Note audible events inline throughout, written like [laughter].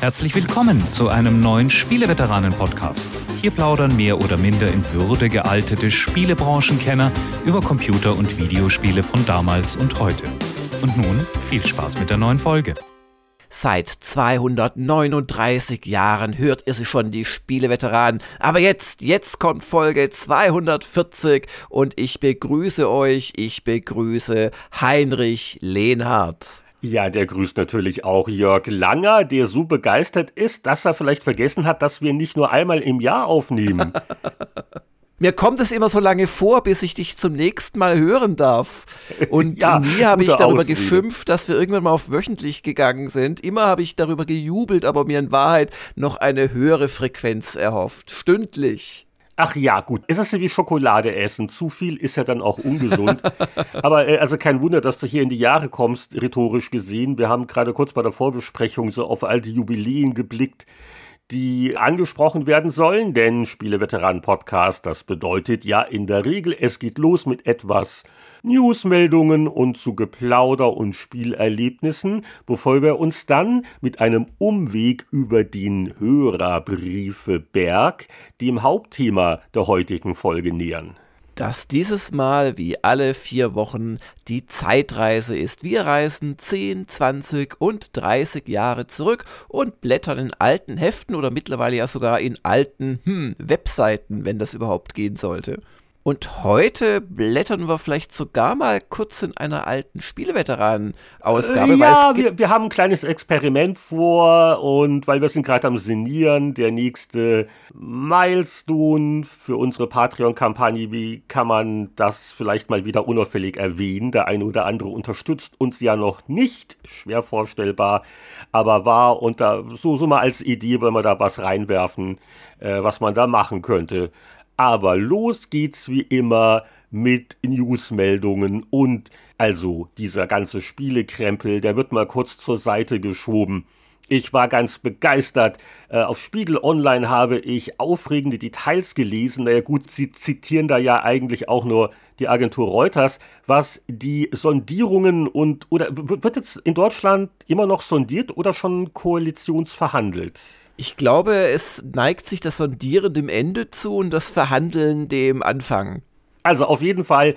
Herzlich willkommen zu einem neuen Spieleveteranen-Podcast. Hier plaudern mehr oder minder in Würde gealtete Spielebranchenkenner über Computer- und Videospiele von damals und heute. Und nun viel Spaß mit der neuen Folge. Seit 239 Jahren hört ihr sie schon, die Spieleveteranen. Aber jetzt, jetzt kommt Folge 240 und ich begrüße euch, ich begrüße Heinrich Lehnhardt. Ja, der grüßt natürlich auch Jörg Langer, der so begeistert ist, dass er vielleicht vergessen hat, dass wir nicht nur einmal im Jahr aufnehmen. [laughs] Mir kommt es immer so lange vor, bis ich dich zum nächsten Mal hören darf. Und [laughs] ja, nie habe ich darüber Ausrede. geschimpft, dass wir irgendwann mal auf wöchentlich gegangen sind. Immer habe ich darüber gejubelt, aber mir in Wahrheit noch eine höhere Frequenz erhofft. Stündlich. Ach ja, gut. Es ist ja wie Schokolade essen. Zu viel ist ja dann auch ungesund. [laughs] Aber äh, also kein Wunder, dass du hier in die Jahre kommst, rhetorisch gesehen. Wir haben gerade kurz bei der Vorbesprechung so auf alte Jubiläen geblickt, die angesprochen werden sollen. Denn Spieleveteranen-Podcast, das bedeutet ja in der Regel, es geht los mit etwas Newsmeldungen und zu Geplauder und Spielerlebnissen, bevor wir uns dann mit einem Umweg über den Hörerbriefeberg dem Hauptthema der heutigen Folge nähern dass dieses Mal wie alle vier Wochen die Zeitreise ist. Wir reisen 10, 20 und 30 Jahre zurück und blättern in alten Heften oder mittlerweile ja sogar in alten hm, Webseiten, wenn das überhaupt gehen sollte. Und heute blättern wir vielleicht sogar mal kurz in einer alten Spieleveteranen-Ausgabe. Äh, ja, wir, wir haben ein kleines Experiment vor und weil wir sind gerade am Sinieren, der nächste Milestone für unsere Patreon-Kampagne, wie kann man das vielleicht mal wieder unauffällig erwähnen? Der eine oder andere unterstützt uns ja noch nicht, schwer vorstellbar, aber war unter, so, so mal als Idee, wenn wir da was reinwerfen, äh, was man da machen könnte. Aber los geht's wie immer mit Newsmeldungen und also dieser ganze Spielekrempel, der wird mal kurz zur Seite geschoben. Ich war ganz begeistert. Äh, auf Spiegel Online habe ich aufregende Details gelesen. Naja gut, sie zitieren da ja eigentlich auch nur die Agentur Reuters, was die Sondierungen und oder wird jetzt in Deutschland immer noch sondiert oder schon koalitionsverhandelt? Ich glaube, es neigt sich das Sondieren dem Ende zu und das Verhandeln dem Anfang. Also auf jeden Fall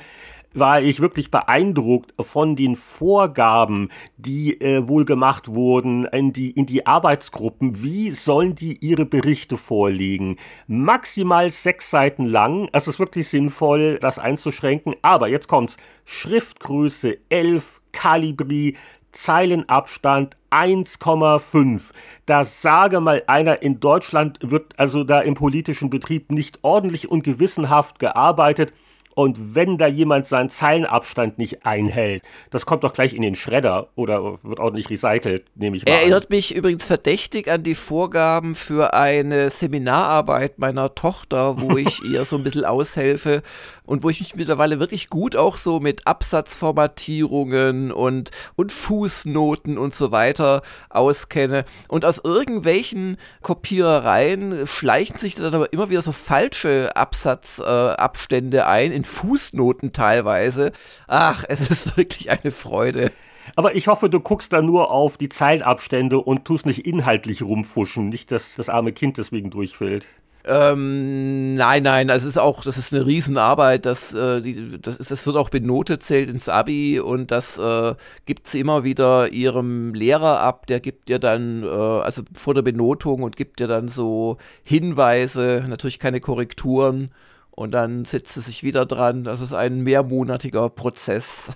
war ich wirklich beeindruckt von den Vorgaben, die äh, wohl gemacht wurden in die, in die Arbeitsgruppen. Wie sollen die ihre Berichte vorlegen? Maximal sechs Seiten lang. Es ist wirklich sinnvoll, das einzuschränken. Aber jetzt kommt's. Schriftgröße 11, Kalibri, Zeilenabstand 1,5. Da sage mal einer, in Deutschland wird also da im politischen Betrieb nicht ordentlich und gewissenhaft gearbeitet. Und wenn da jemand seinen Zeilenabstand nicht einhält, das kommt doch gleich in den Schredder oder wird auch nicht recycelt, nehme ich mal. Er erinnert an. mich übrigens verdächtig an die Vorgaben für eine Seminararbeit meiner Tochter, wo [laughs] ich ihr so ein bisschen aushelfe und wo ich mich mittlerweile wirklich gut auch so mit Absatzformatierungen und, und Fußnoten und so weiter auskenne. Und aus irgendwelchen Kopierereien schleichen sich dann aber immer wieder so falsche Absatzabstände äh, ein, in Fußnoten teilweise. Ach, es ist wirklich eine Freude. Aber ich hoffe, du guckst da nur auf die Zeilenabstände und tust nicht inhaltlich rumfuschen, nicht, dass das arme Kind deswegen durchfällt. Ähm, nein, nein, das ist auch, das ist eine Riesenarbeit, das, äh, die, das, ist, das wird auch benotet, zählt ins Abi und das äh, gibt sie immer wieder ihrem Lehrer ab, der gibt ihr dann, äh, also vor der Benotung und gibt ihr dann so Hinweise, natürlich keine Korrekturen und dann setzt sie sich wieder dran. Das ist ein mehrmonatiger Prozess.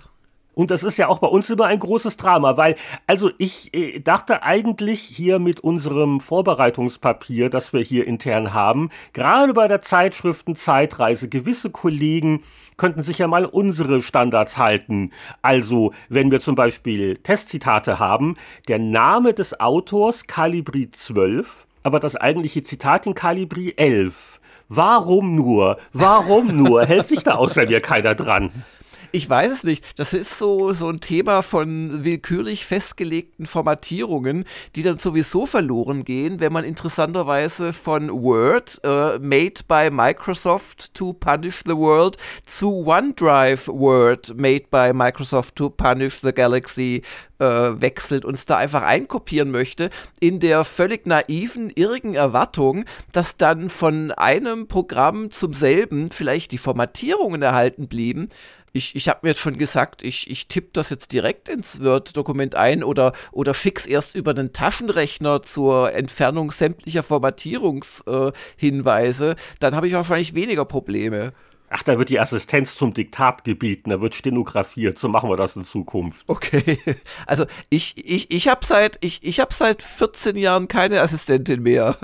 Und das ist ja auch bei uns immer ein großes Drama, weil, also ich äh, dachte eigentlich hier mit unserem Vorbereitungspapier, das wir hier intern haben, gerade bei der Zeitschriften Zeitreise, gewisse Kollegen könnten sich ja mal unsere Standards halten. Also, wenn wir zum Beispiel Testzitate haben, der Name des Autors Calibri 12, aber das eigentliche Zitat in Calibri 11. Warum nur? Warum nur? Hält sich da außer mir keiner dran? Ich weiß es nicht. Das ist so, so ein Thema von willkürlich festgelegten Formatierungen, die dann sowieso verloren gehen, wenn man interessanterweise von Word, uh, made by Microsoft to punish the world, zu OneDrive Word, made by Microsoft to punish the galaxy, äh, wechselt und es da einfach einkopieren möchte, in der völlig naiven, irrigen Erwartung, dass dann von einem Programm zum selben vielleicht die Formatierungen erhalten blieben. Ich, ich habe mir jetzt schon gesagt, ich, ich tippe das jetzt direkt ins Word-Dokument ein oder, oder schick's erst über den Taschenrechner zur Entfernung sämtlicher Formatierungshinweise. Äh, Dann habe ich wahrscheinlich weniger Probleme. Ach, da wird die Assistenz zum Diktat gebeten, da wird stenografiert. So machen wir das in Zukunft. Okay. Also ich, ich, ich habe seit, ich, ich hab seit 14 Jahren keine Assistentin mehr.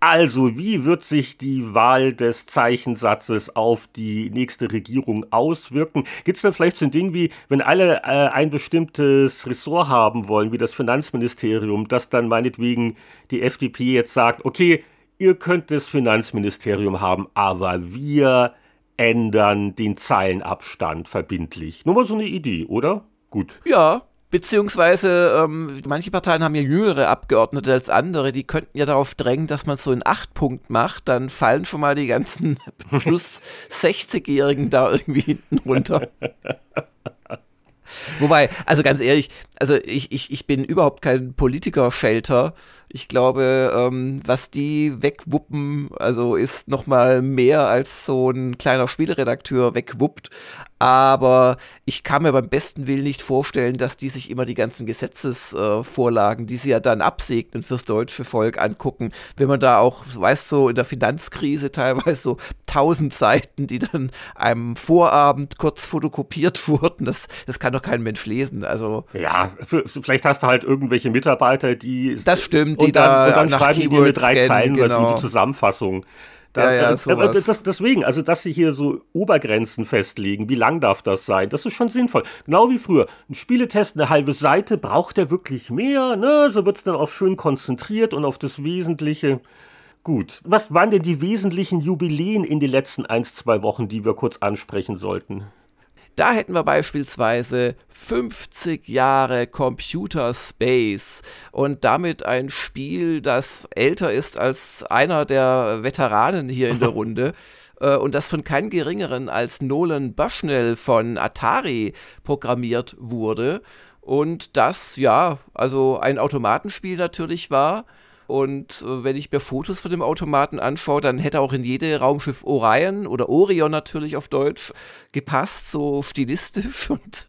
Also, wie wird sich die Wahl des Zeichensatzes auf die nächste Regierung auswirken? Gibt es dann vielleicht so ein Ding wie, wenn alle äh, ein bestimmtes Ressort haben wollen, wie das Finanzministerium, dass dann meinetwegen die FDP jetzt sagt, okay, ihr könnt das Finanzministerium haben, aber wir ändern den Zeilenabstand verbindlich. Nur mal so eine Idee, oder? Gut. Ja, Beziehungsweise ähm, manche Parteien haben ja jüngere Abgeordnete als andere, die könnten ja darauf drängen, dass man so einen Achtpunkt macht, dann fallen schon mal die ganzen [laughs] plus 60-Jährigen da irgendwie hinten runter. Wobei, also ganz ehrlich, also ich, ich, ich bin überhaupt kein Politiker-Shelter. Ich glaube, ähm, was die wegwuppen, also ist noch mal mehr als so ein kleiner Spielredakteur wegwuppt. Aber ich kann mir beim besten Willen nicht vorstellen, dass die sich immer die ganzen Gesetzesvorlagen, äh, die sie ja dann absegnen fürs deutsche Volk angucken. Wenn man da auch, weißt du, so in der Finanzkrise teilweise so tausend Seiten, die dann einem Vorabend kurz fotokopiert wurden, das, das kann doch kein Mensch lesen. Also ja, vielleicht hast du halt irgendwelche Mitarbeiter, die das stimmt, die und dann, da und dann schreiben die dir mit drei scannen, Zeilen genau. also die Zusammenfassung. Da, ja, ja, da, das, deswegen, also dass sie hier so Obergrenzen festlegen, wie lang darf das sein, das ist schon sinnvoll. Genau wie früher. Ein Spieletest, eine halbe Seite, braucht er wirklich mehr? Ne? So wird es dann auch schön konzentriert und auf das Wesentliche. Gut. Was waren denn die wesentlichen Jubiläen in den letzten ein, zwei Wochen, die wir kurz ansprechen sollten? Da hätten wir beispielsweise 50 Jahre Computer Space und damit ein Spiel, das älter ist als einer der Veteranen hier in der [laughs] Runde. Äh, und das von keinem geringeren als Nolan Bushnell von Atari programmiert wurde. Und das, ja, also ein Automatenspiel natürlich war und äh, wenn ich mir Fotos von dem Automaten anschaue, dann hätte auch in jede Raumschiff Orion oder Orion natürlich auf Deutsch gepasst, so stilistisch. [laughs] Und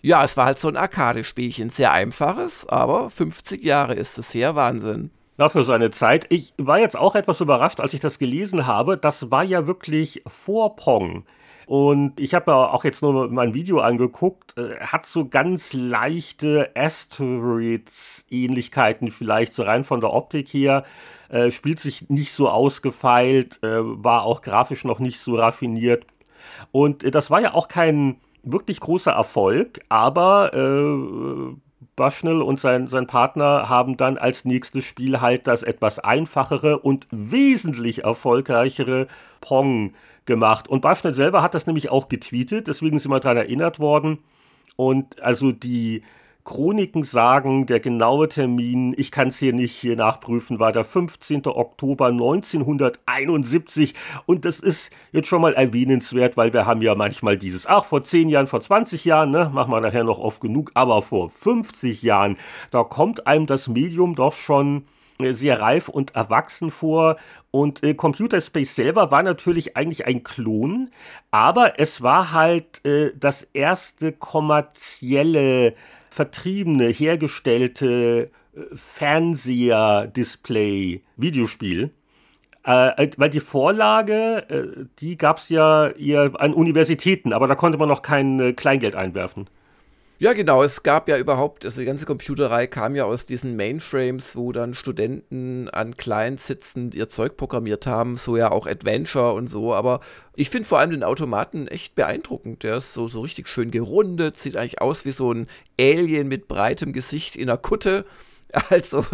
ja, es war halt so ein Arcade-Spielchen. Sehr einfaches, aber 50 Jahre ist es her. Wahnsinn. Na, für seine Zeit. Ich war jetzt auch etwas überrascht, als ich das gelesen habe. Das war ja wirklich vor Pong. Und ich habe auch jetzt nur mein Video angeguckt, äh, hat so ganz leichte Asteroids-Ähnlichkeiten vielleicht, so rein von der Optik her. Äh, spielt sich nicht so ausgefeilt, äh, war auch grafisch noch nicht so raffiniert. Und das war ja auch kein wirklich großer Erfolg, aber Bushnell und sein, sein Partner haben dann als nächstes Spiel halt das etwas einfachere und wesentlich erfolgreichere Pong gemacht. Und Barschnitt selber hat das nämlich auch getweetet, deswegen sind wir daran erinnert worden. Und also die Chroniken sagen, der genaue Termin, ich kann es hier nicht hier nachprüfen, war der 15. Oktober 1971. Und das ist jetzt schon mal erwähnenswert, weil wir haben ja manchmal dieses, ach, vor 10 Jahren, vor 20 Jahren, ne, machen wir nachher noch oft genug, aber vor 50 Jahren, da kommt einem das Medium doch schon sehr reif und erwachsen vor. Und äh, Computer Space selber war natürlich eigentlich ein Klon, aber es war halt äh, das erste kommerzielle, vertriebene, hergestellte äh, Fernseher-Display-Videospiel. Äh, äh, weil die Vorlage, die gab es ja eher an Universitäten, aber da konnte man noch kein Kleingeld einwerfen. Ja, genau. Es gab ja überhaupt, also die ganze Computerei kam ja aus diesen Mainframes, wo dann Studenten an Clients sitzend ihr Zeug programmiert haben, so ja auch Adventure und so. Aber ich finde vor allem den Automaten echt beeindruckend. Der ist so, so richtig schön gerundet, sieht eigentlich aus wie so ein Alien mit breitem Gesicht in einer Kutte. [laughs] Also.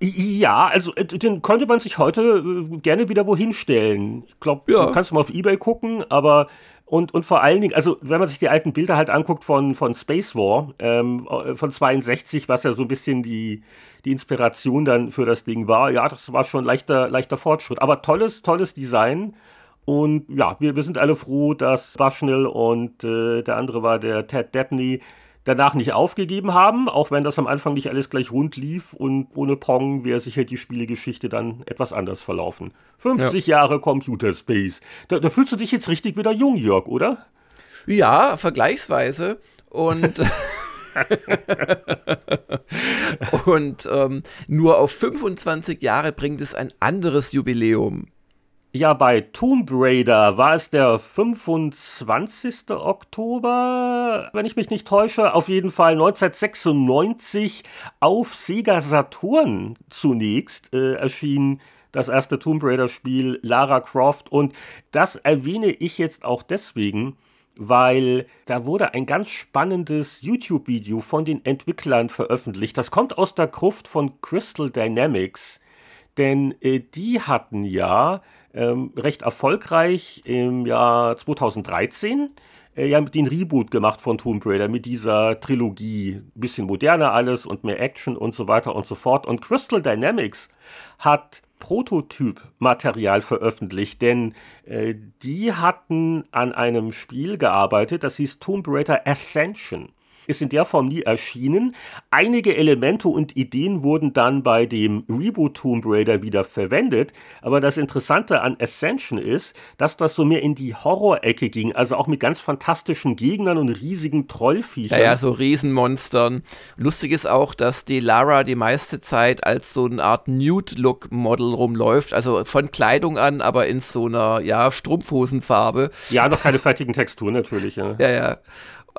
Ja, also äh, den konnte man sich heute äh, gerne wieder wohin stellen. Ich glaube, ja. du kannst mal auf Ebay gucken, aber Und, und vor allen Dingen, also wenn man sich die alten Bilder halt anguckt von, von Space War, ähm, von 62, was ja so ein bisschen die, die Inspiration dann für das Ding war, ja, das war schon leichter, leichter Fortschritt. Aber tolles, tolles Design. Und ja, wir, wir sind alle froh, dass Bushnell und äh, der andere war der Ted Dabney danach nicht aufgegeben haben, auch wenn das am Anfang nicht alles gleich rund lief und ohne Pong wäre sicher die Spielegeschichte dann etwas anders verlaufen. 50 ja. Jahre Computer Space. Da, da fühlst du dich jetzt richtig wieder jung, Jörg, oder? Ja, vergleichsweise. Und. [laughs] [laughs] und ähm, nur auf 25 Jahre bringt es ein anderes Jubiläum. Ja, bei Tomb Raider war es der 25. Oktober, wenn ich mich nicht täusche. Auf jeden Fall 1996 auf Sega Saturn zunächst äh, erschien das erste Tomb Raider Spiel Lara Croft. Und das erwähne ich jetzt auch deswegen, weil da wurde ein ganz spannendes YouTube-Video von den Entwicklern veröffentlicht. Das kommt aus der Gruft von Crystal Dynamics, denn äh, die hatten ja ähm, recht erfolgreich im Jahr 2013 äh, ja den Reboot gemacht von Tomb Raider mit dieser Trilogie. Bisschen moderner alles und mehr Action und so weiter und so fort. Und Crystal Dynamics hat Prototyp-Material veröffentlicht, denn äh, die hatten an einem Spiel gearbeitet, das hieß Tomb Raider Ascension ist in der Form nie erschienen. Einige Elemente und Ideen wurden dann bei dem Reboot Tomb Raider wieder verwendet, aber das Interessante an Ascension ist, dass das so mehr in die Horror-Ecke ging, also auch mit ganz fantastischen Gegnern und riesigen Trollviechern. Ja, ja, so Riesenmonstern. Lustig ist auch, dass die Lara die meiste Zeit als so eine Art Nude-Look-Model rumläuft, also von Kleidung an, aber in so einer, ja, Strumpfhosenfarbe. Ja, noch keine fertigen Texturen natürlich. Ja, ja. ja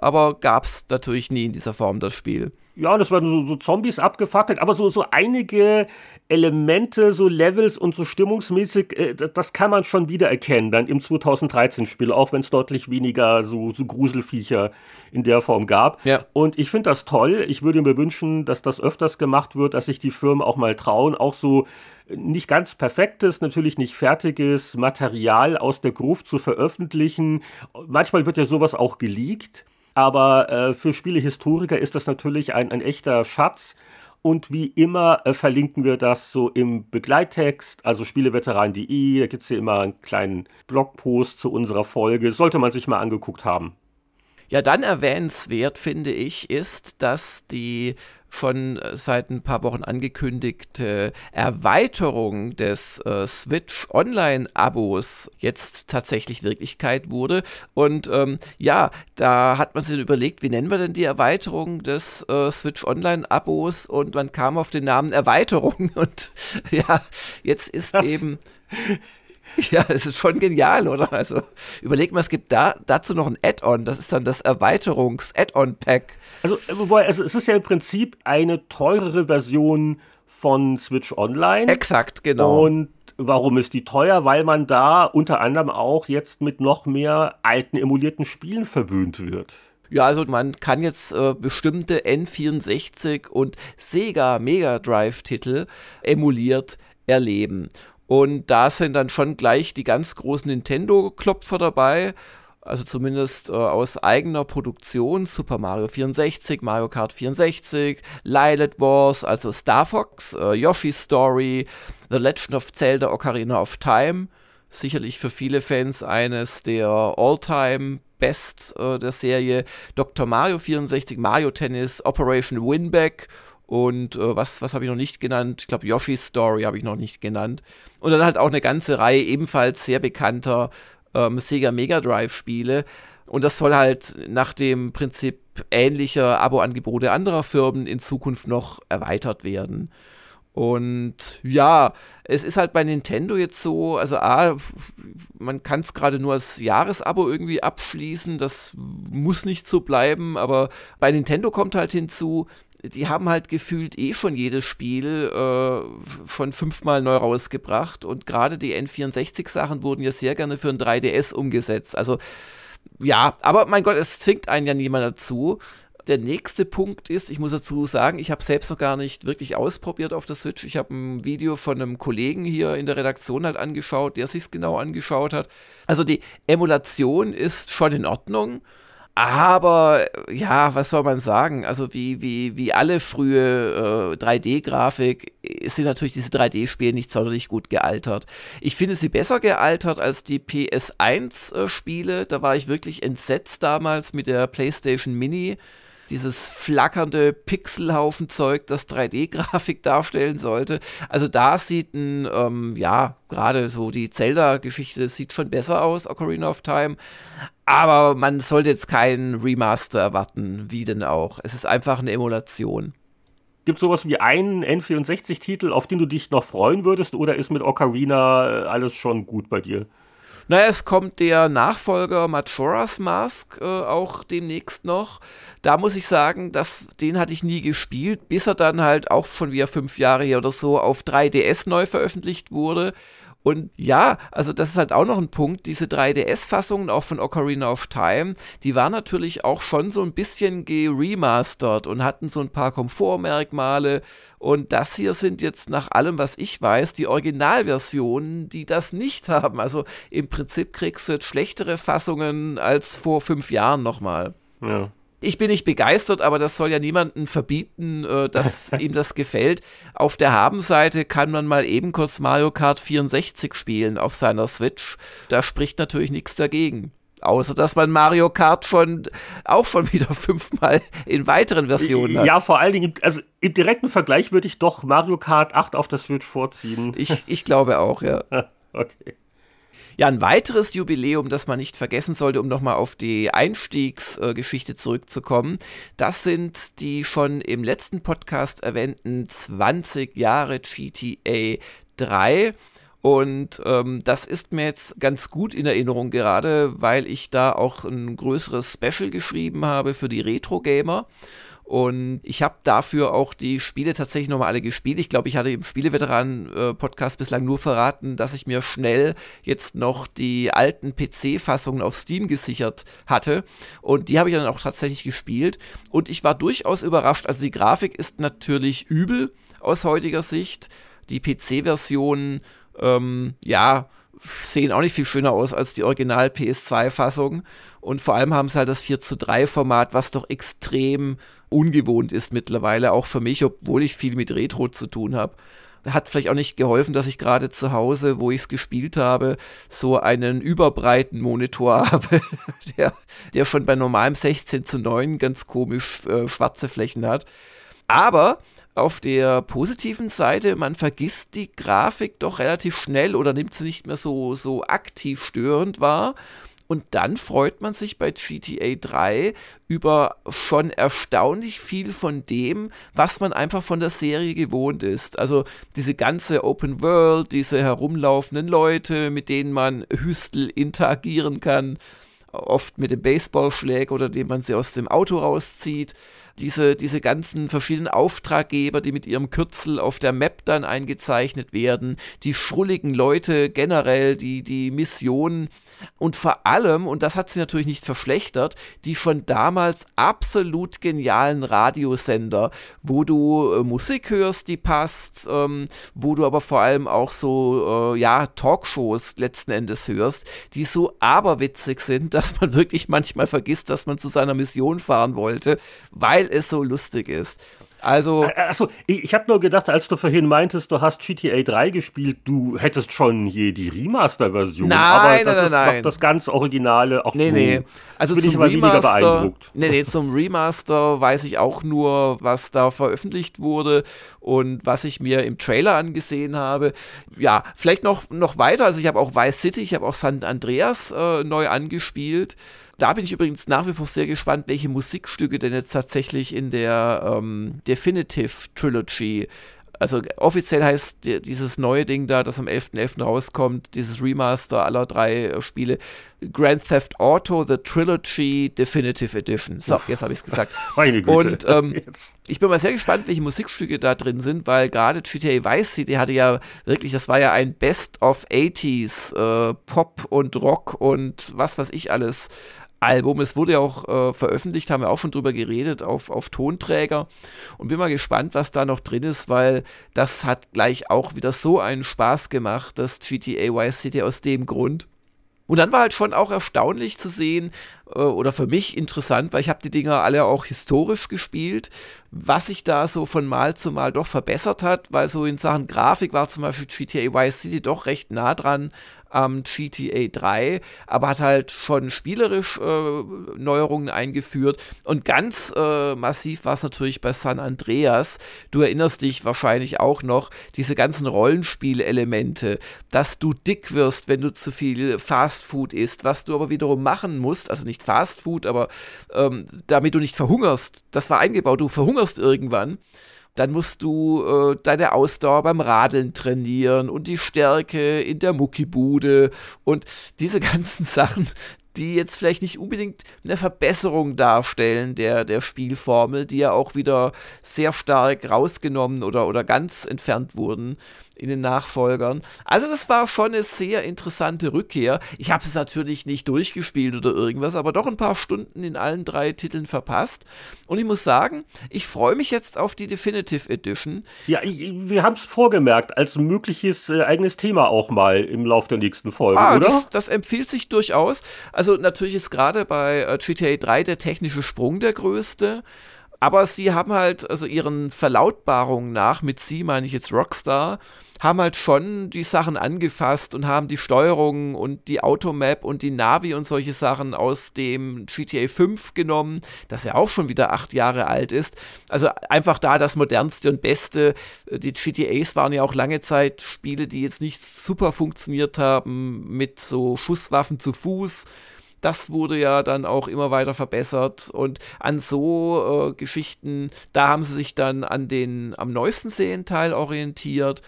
aber gab es natürlich nie in dieser Form das Spiel. Ja, das waren so, so, Zombies abgefackelt, aber so, so einige Elemente, so Levels und so stimmungsmäßig, äh, das kann man schon wiedererkennen dann im 2013-Spiel, auch wenn es deutlich weniger so, so Gruselviecher in der Form gab. Ja. Und ich finde das toll. Ich würde mir wünschen, dass das öfters gemacht wird, dass sich die Firmen auch mal trauen, auch so nicht ganz perfektes, natürlich nicht fertiges Material aus der Gruft zu veröffentlichen. Manchmal wird ja sowas auch geleakt. Aber äh, für Spielehistoriker ist das natürlich ein, ein echter Schatz. Und wie immer äh, verlinken wir das so im Begleittext, also spieleveteran.de. Da gibt es hier immer einen kleinen Blogpost zu unserer Folge. Sollte man sich mal angeguckt haben. Ja, dann erwähnenswert finde ich ist, dass die schon äh, seit ein paar Wochen angekündigte Erweiterung des äh, Switch Online-Abos jetzt tatsächlich Wirklichkeit wurde. Und ähm, ja, da hat man sich überlegt, wie nennen wir denn die Erweiterung des äh, Switch Online-Abos? Und man kam auf den Namen Erweiterung. [laughs] Und ja, jetzt ist das eben [laughs] [laughs] Ja, es ist schon genial, oder? Also überleg mal, es gibt da dazu noch ein Add-on. Das ist dann das Erweiterungs-Add-on-Pack. Also, wobei, also es ist ja im Prinzip eine teurere Version von Switch Online. Exakt, genau. Und warum ist die teuer? Weil man da unter anderem auch jetzt mit noch mehr alten emulierten Spielen verwöhnt wird. Ja, also man kann jetzt äh, bestimmte N64 und Sega Mega Drive Titel emuliert erleben. Und da sind dann schon gleich die ganz großen Nintendo-Klopfer dabei. Also zumindest äh, aus eigener Produktion. Super Mario 64, Mario Kart 64, Lilith Wars, also Star Fox, äh, Yoshi's Story, The Legend of Zelda Ocarina of Time. Sicherlich für viele Fans eines der All-Time Best äh, der Serie. Dr. Mario 64, Mario Tennis, Operation Winback und äh, was, was habe ich noch nicht genannt? Ich glaube, Yoshi's Story habe ich noch nicht genannt. Und dann halt auch eine ganze Reihe ebenfalls sehr bekannter ähm, Sega Mega Drive Spiele. Und das soll halt nach dem Prinzip ähnlicher Abo-Angebote anderer Firmen in Zukunft noch erweitert werden. Und ja, es ist halt bei Nintendo jetzt so, also A, man kann es gerade nur als Jahresabo irgendwie abschließen, das muss nicht so bleiben, aber bei Nintendo kommt halt hinzu, die haben halt gefühlt eh schon jedes Spiel äh, schon fünfmal neu rausgebracht und gerade die N64-Sachen wurden ja sehr gerne für ein 3DS umgesetzt. Also ja, aber mein Gott, es zwingt einen ja niemand dazu. Der nächste Punkt ist, ich muss dazu sagen, ich habe selbst noch gar nicht wirklich ausprobiert auf der Switch. Ich habe ein Video von einem Kollegen hier in der Redaktion halt angeschaut, der sich genau angeschaut hat. Also die Emulation ist schon in Ordnung. Aber ja, was soll man sagen? Also wie, wie, wie alle frühe äh, 3D-Grafik sind natürlich diese 3D-Spiele nicht sonderlich gut gealtert. Ich finde sie besser gealtert als die PS1-Spiele. Äh, da war ich wirklich entsetzt damals mit der PlayStation Mini dieses flackernde Pixelhaufen-Zeug, das 3D-Grafik [laughs] darstellen sollte. Also da sieht ein, ähm, ja, gerade so die Zelda-Geschichte sieht schon besser aus, Ocarina of Time. Aber man sollte jetzt keinen Remaster erwarten, wie denn auch. Es ist einfach eine Emulation. Gibt es sowas wie einen N64-Titel, auf den du dich noch freuen würdest, oder ist mit Ocarina äh, alles schon gut bei dir? Naja, es kommt der Nachfolger Majora's Mask äh, auch demnächst noch. Da muss ich sagen, dass, den hatte ich nie gespielt, bis er dann halt auch schon wieder fünf Jahre her oder so auf 3DS neu veröffentlicht wurde. Und ja, also das ist halt auch noch ein Punkt, diese 3DS-Fassungen auch von Ocarina of Time, die waren natürlich auch schon so ein bisschen geremastert und hatten so ein paar Komfortmerkmale. Und das hier sind jetzt nach allem, was ich weiß, die Originalversionen, die das nicht haben. Also im Prinzip kriegst du jetzt schlechtere Fassungen als vor fünf Jahren nochmal. Ja ich bin nicht begeistert, aber das soll ja niemanden verbieten, äh, dass [laughs] ihm das gefällt. Auf der Habenseite kann man mal eben kurz Mario Kart 64 spielen auf seiner Switch. Da spricht natürlich nichts dagegen. Außer dass man Mario Kart schon auch schon [laughs] wieder fünfmal in weiteren Versionen hat. Ja, vor allen Dingen, also im direkten Vergleich würde ich doch Mario Kart 8 auf der Switch vorziehen. Ich, ich glaube auch, ja. [laughs] okay. Ja, ein weiteres Jubiläum, das man nicht vergessen sollte, um nochmal auf die Einstiegsgeschichte zurückzukommen, das sind die schon im letzten Podcast erwähnten 20 Jahre GTA 3. Und ähm, das ist mir jetzt ganz gut in Erinnerung gerade, weil ich da auch ein größeres Special geschrieben habe für die Retro-Gamer. Und ich habe dafür auch die Spiele tatsächlich nochmal alle gespielt. Ich glaube, ich hatte im Spieleveteran-Podcast bislang nur verraten, dass ich mir schnell jetzt noch die alten PC-Fassungen auf Steam gesichert hatte. Und die habe ich dann auch tatsächlich gespielt. Und ich war durchaus überrascht. Also die Grafik ist natürlich übel aus heutiger Sicht. Die PC-Versionen, ähm, ja, sehen auch nicht viel schöner aus als die Original PS2-Fassung. Und vor allem haben sie halt das 4 zu 3 Format, was doch extrem ungewohnt ist mittlerweile, auch für mich, obwohl ich viel mit Retro zu tun habe. Hat vielleicht auch nicht geholfen, dass ich gerade zu Hause, wo ich es gespielt habe, so einen überbreiten Monitor [laughs] habe, der, der schon bei normalem 16 zu 9 ganz komisch äh, schwarze Flächen hat. Aber auf der positiven Seite, man vergisst die Grafik doch relativ schnell oder nimmt sie nicht mehr so, so aktiv störend wahr. Und dann freut man sich bei GTA 3 über schon erstaunlich viel von dem, was man einfach von der Serie gewohnt ist. Also diese ganze Open World, diese herumlaufenden Leute, mit denen man Hüstel interagieren kann, oft mit dem Baseballschläger oder dem man sie aus dem Auto rauszieht diese, diese ganzen verschiedenen Auftraggeber, die mit ihrem Kürzel auf der Map dann eingezeichnet werden, die schrulligen Leute generell, die, die Missionen und vor allem, und das hat sie natürlich nicht verschlechtert, die schon damals absolut genialen Radiosender, wo du äh, Musik hörst, die passt, ähm, wo du aber vor allem auch so, äh, ja, Talkshows letzten Endes hörst, die so aberwitzig sind, [laughs] dass man wirklich manchmal vergisst, dass man zu seiner Mission fahren wollte, weil weil es so lustig ist. Also. Achso, ich, ich habe nur gedacht, als du vorhin meintest, du hast GTA 3 gespielt, du hättest schon hier die Remaster-Version. Nein, aber nein, das nein, ist nein. das ganz Originale. Auch nee, nee. Also bin zum ich aber Remaster, weniger beeindruckt. Nee, nee, zum Remaster weiß ich auch nur, was da veröffentlicht wurde und was ich mir im Trailer angesehen habe. Ja, vielleicht noch, noch weiter. Also ich habe auch Vice City, ich habe auch San Andreas äh, neu angespielt. Da bin ich übrigens nach wie vor sehr gespannt, welche Musikstücke denn jetzt tatsächlich in der ähm, Definitive Trilogy also offiziell heißt dieses neue Ding da, das am 11.11. .11. rauskommt, dieses Remaster aller drei äh, Spiele, Grand Theft Auto The Trilogy Definitive Edition. So, jetzt habe ich es gesagt. [laughs] Meine Güte. Und ähm, [laughs] ich bin mal sehr gespannt, welche Musikstücke da drin sind, weil gerade GTA Vice City hatte ja wirklich, das war ja ein Best of 80s, äh, Pop und Rock und was weiß ich alles Album. Es wurde ja auch äh, veröffentlicht, haben wir auch schon drüber geredet, auf, auf Tonträger. Und bin mal gespannt, was da noch drin ist, weil das hat gleich auch wieder so einen Spaß gemacht, das GTA Vice City aus dem Grund. Und dann war halt schon auch erstaunlich zu sehen, äh, oder für mich interessant, weil ich habe die Dinger alle auch historisch gespielt, was sich da so von Mal zu Mal doch verbessert hat, weil so in Sachen Grafik war zum Beispiel GTA Vice City doch recht nah dran am GTA 3, aber hat halt schon spielerisch äh, Neuerungen eingeführt. Und ganz äh, massiv war es natürlich bei San Andreas. Du erinnerst dich wahrscheinlich auch noch, diese ganzen Rollenspielelemente, dass du dick wirst, wenn du zu viel Fastfood isst, was du aber wiederum machen musst, also nicht Fastfood, aber ähm, damit du nicht verhungerst. Das war eingebaut, du verhungerst irgendwann dann musst du äh, deine Ausdauer beim Radeln trainieren und die Stärke in der Muckibude und diese [laughs] ganzen Sachen, die jetzt vielleicht nicht unbedingt eine Verbesserung darstellen der, der Spielformel, die ja auch wieder sehr stark rausgenommen oder, oder ganz entfernt wurden in den Nachfolgern. Also das war schon eine sehr interessante Rückkehr. Ich habe es natürlich nicht durchgespielt oder irgendwas, aber doch ein paar Stunden in allen drei Titeln verpasst. Und ich muss sagen, ich freue mich jetzt auf die Definitive Edition. Ja, ich, wir haben es vorgemerkt, als mögliches äh, eigenes Thema auch mal im Laufe der nächsten Folge, ah, oder? Das, das empfiehlt sich durchaus. Also natürlich ist gerade bei äh, GTA 3 der technische Sprung der größte. Aber sie haben halt, also ihren Verlautbarungen nach, mit sie meine ich jetzt Rockstar, haben halt schon die Sachen angefasst und haben die Steuerung und die Automap und die Navi und solche Sachen aus dem GTA 5 genommen, das ja auch schon wieder acht Jahre alt ist. Also einfach da das modernste und beste. Die GTAs waren ja auch lange Zeit Spiele, die jetzt nicht super funktioniert haben mit so Schusswaffen zu Fuß das wurde ja dann auch immer weiter verbessert und an so äh, Geschichten, da haben sie sich dann an den am neuesten Serienteil orientiert.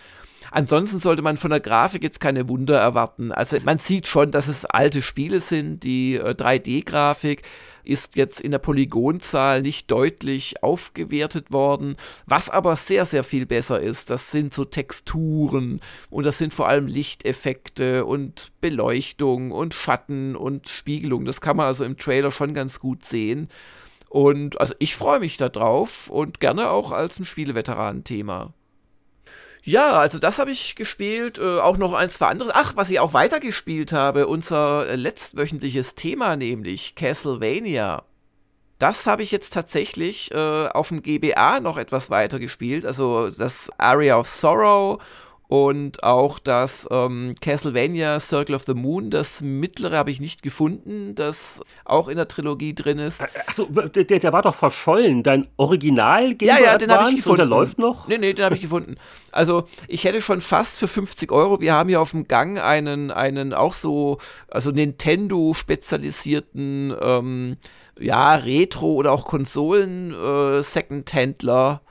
Ansonsten sollte man von der Grafik jetzt keine Wunder erwarten. Also man sieht schon, dass es alte Spiele sind, die äh, 3D-Grafik ist jetzt in der Polygonzahl nicht deutlich aufgewertet worden. Was aber sehr, sehr viel besser ist, das sind so Texturen und das sind vor allem Lichteffekte und Beleuchtung und Schatten und Spiegelung. Das kann man also im Trailer schon ganz gut sehen. Und also ich freue mich da drauf und gerne auch als ein Spieleveteranen-Thema. Ja, also das habe ich gespielt. Äh, auch noch ein, zwei andere. Ach, was ich auch weitergespielt habe, unser äh, letztwöchentliches Thema, nämlich Castlevania. Das habe ich jetzt tatsächlich äh, auf dem GBA noch etwas weiter gespielt. Also das Area of Sorrow und auch das ähm, Castlevania Circle of the Moon, das mittlere habe ich nicht gefunden, das auch in der Trilogie drin ist. Achso, der, der war doch verschollen. Dein Original Game Ja, ja, den habe ich gefunden. Und der läuft noch? Nee, nee, den habe ich gefunden. Also, ich hätte schon fast für 50 Euro, wir haben hier auf dem Gang einen, einen auch so, also Nintendo spezialisierten, ähm, ja, Retro- oder auch Konsolen-Second-Händler äh,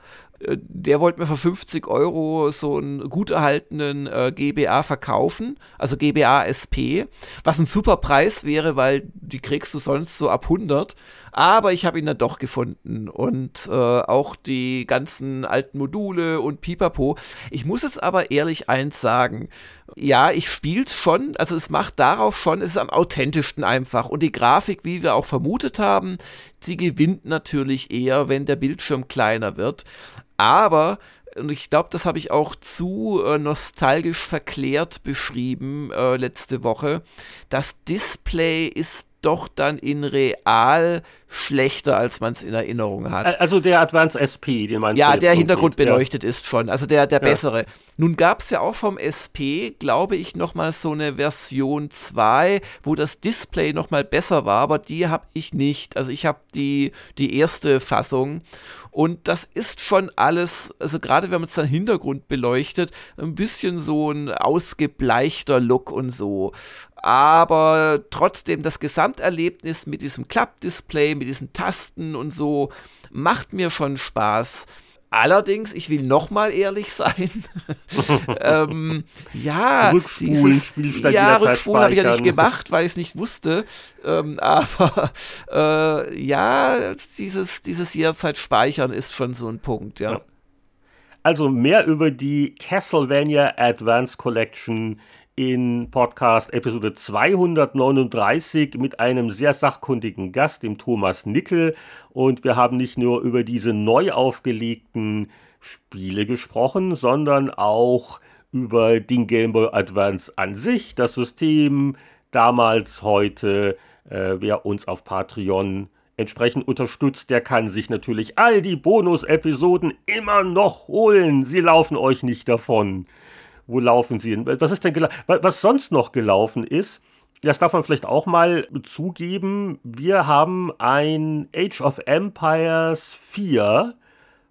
der wollte mir für 50 Euro so einen gut erhaltenen äh, GBA verkaufen, also GBA SP, was ein super Preis wäre, weil die kriegst du sonst so ab 100. Aber ich habe ihn dann doch gefunden und äh, auch die ganzen alten Module und Pipapo. Ich muss jetzt aber ehrlich eins sagen. Ja, ich spiel's schon, also es macht darauf schon, es ist am authentischsten einfach. Und die Grafik, wie wir auch vermutet haben, sie gewinnt natürlich eher, wenn der Bildschirm kleiner wird. Aber und ich glaube, das habe ich auch zu äh, nostalgisch verklärt beschrieben äh, letzte Woche. Das Display ist doch dann in real schlechter, als man es in Erinnerung hat. Also der Advanced SP, den meinst ja, der Hintergrund beleuchtet ja. ist schon, also der, der ja. bessere. Nun gab es ja auch vom SP, glaube ich, nochmal so eine Version 2, wo das Display nochmal besser war, aber die habe ich nicht. Also ich habe die, die erste Fassung. Und das ist schon alles, also gerade wenn man es dann Hintergrund beleuchtet, ein bisschen so ein ausgebleichter Look und so aber trotzdem das Gesamterlebnis mit diesem Klappdisplay, mit diesen Tasten und so macht mir schon Spaß. Allerdings, ich will nochmal ehrlich sein. [laughs] ähm, ja, Rückspulen, Spielstand ja, Rückspulen habe ich ja nicht gemacht, weil ich es nicht wusste. Ähm, [laughs] aber äh, ja, dieses, dieses jederzeit speichern ist schon so ein Punkt, ja. ja. Also mehr über die Castlevania Advance Collection in Podcast Episode 239 mit einem sehr sachkundigen Gast, dem Thomas Nickel. Und wir haben nicht nur über diese neu aufgelegten Spiele gesprochen, sondern auch über den Game Boy Advance an sich, das System damals, heute. Äh, wer uns auf Patreon entsprechend unterstützt, der kann sich natürlich all die Bonus-Episoden immer noch holen. Sie laufen euch nicht davon. Wo laufen sie hin? Was ist denn was sonst noch gelaufen ist? Das darf man vielleicht auch mal zugeben. Wir haben ein Age of Empires 4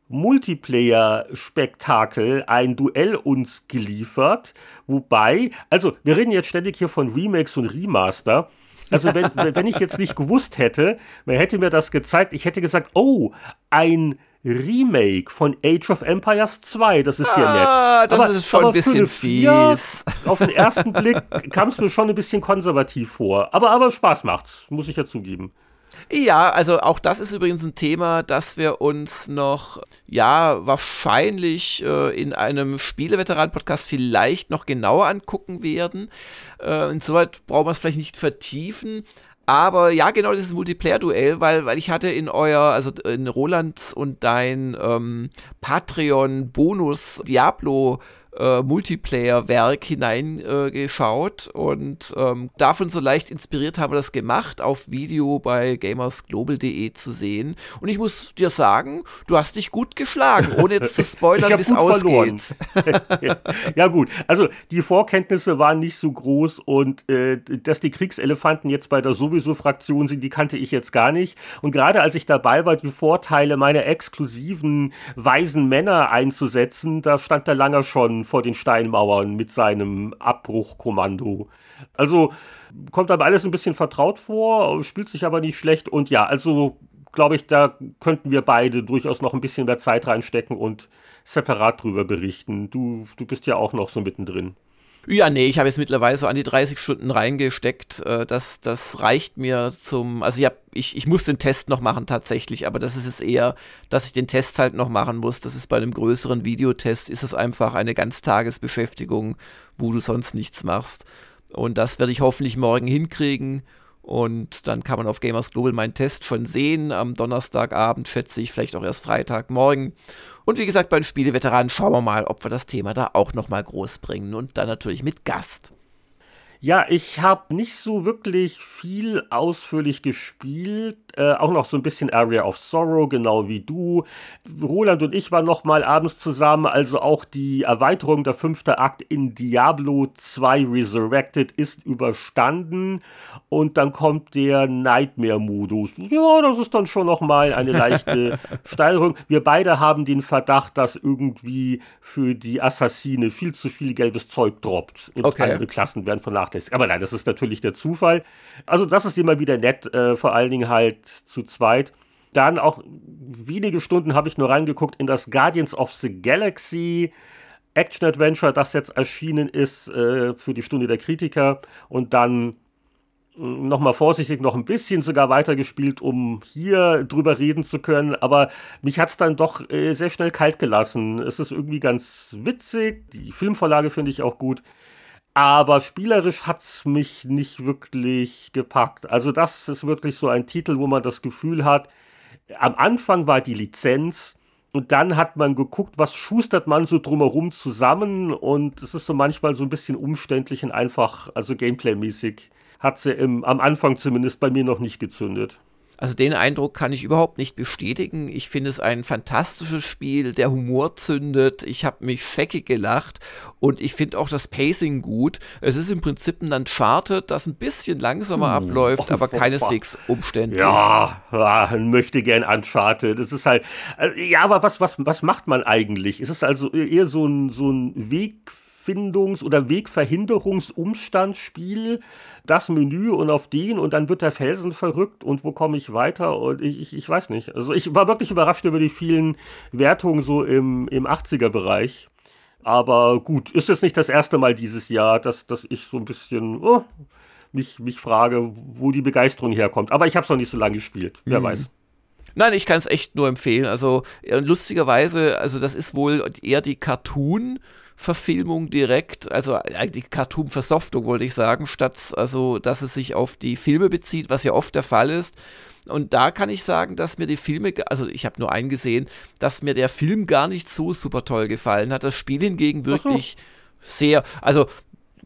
Multiplayer-Spektakel, ein Duell uns geliefert. Wobei, also wir reden jetzt ständig hier von Remakes und Remaster. Also wenn, [laughs] wenn ich jetzt nicht gewusst hätte, man hätte mir das gezeigt, ich hätte gesagt, oh, ein Remake von Age of Empires 2. Das ist hier ah, nett. Das aber, ist schon ein bisschen fies. Auf den ersten Blick kam es mir schon ein bisschen konservativ vor. Aber, aber Spaß macht's, muss ich ja zugeben. Ja, also auch das ist übrigens ein Thema, das wir uns noch, ja, wahrscheinlich äh, in einem Spieleveteran-Podcast vielleicht noch genauer angucken werden. Äh, insoweit brauchen wir es vielleicht nicht vertiefen. Aber ja, genau dieses Multiplayer-Duell, weil, weil ich hatte in euer, also in Roland und dein ähm, Patreon-Bonus Diablo äh, Multiplayer-Werk hineingeschaut äh, und ähm, davon so leicht inspiriert haben wir das gemacht, auf Video bei gamersglobal.de zu sehen. Und ich muss dir sagen, du hast dich gut geschlagen, ohne jetzt zu [laughs] spoilern, wie es ausgeht. [laughs] ja gut, also die Vorkenntnisse waren nicht so groß und äh, dass die Kriegselefanten jetzt bei der Sowieso-Fraktion sind, die kannte ich jetzt gar nicht. Und gerade als ich dabei war, die Vorteile meiner exklusiven weisen Männer einzusetzen, da stand der Langer schon vor den Steinmauern mit seinem Abbruchkommando. Also kommt einem alles ein bisschen vertraut vor, spielt sich aber nicht schlecht und ja, also glaube ich, da könnten wir beide durchaus noch ein bisschen mehr Zeit reinstecken und separat drüber berichten. Du, du bist ja auch noch so mittendrin. Ja, nee, ich habe jetzt mittlerweile so an die 30 Stunden reingesteckt. Äh, das, das reicht mir zum. Also ich, hab, ich, ich muss den Test noch machen tatsächlich, aber das ist es eher, dass ich den Test halt noch machen muss. Das ist bei einem größeren Videotest, ist es einfach eine Ganztagesbeschäftigung, wo du sonst nichts machst. Und das werde ich hoffentlich morgen hinkriegen. Und dann kann man auf Gamers Global meinen Test schon sehen. Am Donnerstagabend schätze ich, vielleicht auch erst Freitagmorgen. Und wie gesagt, bei den Spieleveteranen schauen wir mal, ob wir das Thema da auch nochmal groß bringen. Und dann natürlich mit Gast. Ja, ich habe nicht so wirklich viel ausführlich gespielt. Äh, auch noch so ein bisschen Area of Sorrow, genau wie du. Roland und ich waren noch mal abends zusammen. Also auch die Erweiterung der fünfte Akt in Diablo 2 Resurrected ist überstanden. Und dann kommt der Nightmare-Modus. Ja, das ist dann schon noch mal eine [laughs] leichte Steigerung. Wir beide haben den Verdacht, dass irgendwie für die Assassine viel zu viel gelbes Zeug droppt. Und okay. andere Klassen werden vernachlässigt. Aber nein, das ist natürlich der Zufall. Also das ist immer wieder nett, äh, vor allen Dingen halt zu zweit. Dann auch wenige Stunden habe ich nur reingeguckt in das Guardians of the Galaxy Action Adventure, das jetzt erschienen ist äh, für die Stunde der Kritiker. Und dann mm, nochmal vorsichtig noch ein bisschen sogar weitergespielt, um hier drüber reden zu können. Aber mich hat es dann doch äh, sehr schnell kalt gelassen. Es ist irgendwie ganz witzig. Die Filmvorlage finde ich auch gut. Aber spielerisch hat es mich nicht wirklich gepackt. Also das ist wirklich so ein Titel, wo man das Gefühl hat, am Anfang war die Lizenz und dann hat man geguckt, was schustert man so drumherum zusammen und es ist so manchmal so ein bisschen umständlich und einfach, also Gameplay-mäßig hat sie im, am Anfang zumindest bei mir noch nicht gezündet. Also den Eindruck kann ich überhaupt nicht bestätigen. Ich finde es ein fantastisches Spiel, der Humor zündet, ich habe mich scheckig gelacht und ich finde auch das Pacing gut. Es ist im Prinzip ein Uncharted, das ein bisschen langsamer hm. abläuft, aber [laughs] keineswegs umständlich. Ja, ja möchte gern Uncharted. Das ist halt, äh, ja, aber was, was, was macht man eigentlich? Ist es also eher so ein, so ein Weg Wegfindungs- oder Wegverhinderungsumstandsspiel, das Menü und auf den und dann wird der Felsen verrückt und wo komme ich weiter und ich, ich, ich weiß nicht. Also ich war wirklich überrascht über die vielen Wertungen so im, im 80er-Bereich. Aber gut, ist es nicht das erste Mal dieses Jahr, dass, dass ich so ein bisschen oh, mich, mich frage, wo die Begeisterung herkommt. Aber ich habe es noch nicht so lange gespielt, wer mhm. weiß. Nein, ich kann es echt nur empfehlen. Also lustigerweise, also das ist wohl eher die Cartoon. Verfilmung direkt, also die Cartoon-Versoftung wollte ich sagen, statt also, dass es sich auf die Filme bezieht, was ja oft der Fall ist. Und da kann ich sagen, dass mir die Filme, also ich habe nur einen gesehen, dass mir der Film gar nicht so super toll gefallen hat. Das Spiel hingegen wirklich so. sehr, also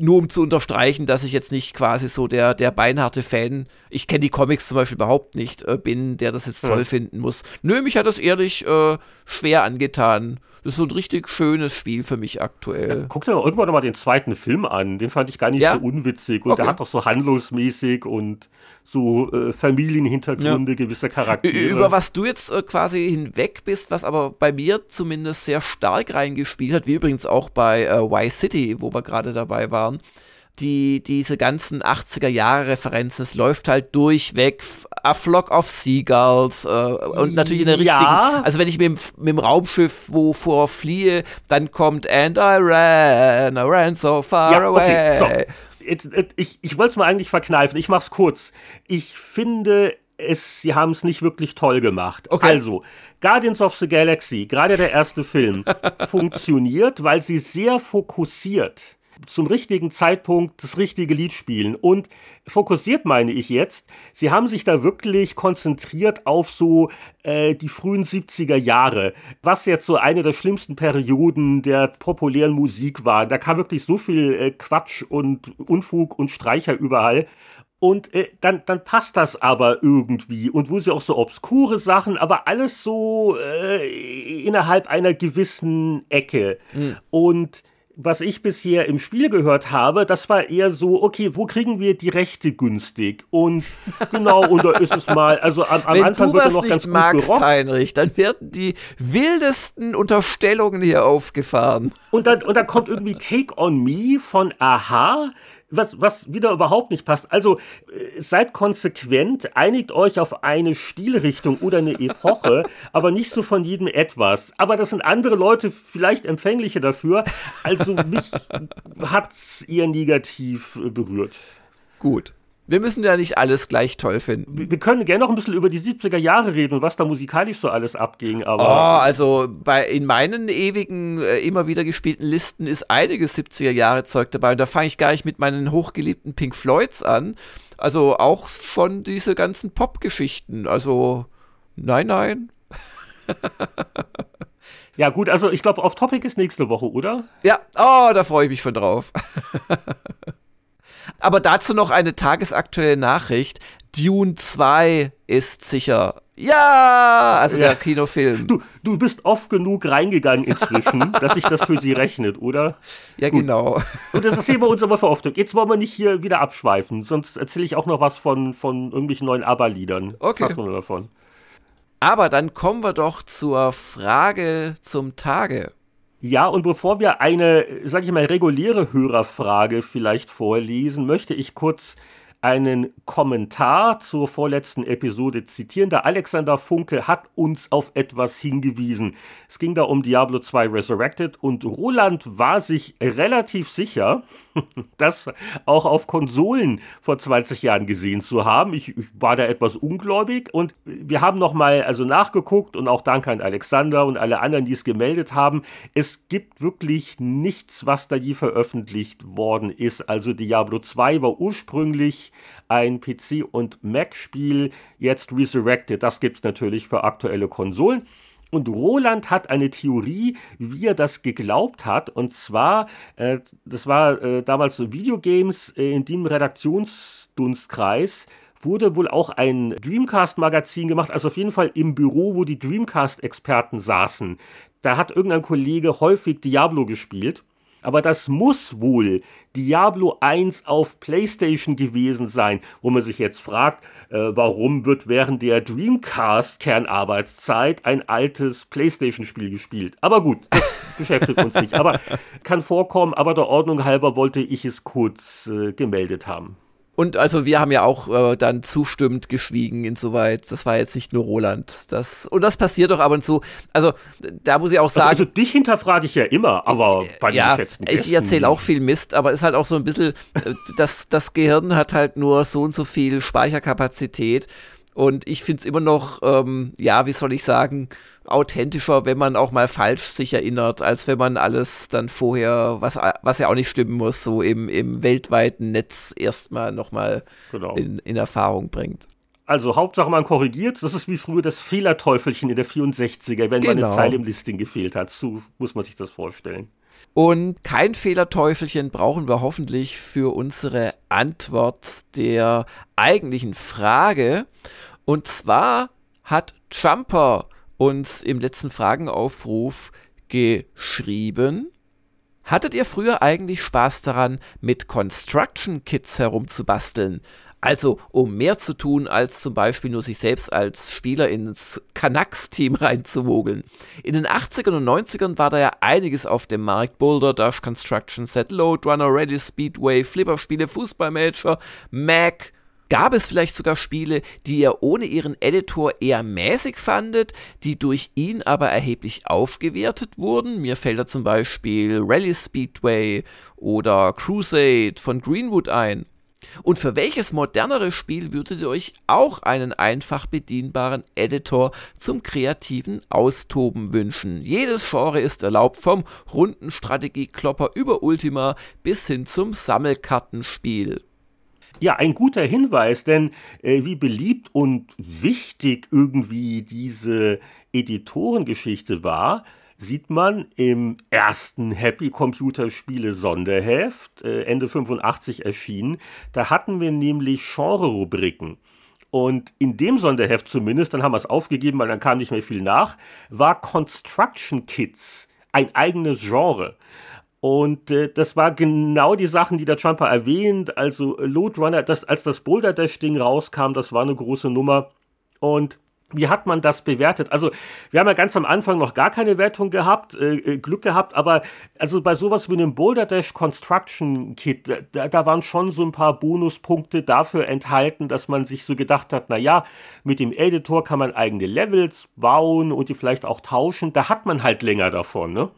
nur um zu unterstreichen, dass ich jetzt nicht quasi so der, der beinharte Fan, ich kenne die Comics zum Beispiel überhaupt nicht, äh, bin, der das jetzt toll finden muss. Nö, mich hat das ehrlich äh, schwer angetan. Das ist so ein richtig schönes Spiel für mich aktuell. Ja, guck dir doch irgendwann nochmal den zweiten Film an. Den fand ich gar nicht ja? so unwitzig. Und okay. der hat doch so handlungsmäßig und so äh, Familienhintergründe, ja. gewisse Charaktere. Über was du jetzt äh, quasi hinweg bist, was aber bei mir zumindest sehr stark reingespielt hat, wie übrigens auch bei äh, Y-City, wo wir gerade dabei waren die, diese ganzen 80er Jahre Referenzen, es läuft halt durchweg, A Flock of Seagulls äh, und natürlich in der richtigen, ja. also wenn ich mit dem, mit dem Raumschiff wo vor fliehe, dann kommt And I ran, I ran so far ja, away. Okay, so. Ich, ich wollte es mal eigentlich verkneifen, ich mach's kurz. Ich finde, es, sie haben es nicht wirklich toll gemacht. Okay. Also, Guardians of the Galaxy, gerade der erste Film, [laughs] funktioniert, weil sie sehr fokussiert zum richtigen Zeitpunkt das richtige Lied spielen. Und fokussiert meine ich jetzt, sie haben sich da wirklich konzentriert auf so äh, die frühen 70er Jahre, was jetzt so eine der schlimmsten Perioden der populären Musik war. Da kam wirklich so viel äh, Quatsch und Unfug und Streicher überall. Und äh, dann, dann passt das aber irgendwie. Und wo sie auch so obskure Sachen, aber alles so äh, innerhalb einer gewissen Ecke. Mhm. Und was ich bisher im Spiel gehört habe, das war eher so, okay, wo kriegen wir die Rechte günstig? Und [laughs] genau, und da ist es mal, also am, am Anfang wird er noch ganz gut magst, gerockt. Heinrich, dann werden die wildesten Unterstellungen hier aufgefahren. Und dann, und dann kommt irgendwie Take on Me von Aha was, was wieder überhaupt nicht passt. Also äh, seid konsequent, einigt euch auf eine Stilrichtung oder eine Epoche, [laughs] aber nicht so von jedem etwas. Aber das sind andere Leute vielleicht empfängliche dafür. Also mich [laughs] hat's eher negativ äh, berührt. Gut wir müssen ja nicht alles gleich toll finden. Wir können gerne noch ein bisschen über die 70er Jahre reden und was da musikalisch so alles abging, aber. Oh, also bei, in meinen ewigen, äh, immer wieder gespielten Listen ist einiges 70er Jahre Zeug dabei und da fange ich gar nicht mit meinen hochgeliebten Pink Floyds an. Also auch schon diese ganzen Pop-Geschichten. Also, nein, nein. [laughs] ja, gut, also ich glaube, auf Topic ist nächste Woche, oder? Ja, oh, da freue ich mich schon drauf. [laughs] Aber dazu noch eine tagesaktuelle Nachricht. Dune 2 ist sicher. Ja, also ja. der Kinofilm. Du, du bist oft genug reingegangen inzwischen, [laughs] dass sich das für sie rechnet, oder? Ja, Gut. genau. Und das ist hier bei uns aber für oft. Jetzt wollen wir nicht hier wieder abschweifen, sonst erzähle ich auch noch was von, von irgendwelchen neuen ABBA-Liedern. Okay. Was wir davon. Aber dann kommen wir doch zur Frage zum Tage. Ja, und bevor wir eine, sag ich mal, reguläre Hörerfrage vielleicht vorlesen, möchte ich kurz einen Kommentar zur vorletzten Episode zitieren. Der Alexander Funke hat uns auf etwas hingewiesen. Es ging da um Diablo 2 Resurrected und Roland war sich relativ sicher, [laughs] das auch auf Konsolen vor 20 Jahren gesehen zu haben. Ich, ich war da etwas ungläubig und wir haben nochmal also nachgeguckt und auch danke an Alexander und alle anderen, die es gemeldet haben. Es gibt wirklich nichts, was da je veröffentlicht worden ist. Also Diablo 2 war ursprünglich ein PC- und Mac-Spiel, jetzt Resurrected. Das gibt es natürlich für aktuelle Konsolen. Und Roland hat eine Theorie, wie er das geglaubt hat. Und zwar, äh, das war äh, damals so Videogames äh, in dem Redaktionsdunstkreis wurde wohl auch ein Dreamcast-Magazin gemacht, also auf jeden Fall im Büro, wo die Dreamcast-Experten saßen. Da hat irgendein Kollege häufig Diablo gespielt aber das muss wohl Diablo 1 auf PlayStation gewesen sein, wo man sich jetzt fragt, äh, warum wird während der Dreamcast-Kernarbeitszeit ein altes PlayStation-Spiel gespielt. Aber gut, das [laughs] beschäftigt uns nicht. Aber kann vorkommen, aber der Ordnung halber wollte ich es kurz äh, gemeldet haben. Und also wir haben ja auch äh, dann zustimmend geschwiegen insoweit. Das war jetzt nicht nur Roland. Das, und das passiert doch ab und zu. Also da muss ich auch also, sagen. Also, also dich hinterfrage ich ja immer, aber bei ja, den geschätzten Gästen. Ich erzähle auch viel Mist, aber es ist halt auch so ein bisschen, äh, das, das Gehirn hat halt nur so und so viel Speicherkapazität. Und ich finde es immer noch, ähm, ja, wie soll ich sagen, authentischer, wenn man auch mal falsch sich erinnert, als wenn man alles dann vorher, was, was ja auch nicht stimmen muss, so im, im weltweiten Netz erstmal nochmal genau. in, in Erfahrung bringt. Also Hauptsache man korrigiert, das ist wie früher das Fehlerteufelchen in der 64er, wenn genau. eine Zeile im Listing gefehlt hat. So muss man sich das vorstellen. Und kein Fehlerteufelchen brauchen wir hoffentlich für unsere Antwort der eigentlichen Frage. Und zwar hat Jumper uns im letzten Fragenaufruf geschrieben. Hattet ihr früher eigentlich Spaß daran, mit Construction Kits herumzubasteln? Also, um mehr zu tun, als zum Beispiel nur sich selbst als Spieler ins Canucks-Team [laughs] reinzumogeln. In den 80ern und 90ern war da ja einiges auf dem Markt. Boulder, Dash Construction Set, Load Runner, Ready Speedway, Flipperspiele, Fußballmanager, Mac, Gab es vielleicht sogar Spiele, die ihr ohne ihren Editor eher mäßig fandet, die durch ihn aber erheblich aufgewertet wurden? Mir fällt da zum Beispiel Rally Speedway oder Crusade von Greenwood ein. Und für welches modernere Spiel würdet ihr euch auch einen einfach bedienbaren Editor zum kreativen Austoben wünschen? Jedes Genre ist erlaubt, vom runden Strategieklopper über Ultima bis hin zum Sammelkartenspiel. Ja, ein guter Hinweis, denn äh, wie beliebt und wichtig irgendwie diese Editorengeschichte war, sieht man im ersten Happy Computer Spiele Sonderheft, äh, Ende 85 erschienen. Da hatten wir nämlich Genre-Rubriken. Und in dem Sonderheft zumindest, dann haben wir es aufgegeben, weil dann kam nicht mehr viel nach, war Construction Kits ein eigenes Genre. Und äh, das war genau die Sachen, die der Trumper erwähnt. Also Load Runner, das, als das Boulder Dash Ding rauskam, das war eine große Nummer. Und wie hat man das bewertet? Also, wir haben ja ganz am Anfang noch gar keine Wertung gehabt, äh, äh, Glück gehabt, aber also bei sowas wie einem Boulder Dash Construction Kit, da, da waren schon so ein paar Bonuspunkte dafür enthalten, dass man sich so gedacht hat, na ja, mit dem Editor kann man eigene Levels bauen und die vielleicht auch tauschen. Da hat man halt länger davon, ne?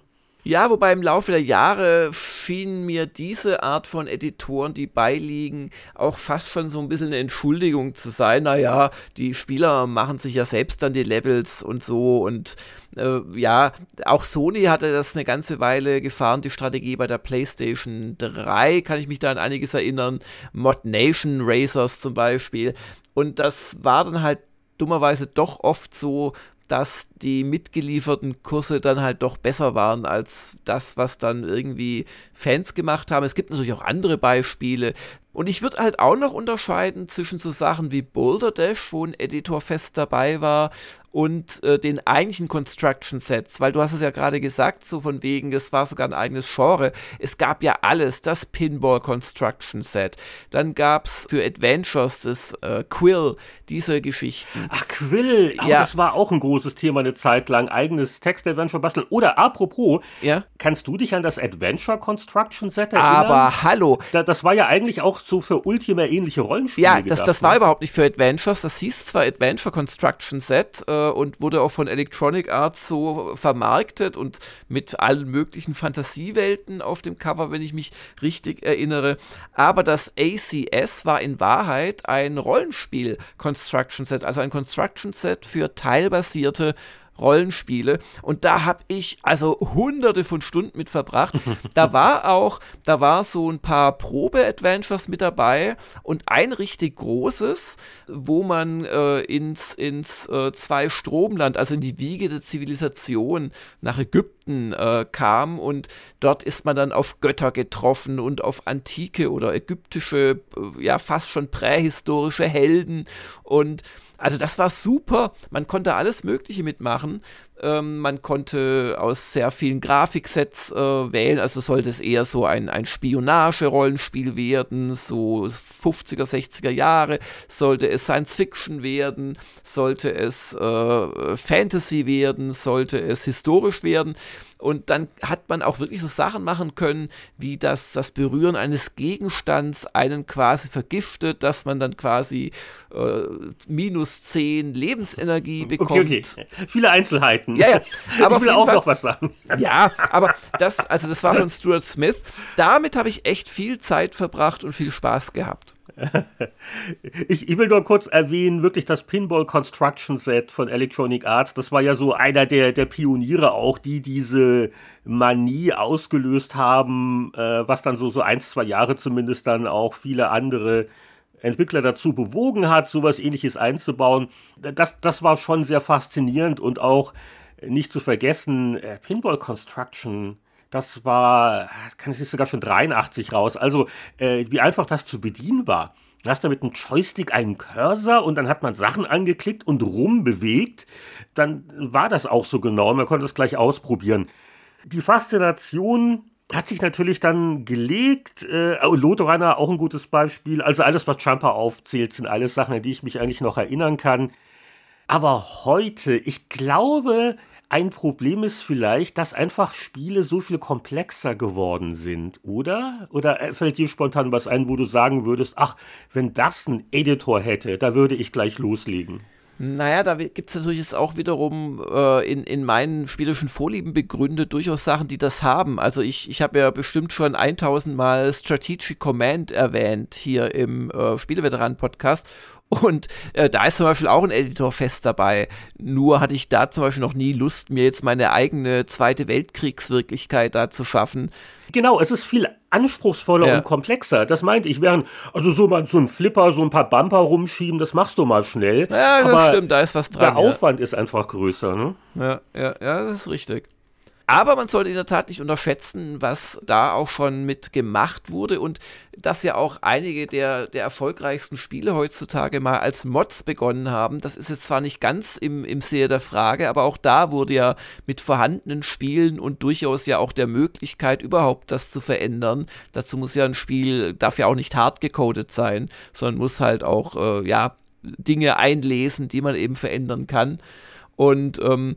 Ja, wobei im Laufe der Jahre schien mir diese Art von Editoren, die beiliegen, auch fast schon so ein bisschen eine Entschuldigung zu sein. Naja, die Spieler machen sich ja selbst dann die Levels und so und äh, ja, auch Sony hatte das eine ganze Weile gefahren, die Strategie bei der PlayStation 3, kann ich mich da an einiges erinnern. Mod Nation Racers zum Beispiel. Und das war dann halt dummerweise doch oft so, dass die mitgelieferten Kurse dann halt doch besser waren als das, was dann irgendwie Fans gemacht haben. Es gibt natürlich auch andere Beispiele. Und ich würde halt auch noch unterscheiden zwischen so Sachen wie Boulder Dash, wo ein Editor fest dabei war, und äh, den eigentlichen Construction Sets, weil du hast es ja gerade gesagt, so von wegen, es war sogar ein eigenes Genre. Es gab ja alles, das Pinball Construction Set. Dann gab es für Adventures das äh, Quill, diese Geschichten. Ach, Quill, ja. das war auch ein großes Thema eine Zeit lang, eigenes Text-Adventure basteln. Oder apropos, ja? kannst du dich an das Adventure Construction Set erinnern? Aber hallo. Da, das war ja eigentlich auch so für Ultima ähnliche Rollenspiele. Ja, das, das war ne? überhaupt nicht für Adventures. Das hieß zwar Adventure Construction Set, äh, und wurde auch von Electronic Arts so vermarktet und mit allen möglichen Fantasiewelten auf dem Cover, wenn ich mich richtig erinnere. Aber das ACS war in Wahrheit ein Rollenspiel Construction Set, also ein Construction Set für teilbasierte Rollenspiele. Und da habe ich also hunderte von Stunden mit verbracht. [laughs] da war auch, da war so ein paar Probe-Adventures mit dabei. Und ein richtig großes, wo man äh, ins, ins äh, Zwei-Stromland, also in die Wiege der Zivilisation nach Ägypten äh, kam. Und dort ist man dann auf Götter getroffen und auf antike oder ägyptische, äh, ja fast schon prähistorische Helden. Und also das war super. Man konnte alles Mögliche mitmachen. Ähm, man konnte aus sehr vielen Grafiksets äh, wählen. Also sollte es eher so ein, ein Spionage-Rollenspiel werden, so 50er, 60er Jahre. Sollte es Science Fiction werden, sollte es äh, Fantasy werden, sollte es historisch werden. Und dann hat man auch wirklich so Sachen machen können, wie das, das Berühren eines Gegenstands einen quasi vergiftet, dass man dann quasi äh, minus 10 Lebensenergie bekommt. Okay, okay. Viele Einzelheiten. Ja, ja. [laughs] Aber ich will auch Fall, noch was sagen. [laughs] Ja, aber das, also das war von Stuart Smith. Damit habe ich echt viel Zeit verbracht und viel Spaß gehabt. [laughs] ich, ich, will nur kurz erwähnen, wirklich das Pinball Construction Set von Electronic Arts, das war ja so einer der, der Pioniere auch, die diese Manie ausgelöst haben, äh, was dann so, so ein, zwei Jahre zumindest dann auch viele andere Entwickler dazu bewogen hat, sowas ähnliches einzubauen. Das, das war schon sehr faszinierend und auch nicht zu vergessen, äh, Pinball Construction das war, kann ich sogar schon 83 raus. Also, äh, wie einfach das zu bedienen war. Du hast da mit einem Joystick einen Cursor und dann hat man Sachen angeklickt und rumbewegt. Dann war das auch so genau. Man konnte es gleich ausprobieren. Die Faszination hat sich natürlich dann gelegt. Äh, oh, Lotorana auch ein gutes Beispiel. Also alles, was Jumper aufzählt, sind alles Sachen, an die ich mich eigentlich noch erinnern kann. Aber heute, ich glaube, ein Problem ist vielleicht, dass einfach Spiele so viel komplexer geworden sind, oder? Oder äh, fällt dir spontan was ein, wo du sagen würdest, ach, wenn das ein Editor hätte, da würde ich gleich loslegen? Naja, da gibt es natürlich auch wiederum äh, in, in meinen spielischen Vorlieben begründet durchaus Sachen, die das haben. Also ich, ich habe ja bestimmt schon 1000 Mal Strategic Command erwähnt hier im äh, Spieleveteranen-Podcast und äh, da ist zum Beispiel auch ein Editor fest dabei. Nur hatte ich da zum Beispiel noch nie Lust, mir jetzt meine eigene Zweite Weltkriegswirklichkeit da zu schaffen. Genau, es ist viel anspruchsvoller ja. und komplexer. Das meinte ich. Während, also so mal so ein Flipper, so ein paar Bumper rumschieben, das machst du mal schnell. Ja, das aber stimmt, da ist was dran. Der Aufwand ist einfach größer, ne? Ja, ja, ja, das ist richtig. Aber man sollte in der Tat nicht unterschätzen, was da auch schon mit gemacht wurde und dass ja auch einige der, der erfolgreichsten Spiele heutzutage mal als Mods begonnen haben. Das ist jetzt zwar nicht ganz im, im Sehe der Frage, aber auch da wurde ja mit vorhandenen Spielen und durchaus ja auch der Möglichkeit, überhaupt das zu verändern. Dazu muss ja ein Spiel, darf ja auch nicht hart gecodet sein, sondern muss halt auch, äh, ja, Dinge einlesen, die man eben verändern kann. Und ähm,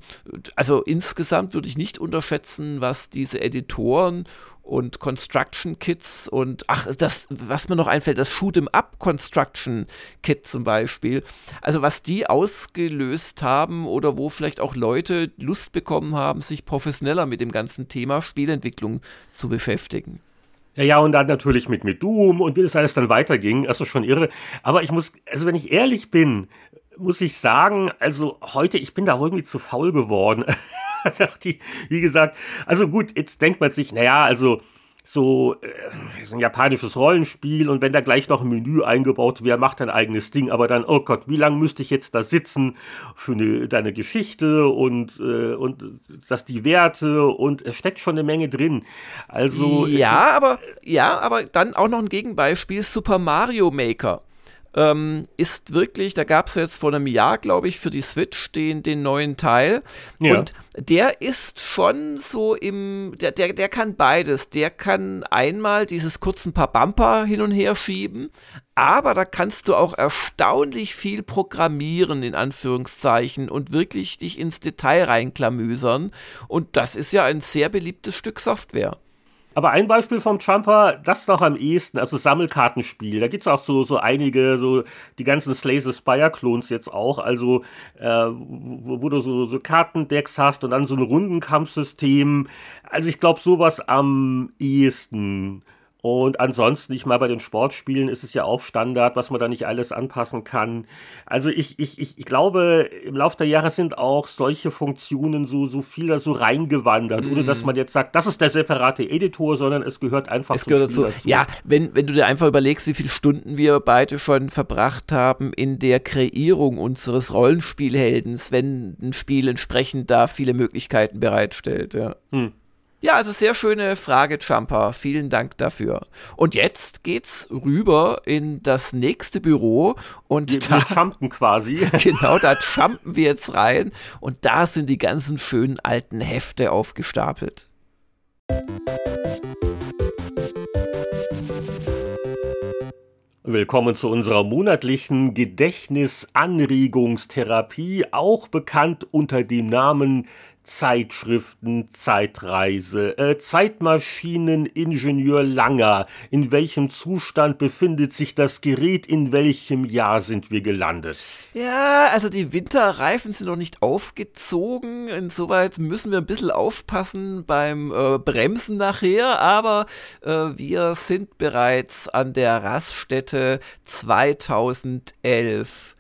also insgesamt würde ich nicht unterschätzen, was diese Editoren und Construction Kits und ach, das, was mir noch einfällt, das Shoot'em Up Construction Kit zum Beispiel. Also was die ausgelöst haben oder wo vielleicht auch Leute Lust bekommen haben, sich professioneller mit dem ganzen Thema Spielentwicklung zu beschäftigen. Ja, ja, und dann natürlich mit, mit Doom und wie das alles dann weiterging, das ist schon irre. Aber ich muss, also wenn ich ehrlich bin, muss ich sagen, also heute, ich bin da irgendwie zu faul geworden. [laughs] wie gesagt, also gut, jetzt denkt man sich, naja, also so, äh, so ein japanisches Rollenspiel und wenn da gleich noch ein Menü eingebaut wäre, macht ein eigenes Ding, aber dann, oh Gott, wie lange müsste ich jetzt da sitzen für eine, deine Geschichte und, äh, und dass die Werte und es steckt schon eine Menge drin. Also. Ja, äh, aber, ja, aber dann auch noch ein Gegenbeispiel, Super Mario Maker ähm, ist wirklich, da gab es jetzt vor einem Jahr, glaube ich, für die Switch den, den neuen Teil. Ja. Und der ist schon so im, der, der, der kann beides. Der kann einmal dieses kurzen paar Bumper hin und her schieben, aber da kannst du auch erstaunlich viel programmieren, in Anführungszeichen, und wirklich dich ins Detail reinklamüsern. Und das ist ja ein sehr beliebtes Stück Software. Aber ein Beispiel vom Trumper, das ist noch am ehesten, also Sammelkartenspiel. Da gibt's auch so, so einige, so die ganzen Slay the Spire-Klons jetzt auch, also äh, wo, wo, du so, so Kartendecks hast und dann so ein Rundenkampfsystem. Also ich glaube, sowas am ehesten. Und ansonsten, ich mal bei den Sportspielen ist es ja auch Standard, was man da nicht alles anpassen kann. Also ich, ich, ich, ich glaube, im Laufe der Jahre sind auch solche Funktionen so, so viel da so reingewandert, mm. ohne dass mhm. man jetzt sagt, das ist der separate Editor, sondern es gehört einfach es gehört dazu. dazu. Ja, wenn, wenn du dir einfach überlegst, wie viele Stunden wir beide schon verbracht haben in der Kreierung unseres Rollenspielheldens, wenn ein Spiel entsprechend da viele Möglichkeiten bereitstellt, ja. Hm. Ja, also sehr schöne Frage, Jumper. Vielen Dank dafür. Und jetzt geht's rüber in das nächste Büro und wir, da wir jumpen quasi. [laughs] genau, da jumpen wir jetzt rein und da sind die ganzen schönen alten Hefte aufgestapelt. Willkommen zu unserer monatlichen Gedächtnisanregungstherapie, auch bekannt unter dem Namen Zeitschriften, Zeitreise, äh, Zeitmaschineningenieur Langer. In welchem Zustand befindet sich das Gerät? In welchem Jahr sind wir gelandet? Ja, also die Winterreifen sind noch nicht aufgezogen. Insoweit müssen wir ein bisschen aufpassen beim äh, Bremsen nachher. Aber äh, wir sind bereits an der Raststätte 2011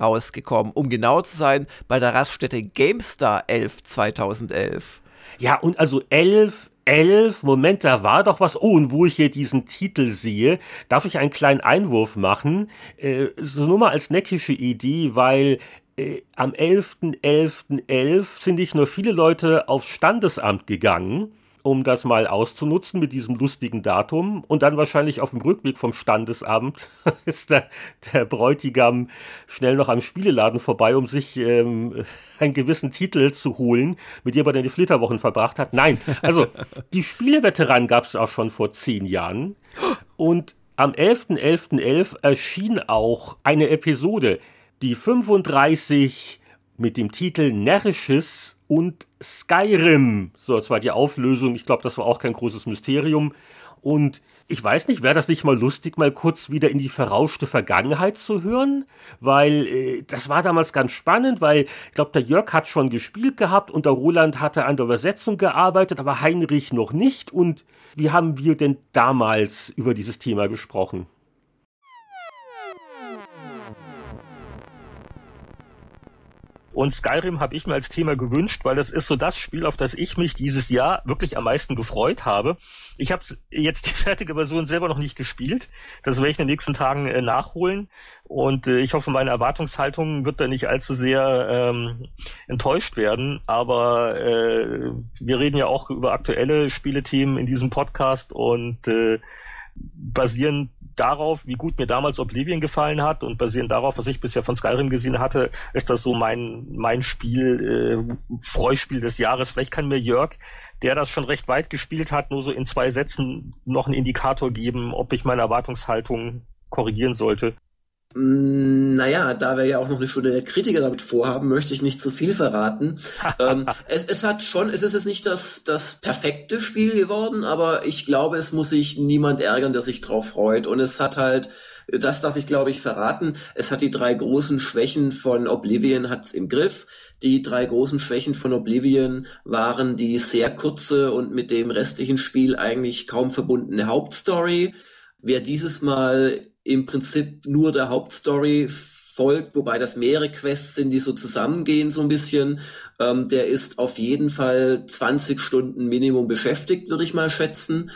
rausgekommen. Um genau zu sein, bei der Raststätte GameStar 11 2011. Ja, und also 11, 11, Moment, da war doch was. Oh, und wo ich hier diesen Titel sehe, darf ich einen kleinen Einwurf machen? Äh, so nur mal als neckische Idee, weil äh, am 11.11.11 .11 sind nicht nur viele Leute aufs Standesamt gegangen, um das mal auszunutzen mit diesem lustigen Datum. Und dann wahrscheinlich auf dem Rückweg vom Standesamt [laughs] ist der, der Bräutigam schnell noch am Spieleladen vorbei, um sich ähm, [laughs] einen gewissen Titel zu holen, mit dem er dann die Flitterwochen verbracht hat. Nein, also [laughs] die Spieleveteranen gab es auch schon vor zehn Jahren. Und am 11.11.11 .11. erschien auch eine Episode, die 35 mit dem Titel Närrisches und Skyrim. So, das war die Auflösung. Ich glaube, das war auch kein großes Mysterium. Und ich weiß nicht, wäre das nicht mal lustig, mal kurz wieder in die verrauschte Vergangenheit zu hören? Weil äh, das war damals ganz spannend, weil ich glaube, der Jörg hat schon gespielt gehabt und der Roland hatte an der Übersetzung gearbeitet, aber Heinrich noch nicht. Und wie haben wir denn damals über dieses Thema gesprochen? Und Skyrim habe ich mir als Thema gewünscht, weil das ist so das Spiel, auf das ich mich dieses Jahr wirklich am meisten gefreut habe. Ich habe jetzt [laughs] die fertige Version selber noch nicht gespielt. Das werde ich in den nächsten Tagen äh, nachholen. Und äh, ich hoffe, meine Erwartungshaltung wird da nicht allzu sehr ähm, enttäuscht werden. Aber äh, wir reden ja auch über aktuelle Spielethemen in diesem Podcast und äh, basieren darauf, wie gut mir damals Oblivion gefallen hat und basierend darauf, was ich bisher von Skyrim gesehen hatte, ist das so mein, mein Spiel, äh, Freuspiel des Jahres. Vielleicht kann mir Jörg, der das schon recht weit gespielt hat, nur so in zwei Sätzen noch einen Indikator geben, ob ich meine Erwartungshaltung korrigieren sollte. Mm, naja, da wir ja auch noch eine Stunde der Kritiker damit vorhaben, möchte ich nicht zu viel verraten. [laughs] ähm, es, es hat schon, es ist jetzt nicht das, das perfekte Spiel geworden, aber ich glaube, es muss sich niemand ärgern, der sich drauf freut. Und es hat halt, das darf ich glaube ich verraten, es hat die drei großen Schwächen von Oblivion hat's im Griff. Die drei großen Schwächen von Oblivion waren die sehr kurze und mit dem restlichen Spiel eigentlich kaum verbundene Hauptstory. Wer dieses Mal im Prinzip nur der Hauptstory folgt, wobei das mehrere Quests sind, die so zusammengehen so ein bisschen. Ähm, der ist auf jeden Fall 20 Stunden Minimum beschäftigt, würde ich mal schätzen.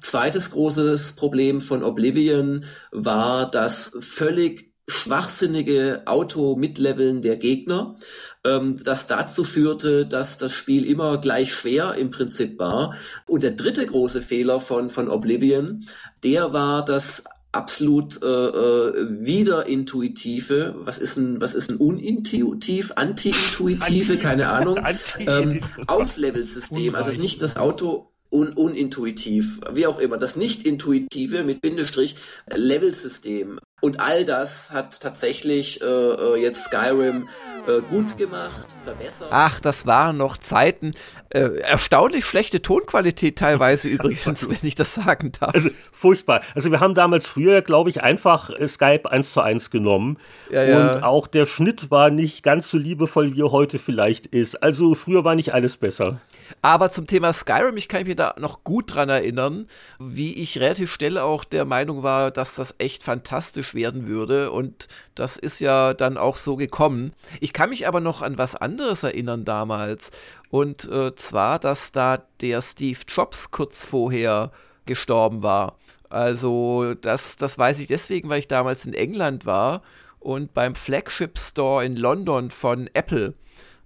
Zweites großes Problem von Oblivion war das völlig schwachsinnige Auto-Mitleveln der Gegner, ähm, das dazu führte, dass das Spiel immer gleich schwer im Prinzip war. Und der dritte große Fehler von, von Oblivion, der war, dass absolut äh, äh, widerintuitive, was ist ein, was ist ein unintuitiv, anti-intuitive, [laughs] keine Ahnung, ähm, [laughs] Auflevel-System. Also es ist nicht das Auto un unintuitiv, wie auch immer, das nicht intuitive mit Bindestrich Level-System. Und all das hat tatsächlich äh, äh, jetzt Skyrim äh, gut gemacht, verbessert. Ach, das waren noch Zeiten. Äh, erstaunlich schlechte Tonqualität teilweise übrigens, wenn ich das sagen darf. Also furchtbar. Also wir haben damals früher, glaube ich, einfach äh, Skype eins zu eins genommen. Ja, ja. Und auch der Schnitt war nicht ganz so liebevoll, wie er heute vielleicht ist. Also früher war nicht alles besser. Aber zum Thema Skyrim, ich kann mich da noch gut dran erinnern, wie ich relativ schnell auch der Meinung war, dass das echt fantastisch werden würde. Und das ist ja dann auch so gekommen. Ich kann mich aber noch an was anderes erinnern damals. Und äh, zwar, dass da der Steve Jobs kurz vorher gestorben war. Also das, das weiß ich deswegen, weil ich damals in England war und beim Flagship Store in London von Apple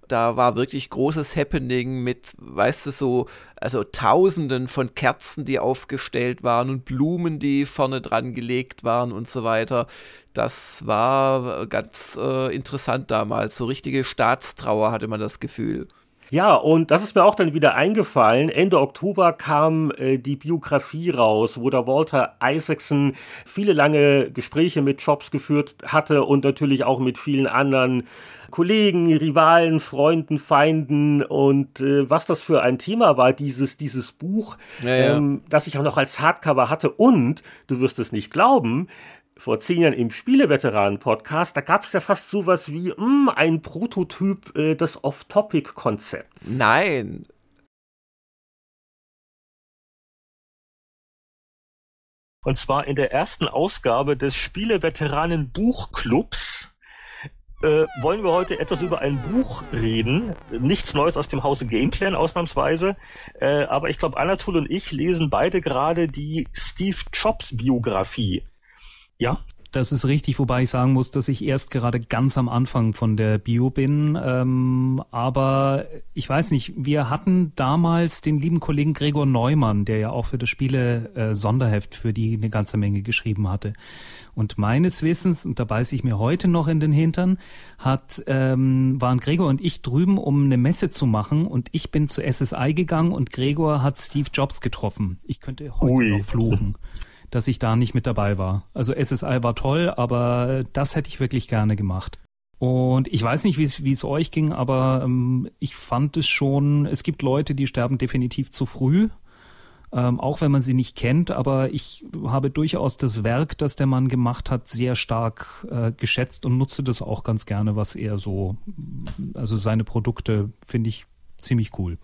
da war wirklich großes Happening mit, weißt du, so, also Tausenden von Kerzen, die aufgestellt waren und Blumen, die vorne dran gelegt waren und so weiter. Das war ganz äh, interessant damals. So richtige Staatstrauer hatte man das Gefühl. Ja, und das ist mir auch dann wieder eingefallen. Ende Oktober kam äh, die Biografie raus, wo der Walter Isaacson viele lange Gespräche mit Jobs geführt hatte und natürlich auch mit vielen anderen Kollegen, Rivalen, Freunden, Feinden und äh, was das für ein Thema war, dieses, dieses Buch, ja, ja. Ähm, das ich auch noch als Hardcover hatte. Und, du wirst es nicht glauben, vor zehn Jahren im Spieleveteranen-Podcast, da gab es ja fast sowas wie mh, hm, ein Prototyp äh, des Off-Topic-Konzepts. Nein. Und zwar in der ersten Ausgabe des Spieleveteranen-Buchclubs äh, wollen wir heute etwas über ein Buch reden. Nichts Neues aus dem Hause Gameplan ausnahmsweise. Äh, aber ich glaube, Anatol und ich lesen beide gerade die Steve Jobs Biografie. Ja? Das ist richtig, wobei ich sagen muss, dass ich erst gerade ganz am Anfang von der Bio bin. Ähm, aber ich weiß nicht, wir hatten damals den lieben Kollegen Gregor Neumann, der ja auch für das Spiele-Sonderheft äh, für die eine ganze Menge geschrieben hatte. Und meines Wissens, und da beiße ich mir heute noch in den Hintern, hat, ähm, waren Gregor und ich drüben, um eine Messe zu machen und ich bin zu SSI gegangen und Gregor hat Steve Jobs getroffen. Ich könnte heute Ui. noch fluchen [laughs] dass ich da nicht mit dabei war. Also SSI war toll, aber das hätte ich wirklich gerne gemacht. Und ich weiß nicht, wie es euch ging, aber ähm, ich fand es schon, es gibt Leute, die sterben definitiv zu früh, ähm, auch wenn man sie nicht kennt, aber ich habe durchaus das Werk, das der Mann gemacht hat, sehr stark äh, geschätzt und nutze das auch ganz gerne, was er so, also seine Produkte finde ich ziemlich cool.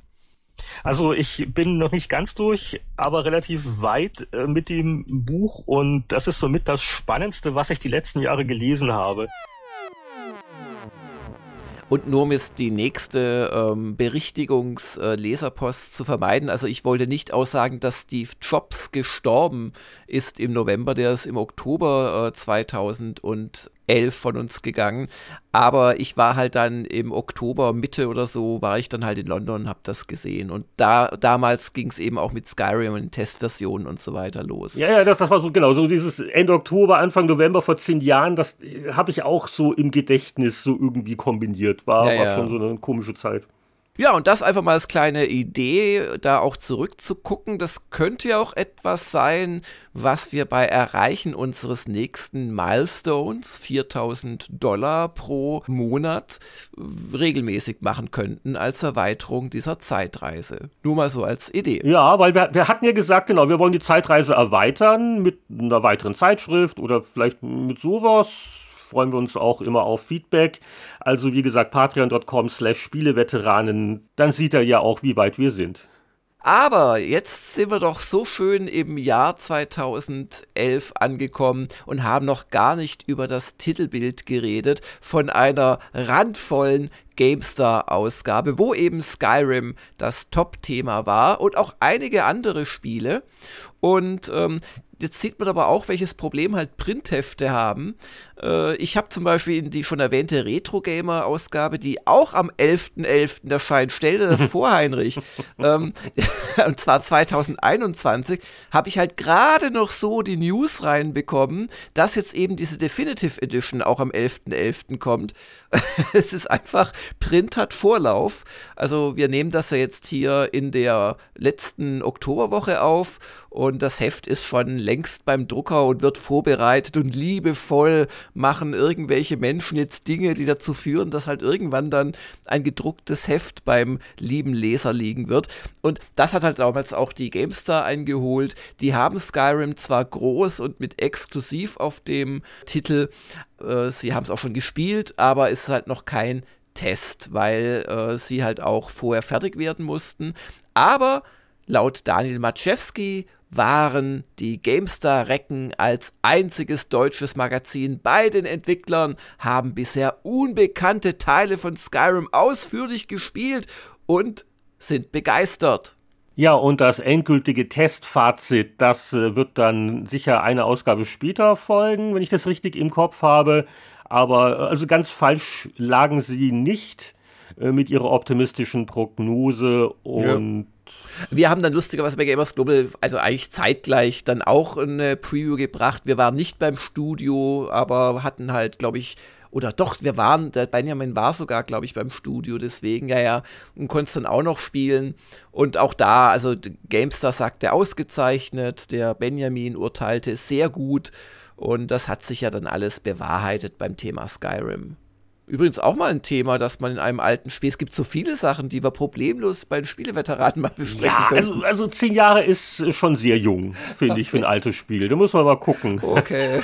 Also ich bin noch nicht ganz durch, aber relativ weit äh, mit dem Buch und das ist somit das Spannendste, was ich die letzten Jahre gelesen habe. Und nur um jetzt die nächste ähm, Berichtigungsleserpost äh, zu vermeiden, also ich wollte nicht aussagen, dass Steve Jobs gestorben ist im November, der ist im Oktober äh, 2011 von uns gegangen. Aber ich war halt dann im Oktober, Mitte oder so, war ich dann halt in London und habe das gesehen. Und da damals ging es eben auch mit Skyrim und Testversionen und so weiter los. Ja, ja, das, das war so genau, so dieses Ende Oktober, Anfang November vor zehn Jahren, das äh, habe ich auch so im Gedächtnis so irgendwie kombiniert. War, ja, war ja. schon so eine komische Zeit. Ja, und das einfach mal als kleine Idee, da auch zurückzugucken. Das könnte ja auch etwas sein, was wir bei Erreichen unseres nächsten Milestones, 4000 Dollar pro Monat, regelmäßig machen könnten als Erweiterung dieser Zeitreise. Nur mal so als Idee. Ja, weil wir, wir hatten ja gesagt, genau, wir wollen die Zeitreise erweitern mit einer weiteren Zeitschrift oder vielleicht mit sowas freuen wir uns auch immer auf Feedback. Also wie gesagt, patreon.com slash Spieleveteranen, dann sieht er ja auch, wie weit wir sind. Aber jetzt sind wir doch so schön im Jahr 2011 angekommen und haben noch gar nicht über das Titelbild geredet von einer randvollen GameStar-Ausgabe, wo eben Skyrim das Top-Thema war und auch einige andere Spiele. Und ähm, jetzt sieht man aber auch, welches Problem halt Printhefte haben. Äh, ich habe zum Beispiel in die schon erwähnte Retro-Gamer-Ausgabe, die auch am 11.11. .11. erscheint, stell dir das [laughs] vor, Heinrich. ähm, [laughs] und zwar 2021, habe ich halt gerade noch so die News reinbekommen, dass jetzt eben diese Definitive Edition auch am 11.11. .11. kommt. [laughs] es ist einfach, Print hat Vorlauf. Also wir nehmen das ja jetzt hier in der letzten Oktoberwoche auf und das Heft ist schon längst beim Drucker und wird vorbereitet und liebevoll machen irgendwelche Menschen jetzt Dinge, die dazu führen, dass halt irgendwann dann ein gedrucktes Heft beim lieben Leser liegen wird. Und das hat halt damals auch die GameStar eingeholt. Die haben Skyrim zwar groß und mit exklusiv auf dem Titel, äh, sie haben es auch schon gespielt, aber es ist halt noch kein Test, weil äh, sie halt auch vorher fertig werden mussten. Aber laut Daniel Maczewski waren die GameStar-Recken als einziges deutsches Magazin bei den Entwicklern, haben bisher unbekannte Teile von Skyrim ausführlich gespielt und sind begeistert. Ja, und das endgültige Testfazit, das äh, wird dann sicher eine Ausgabe später folgen, wenn ich das richtig im Kopf habe. Aber äh, also ganz falsch lagen sie nicht äh, mit ihrer optimistischen Prognose und. Wir haben dann lustigerweise bei Gamers Global, also eigentlich zeitgleich, dann auch eine Preview gebracht. Wir waren nicht beim Studio, aber hatten halt, glaube ich, oder doch, wir waren, der Benjamin war sogar, glaube ich, beim Studio, deswegen, ja, ja, und konnte es dann auch noch spielen. Und auch da, also GameStar sagte ausgezeichnet, der Benjamin urteilte sehr gut. Und das hat sich ja dann alles bewahrheitet beim Thema Skyrim. Übrigens auch mal ein Thema, dass man in einem alten Spiel, es gibt so viele Sachen, die wir problemlos bei den Spieleveteranen mal besprechen ja, können. Also, also zehn Jahre ist schon sehr jung, finde ich, für ein altes Spiel. Da muss man mal gucken. Okay.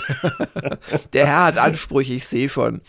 [laughs] Der Herr hat Ansprüche, ich sehe schon.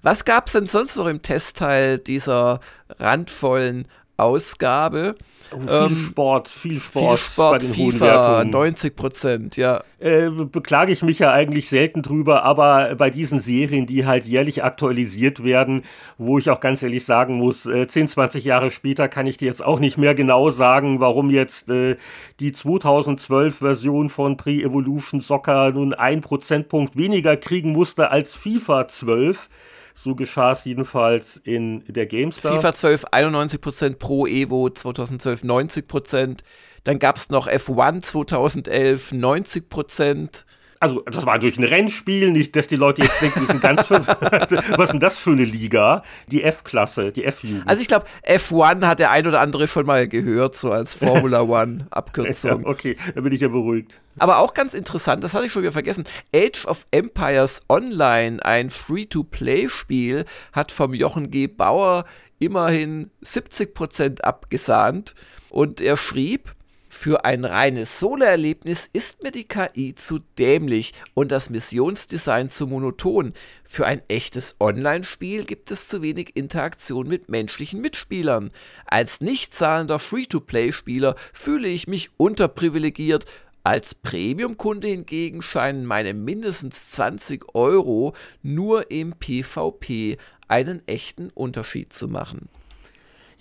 Was gab es denn sonst noch im Testteil dieser randvollen Ausgabe? Oh, viel ähm, Sport, viel Sport, viel Sport bei den FIFA, 90 Prozent, ja. Äh, beklage ich mich ja eigentlich selten drüber, aber bei diesen Serien, die halt jährlich aktualisiert werden, wo ich auch ganz ehrlich sagen muss, äh, 10, 20 Jahre später kann ich dir jetzt auch nicht mehr genau sagen, warum jetzt äh, die 2012-Version von Pre-Evolution Soccer nun ein Prozentpunkt weniger kriegen musste als FIFA 12. So geschah es jedenfalls in der GameStar. FIFA 12 91% Pro Evo 2012 90%. Dann gab es noch F1 2011 90% also das war durch ein Rennspiel, nicht, dass die Leute jetzt denken, die sind ganz [laughs] was ist denn das für eine Liga? Die F-Klasse, die F-Jugend. Also ich glaube, F1 hat der ein oder andere schon mal gehört, so als Formula [laughs] One Abkürzung. Ja, okay, da bin ich ja beruhigt. Aber auch ganz interessant, das hatte ich schon wieder vergessen. Age of Empires Online, ein Free-to-Play-Spiel, hat vom Jochen G. Bauer immerhin 70% abgesahnt. Und er schrieb, für ein reines Solo-Erlebnis ist mir die KI zu dämlich und das Missionsdesign zu monoton. Für ein echtes Online-Spiel gibt es zu wenig Interaktion mit menschlichen Mitspielern. Als nicht zahlender Free-to-Play-Spieler fühle ich mich unterprivilegiert. Als Premium-Kunde hingegen scheinen meine mindestens 20 Euro nur im PvP einen echten Unterschied zu machen.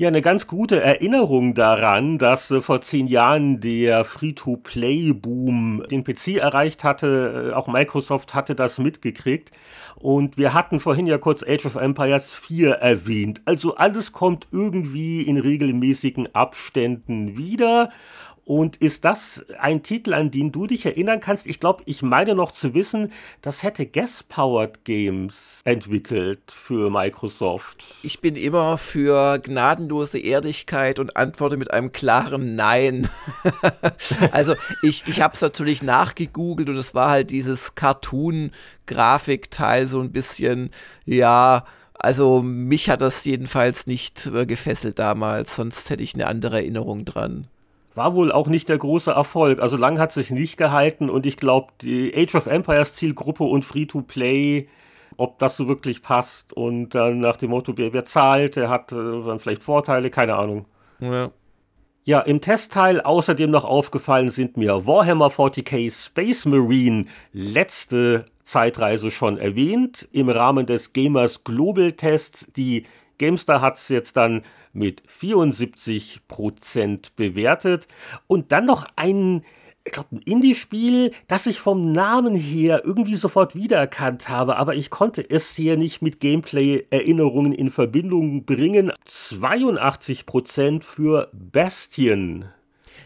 Ja, eine ganz gute Erinnerung daran, dass äh, vor zehn Jahren der Free-to-Play-Boom den PC erreicht hatte. Äh, auch Microsoft hatte das mitgekriegt. Und wir hatten vorhin ja kurz Age of Empires 4 erwähnt. Also alles kommt irgendwie in regelmäßigen Abständen wieder. Und ist das ein Titel, an den du dich erinnern kannst? Ich glaube, ich meine noch zu wissen, das hätte Gas-Powered Games entwickelt für Microsoft. Ich bin immer für gnadenlose Ehrlichkeit und antworte mit einem klaren Nein. [laughs] also ich, ich habe es natürlich nachgegoogelt und es war halt dieses Cartoon-Grafikteil so ein bisschen, ja, also mich hat das jedenfalls nicht äh, gefesselt damals, sonst hätte ich eine andere Erinnerung dran war wohl auch nicht der große Erfolg. Also lang hat sich nicht gehalten und ich glaube, die Age of Empires Zielgruppe und Free-to-Play, ob das so wirklich passt und dann nach dem Motto, wer, zahlt, der hat äh, dann vielleicht Vorteile, keine Ahnung. Ja. Ja, im Testteil außerdem noch aufgefallen sind mir Warhammer 40k Space Marine letzte Zeitreise schon erwähnt im Rahmen des Gamers Global Tests. Die GameStar hat es jetzt dann mit 74% bewertet. Und dann noch ein, ich glaube, ein Indie-Spiel, das ich vom Namen her irgendwie sofort wiedererkannt habe, aber ich konnte es hier nicht mit Gameplay-Erinnerungen in Verbindung bringen. 82% für Bastion.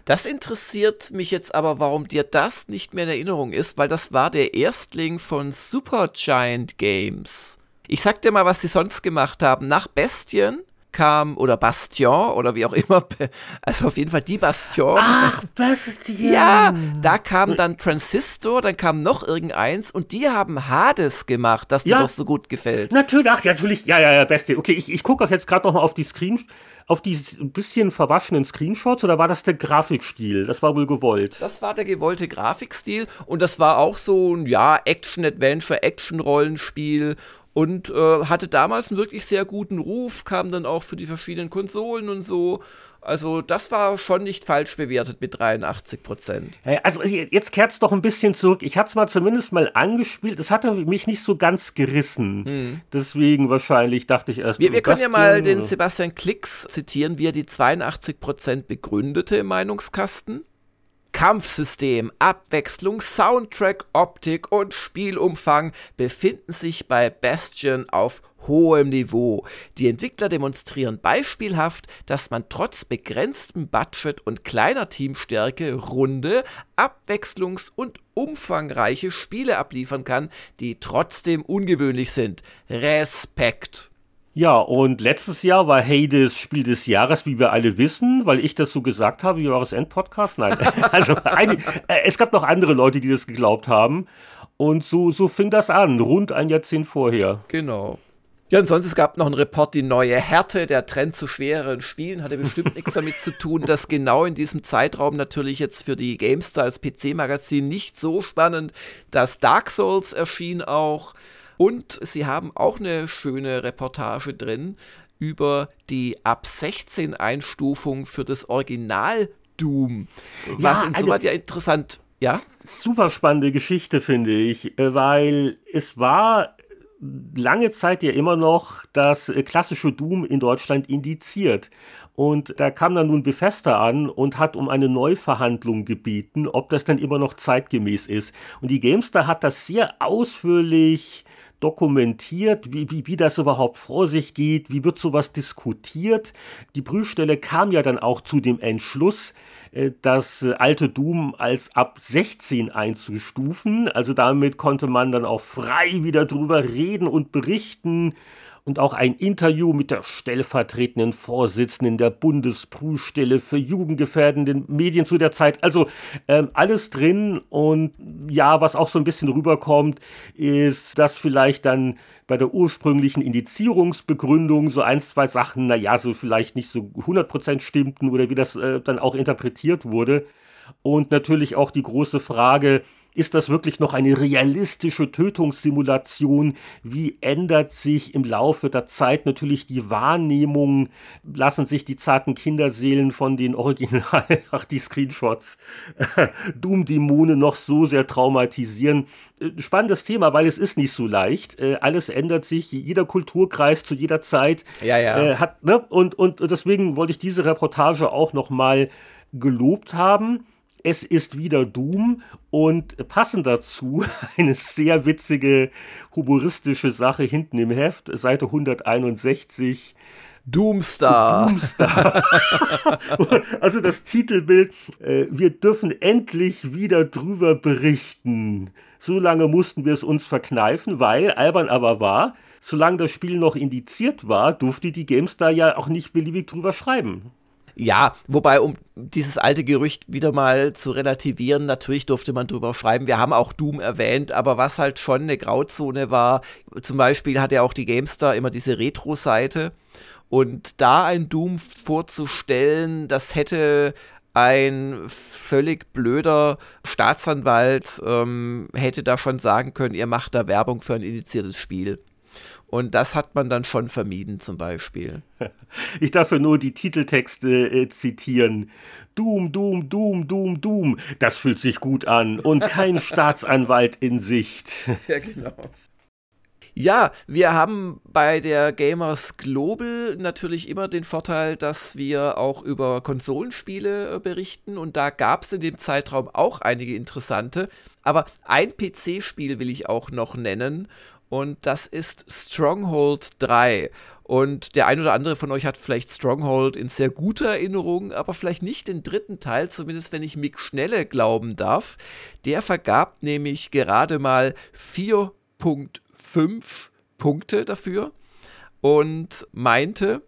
Das interessiert mich jetzt aber, warum dir das nicht mehr in Erinnerung ist, weil das war der Erstling von Supergiant Games. Ich sag dir mal, was sie sonst gemacht haben. Nach Bestien kam, oder Bastion, oder wie auch immer, [laughs] also auf jeden Fall die Bastion. Ach, Bastion. Ja, da kam dann Transistor, dann kam noch irgendeins und die haben Hades gemacht, das dir doch so gut gefällt. Natürlich, ach, natürlich, ja, ja, ja, Bastion. Okay, ich, ich gucke auch jetzt gerade noch mal auf die Screen, auf die ein bisschen verwaschenen Screenshots oder war das der Grafikstil? Das war wohl gewollt. Das war der gewollte Grafikstil und das war auch so ein, ja, Action-Adventure, Action-Rollenspiel und äh, hatte damals einen wirklich sehr guten Ruf, kam dann auch für die verschiedenen Konsolen und so. Also das war schon nicht falsch bewertet mit 83 Prozent. Also jetzt kehrt es doch ein bisschen zurück. Ich hatte es mal zumindest mal angespielt. Es hatte mich nicht so ganz gerissen. Hm. Deswegen wahrscheinlich dachte ich erst. Wir, wir können ja mal den Sebastian Klicks zitieren, wie er die 82 Prozent begründete im Meinungskasten. Kampfsystem, Abwechslung, Soundtrack, Optik und Spielumfang befinden sich bei Bastion auf hohem Niveau. Die Entwickler demonstrieren beispielhaft, dass man trotz begrenztem Budget und kleiner Teamstärke runde, abwechslungs- und umfangreiche Spiele abliefern kann, die trotzdem ungewöhnlich sind. Respekt! Ja, und letztes Jahr war Hades Spiel des Jahres, wie wir alle wissen, weil ich das so gesagt habe, wie Jahresend-Podcast. Nein, [laughs] [laughs] also ein, äh, es gab noch andere Leute, die das geglaubt haben. Und so, so fing das an, rund ein Jahrzehnt vorher. Genau. Ja, und sonst es gab noch einen Report, die neue Härte, der Trend zu schwereren Spielen, hatte bestimmt nichts damit zu tun, dass genau in diesem Zeitraum natürlich jetzt für die GameStar als PC-Magazin nicht so spannend, dass Dark Souls erschien auch. Und sie haben auch eine schöne Reportage drin über die ab 16 Einstufung für das Original Doom. Was ja, insoweit ja interessant ja? Super spannende Geschichte, finde ich, äh, weil es war lange Zeit ja immer noch das äh, klassische Doom in Deutschland indiziert. Und da kam dann nun Bethesda an und hat um eine Neuverhandlung gebeten, ob das dann immer noch zeitgemäß ist. Und die Gamestar hat das sehr ausführlich dokumentiert, wie, wie, wie das überhaupt vor sich geht, wie wird sowas diskutiert. Die Prüfstelle kam ja dann auch zu dem Entschluss, äh, das alte Doom als ab 16 einzustufen. Also damit konnte man dann auch frei wieder drüber reden und berichten und auch ein Interview mit der stellvertretenden Vorsitzenden der Bundesprüfstelle für jugendgefährdende Medien zu der Zeit. Also ähm, alles drin und ja, was auch so ein bisschen rüberkommt, ist, dass vielleicht dann bei der ursprünglichen Indizierungsbegründung so ein, zwei Sachen, naja, so vielleicht nicht so 100% stimmten oder wie das äh, dann auch interpretiert wurde. Und natürlich auch die große Frage, ist das wirklich noch eine realistische Tötungssimulation? Wie ändert sich im Laufe der Zeit natürlich die Wahrnehmung? Lassen sich die zarten Kinderseelen von den Original, [laughs] ach die Screenshots, [laughs] Doom-Dämonen noch so sehr traumatisieren? Äh, spannendes Thema, weil es ist nicht so leicht. Äh, alles ändert sich, jeder Kulturkreis zu jeder Zeit ja, ja. Äh, hat, ne? und, und deswegen wollte ich diese Reportage auch noch mal gelobt haben es ist wieder Doom und passend dazu [laughs] eine sehr witzige, humoristische Sache hinten im Heft, Seite 161. Doomstar. Doomstar. [laughs] also das Titelbild, äh, wir dürfen endlich wieder drüber berichten. So lange mussten wir es uns verkneifen, weil, albern aber war, solange das Spiel noch indiziert war, durfte die GameStar ja auch nicht beliebig drüber schreiben. Ja, wobei, um dieses alte Gerücht wieder mal zu relativieren, natürlich durfte man drüber schreiben. Wir haben auch Doom erwähnt, aber was halt schon eine Grauzone war, zum Beispiel hat ja auch die GameStar immer diese Retro-Seite. Und da ein Doom vorzustellen, das hätte ein völlig blöder Staatsanwalt ähm, hätte da schon sagen können, ihr macht da Werbung für ein indiziertes Spiel. Und das hat man dann schon vermieden zum Beispiel. [laughs] Ich darf ja nur die Titeltexte äh, zitieren. Doom, Doom, Doom, Doom, Doom. Das fühlt sich gut an. Und kein [laughs] Staatsanwalt in Sicht. [laughs] Ja, genau. Ja, wir haben bei der Gamers Global natürlich immer den Vorteil, dass wir auch über Konsolenspiele äh, berichten und da gab es in dem Zeitraum auch einige interessante. Aber ein PC-Spiel will ich auch noch nennen und das ist Stronghold 3. Und der ein oder andere von euch hat vielleicht Stronghold in sehr guter Erinnerung, aber vielleicht nicht den dritten Teil, zumindest wenn ich Mick Schnelle glauben darf. Der vergab nämlich gerade mal 4.5 Punkte dafür und meinte,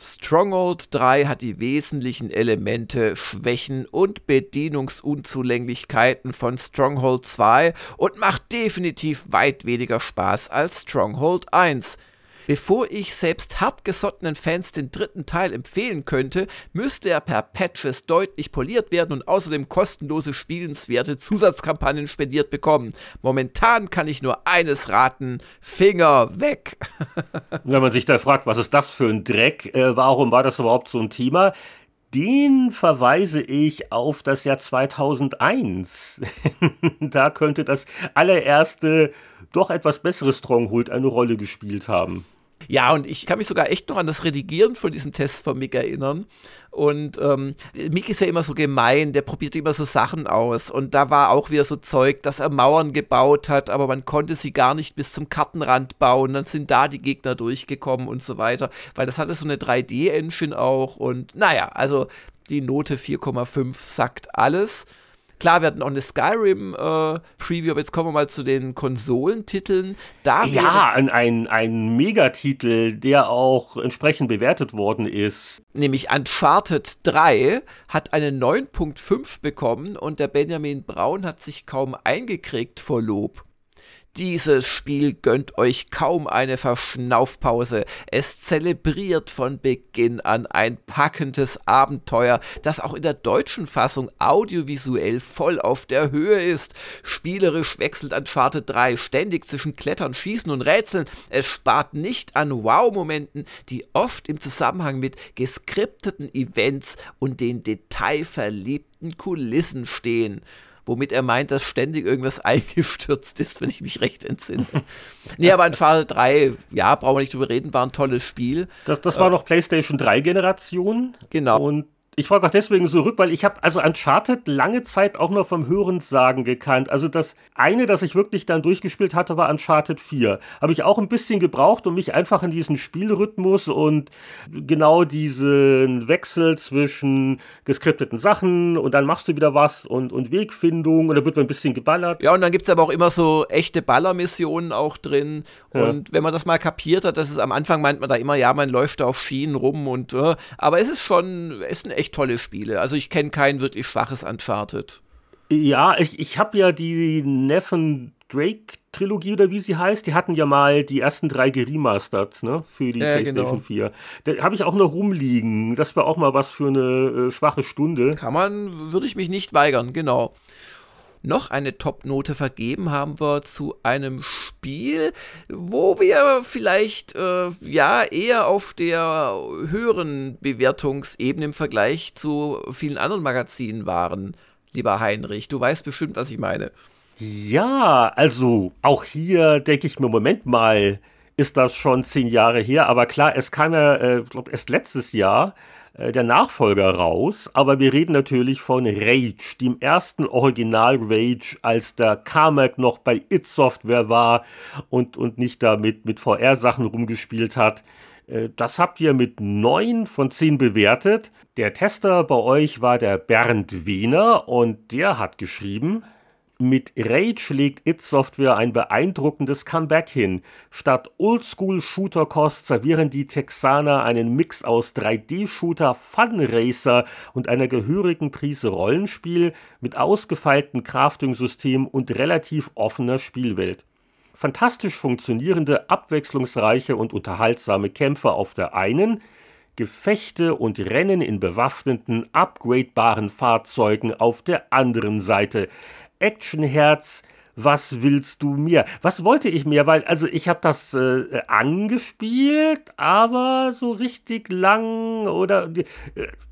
Stronghold 3 hat die wesentlichen Elemente, Schwächen und Bedienungsunzulänglichkeiten von Stronghold 2 und macht definitiv weit weniger Spaß als Stronghold 1. Bevor ich selbst hartgesottenen Fans den dritten Teil empfehlen könnte, müsste er per Patches deutlich poliert werden und außerdem kostenlose spielenswerte Zusatzkampagnen spendiert bekommen. Momentan kann ich nur eines raten, Finger weg. [laughs] Wenn man sich da fragt, was ist das für ein Dreck, äh, warum war das überhaupt so ein Thema? den verweise ich auf das Jahr 2001. [laughs] da könnte das allererste, doch etwas bessere Stronghold eine Rolle gespielt haben. Ja, und ich kann mich sogar echt noch an das Redigieren von diesem Test von Mick erinnern. Und ähm, Mick ist ja immer so gemein, der probiert immer so Sachen aus. Und da war auch wieder so Zeug, dass er Mauern gebaut hat, aber man konnte sie gar nicht bis zum Kartenrand bauen. Dann sind da die Gegner durchgekommen und so weiter. Weil das hatte so eine 3D-Engine auch. Und naja, also die Note 4,5 sagt alles. Klar, wir hatten auch eine Skyrim-Preview, äh, aber jetzt kommen wir mal zu den Konsolentiteln. Da ja, ein, ein, ein Megatitel, der auch entsprechend bewertet worden ist. Nämlich Uncharted 3 hat eine 9.5 bekommen und der Benjamin Braun hat sich kaum eingekriegt vor Lob. Dieses Spiel gönnt euch kaum eine Verschnaufpause. Es zelebriert von Beginn an ein packendes Abenteuer, das auch in der deutschen Fassung audiovisuell voll auf der Höhe ist. Spielerisch wechselt Uncharted 3 ständig zwischen Klettern, Schießen und Rätseln. Es spart nicht an Wow-Momenten, die oft im Zusammenhang mit geskripteten Events und den detailverliebten Kulissen stehen womit er meint, dass ständig irgendwas [laughs] eingestürzt ist, wenn ich mich recht entsinne. nee, aber Uncharted 3, ja, brauchen wir nicht drüber reden, war ein tolles Spiel. Das, das war äh, noch PlayStation 3 Generation. Genau. Und ich frage auch deswegen so rück, weil ich habe also Uncharted lange Zeit auch nur vom Hörensagen gekannt. Also das eine, das ich wirklich dann durchgespielt hatte, war Uncharted 4. Habe ich auch ein bisschen gebraucht, um mich einfach in diesen Spielrhythmus und genau diesen Wechsel zwischen geskripteten Sachen und dann machst du wieder was und, und Wegfindung und da wird man ein bisschen geballert. Ja, und dann gibt es aber auch immer so echte Ballermissionen auch drin. Und ja. wenn man das mal kapiert hat, das ist am Anfang meint man da immer, ja, man läuft da auf Schienen rum und äh, aber es ist schon, es ist ein echt echt tolle Spiele. Also ich kenne kein wirklich schwaches Uncharted. Ja, ich, ich habe ja die Neffen Drake Trilogie oder wie sie heißt, die hatten ja mal die ersten drei geremastert, ne, für die äh, PlayStation genau. 4. Da habe ich auch noch rumliegen. Das wäre auch mal was für eine äh, schwache Stunde. Kann man, würde ich mich nicht weigern, genau noch eine Top-Note vergeben haben wir zu einem Spiel, wo wir vielleicht äh, ja eher auf der höheren Bewertungsebene im Vergleich zu vielen anderen Magazinen waren, lieber Heinrich. Du weißt bestimmt, was ich meine. Ja, also auch hier denke ich mir, Moment mal, ist das schon zehn Jahre her, aber klar, es kam ja, äh, glaube erst letztes Jahr der Nachfolger raus, aber wir reden natürlich von Rage, dem ersten Original Rage, als der Carmack noch bei It Software war und, und nicht da mit, mit VR-Sachen rumgespielt hat. Äh, das habt ihr mit 9 von 10 bewertet. Der Tester bei euch war der Bernd Wehner und der hat geschrieben, mit Rage legt It Software ein beeindruckendes Comeback hin. Statt Oldschool-Shooter-Kost servieren die Texaner einen Mix aus 3D-Shooter, Fun-Racer und einer gehörigen Prise Rollenspiel mit ausgefeiltem Crafting-System und relativ offener Spielwelt. Fantastisch funktionierende, abwechslungsreiche und unterhaltsame Kämpfe auf der einen, Gefechte und Rennen in bewaffneten, upgradebaren Fahrzeugen auf der anderen Seite. Actionherz, was willst du mir? Was wollte ich mir? Weil, also ich habe das äh, angespielt, aber so richtig lang oder äh,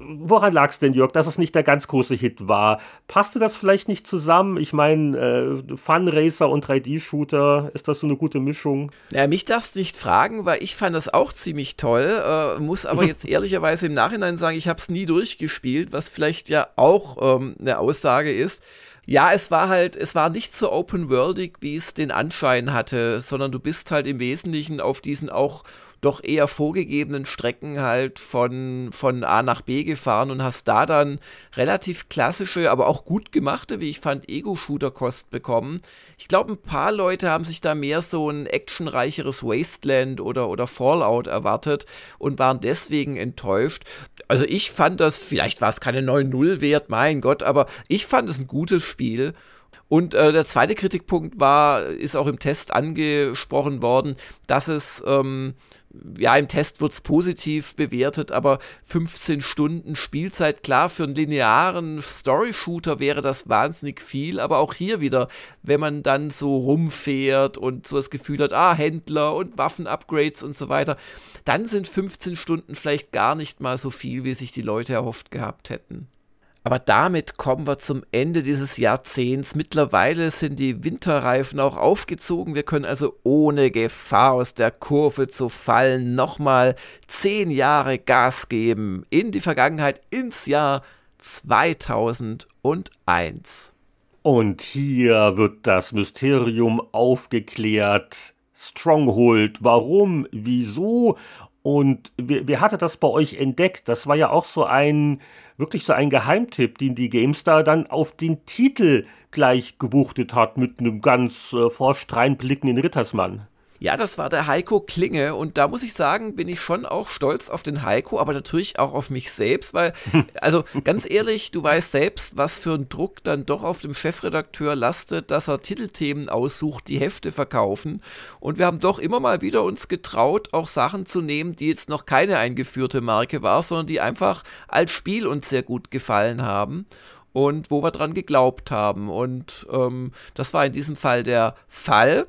woran lag es denn, Jörg, dass es nicht der ganz große Hit war? Passte das vielleicht nicht zusammen? Ich meine, äh, Fun Racer und 3D-Shooter, ist das so eine gute Mischung? Ja, mich darfst nicht fragen, weil ich fand das auch ziemlich toll, äh, muss aber [laughs] jetzt ehrlicherweise im Nachhinein sagen, ich habe es nie durchgespielt, was vielleicht ja auch ähm, eine Aussage ist. Ja, es war halt, es war nicht so open-worldig, wie es den Anschein hatte, sondern du bist halt im Wesentlichen auf diesen auch doch eher vorgegebenen Strecken halt von, von A nach B gefahren und hast da dann relativ klassische, aber auch gut gemachte, wie ich fand, Ego-Shooter-Kost bekommen. Ich glaube, ein paar Leute haben sich da mehr so ein actionreicheres Wasteland oder, oder Fallout erwartet und waren deswegen enttäuscht. Also ich fand das, vielleicht war es keine 9-0 wert, mein Gott, aber ich fand es ein gutes Spiel. Und äh, der zweite Kritikpunkt war, ist auch im Test angesprochen worden, dass es ähm, ja, im Test wird es positiv bewertet, aber 15 Stunden Spielzeit, klar, für einen linearen Story-Shooter wäre das wahnsinnig viel, aber auch hier wieder, wenn man dann so rumfährt und so das Gefühl hat, ah, Händler und Waffen-Upgrades und so weiter, dann sind 15 Stunden vielleicht gar nicht mal so viel, wie sich die Leute erhofft gehabt hätten. Aber damit kommen wir zum Ende dieses Jahrzehnts. Mittlerweile sind die Winterreifen auch aufgezogen. Wir können also ohne Gefahr aus der Kurve zu fallen nochmal zehn Jahre Gas geben in die Vergangenheit, ins Jahr 2001. Und hier wird das Mysterium aufgeklärt. Stronghold, warum, wieso und wer, wer hatte das bei euch entdeckt? Das war ja auch so ein wirklich so ein Geheimtipp, den die GameStar dann auf den Titel gleich gebuchtet hat mit einem ganz äh, forsch reinblickenden Rittersmann. Ja, das war der Heiko Klinge und da muss ich sagen, bin ich schon auch stolz auf den Heiko, aber natürlich auch auf mich selbst, weil, [laughs] also ganz ehrlich, du weißt selbst, was für ein Druck dann doch auf dem Chefredakteur lastet, dass er Titelthemen aussucht, die Hefte verkaufen und wir haben doch immer mal wieder uns getraut, auch Sachen zu nehmen, die jetzt noch keine eingeführte Marke war, sondern die einfach als Spiel uns sehr gut gefallen haben und wo wir dran geglaubt haben. Und ähm, das war in diesem Fall der Fall.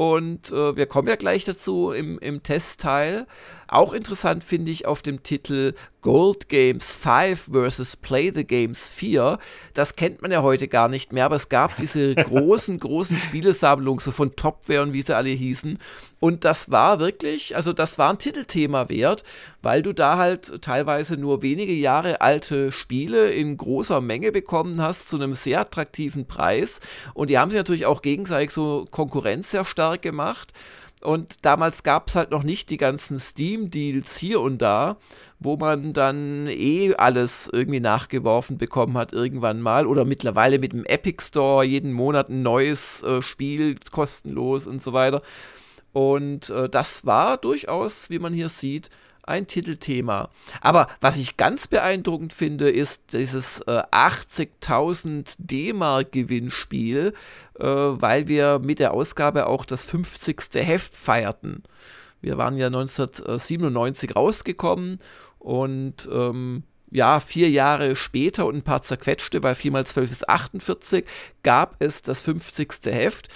Und äh, wir kommen ja gleich dazu im, im Testteil. Auch interessant finde ich auf dem Titel Gold Games 5 versus Play the Games 4. Das kennt man ja heute gar nicht mehr, aber es gab diese [laughs] großen, großen Spielesammlungen, so von Topware und wie sie alle hießen. Und das war wirklich, also das war ein Titelthema wert, weil du da halt teilweise nur wenige Jahre alte Spiele in großer Menge bekommen hast zu einem sehr attraktiven Preis. Und die haben sich natürlich auch gegenseitig so Konkurrenz sehr stark gemacht. Und damals gab es halt noch nicht die ganzen Steam-Deals hier und da, wo man dann eh alles irgendwie nachgeworfen bekommen hat irgendwann mal. Oder mittlerweile mit dem Epic Store jeden Monat ein neues äh, Spiel, kostenlos und so weiter. Und äh, das war durchaus, wie man hier sieht, ein Titelthema. Aber was ich ganz beeindruckend finde, ist dieses äh, 80.000 D-Mark Gewinnspiel, äh, weil wir mit der Ausgabe auch das 50. Heft feierten. Wir waren ja 1997 rausgekommen und ähm, ja, vier Jahre später und ein paar zerquetschte, weil 4 mal 12 ist 48, gab es das 50. Heft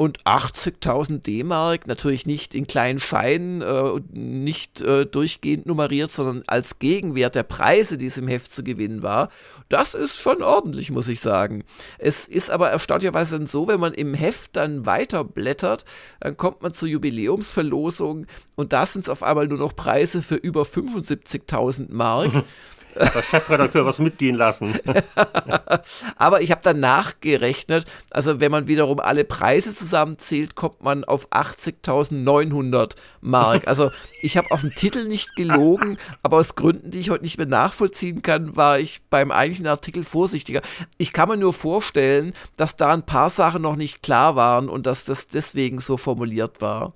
und 80.000 D-Mark, natürlich nicht in kleinen Scheinen, äh, nicht äh, durchgehend nummeriert, sondern als Gegenwert der Preise, die es im Heft zu gewinnen war. Das ist schon ordentlich, muss ich sagen. Es ist aber erstaunlicherweise dann so, wenn man im Heft dann weiterblättert, dann kommt man zur Jubiläumsverlosung und da sind es auf einmal nur noch Preise für über 75.000 Mark. [laughs] [laughs] der Chefredakteur was mitgehen lassen. [laughs] Aber ich habe dann nachgerechnet, also wenn man wiederum alle Preise zusammenzählt, kommt man auf 80.900 Mark. Also ich habe auf den Titel nicht gelogen, [laughs] aber aus Gründen, die ich heute nicht mehr nachvollziehen kann, war ich beim eigentlichen Artikel vorsichtiger. Ich kann mir nur vorstellen, dass da ein paar Sachen noch nicht klar waren und dass das deswegen so formuliert war.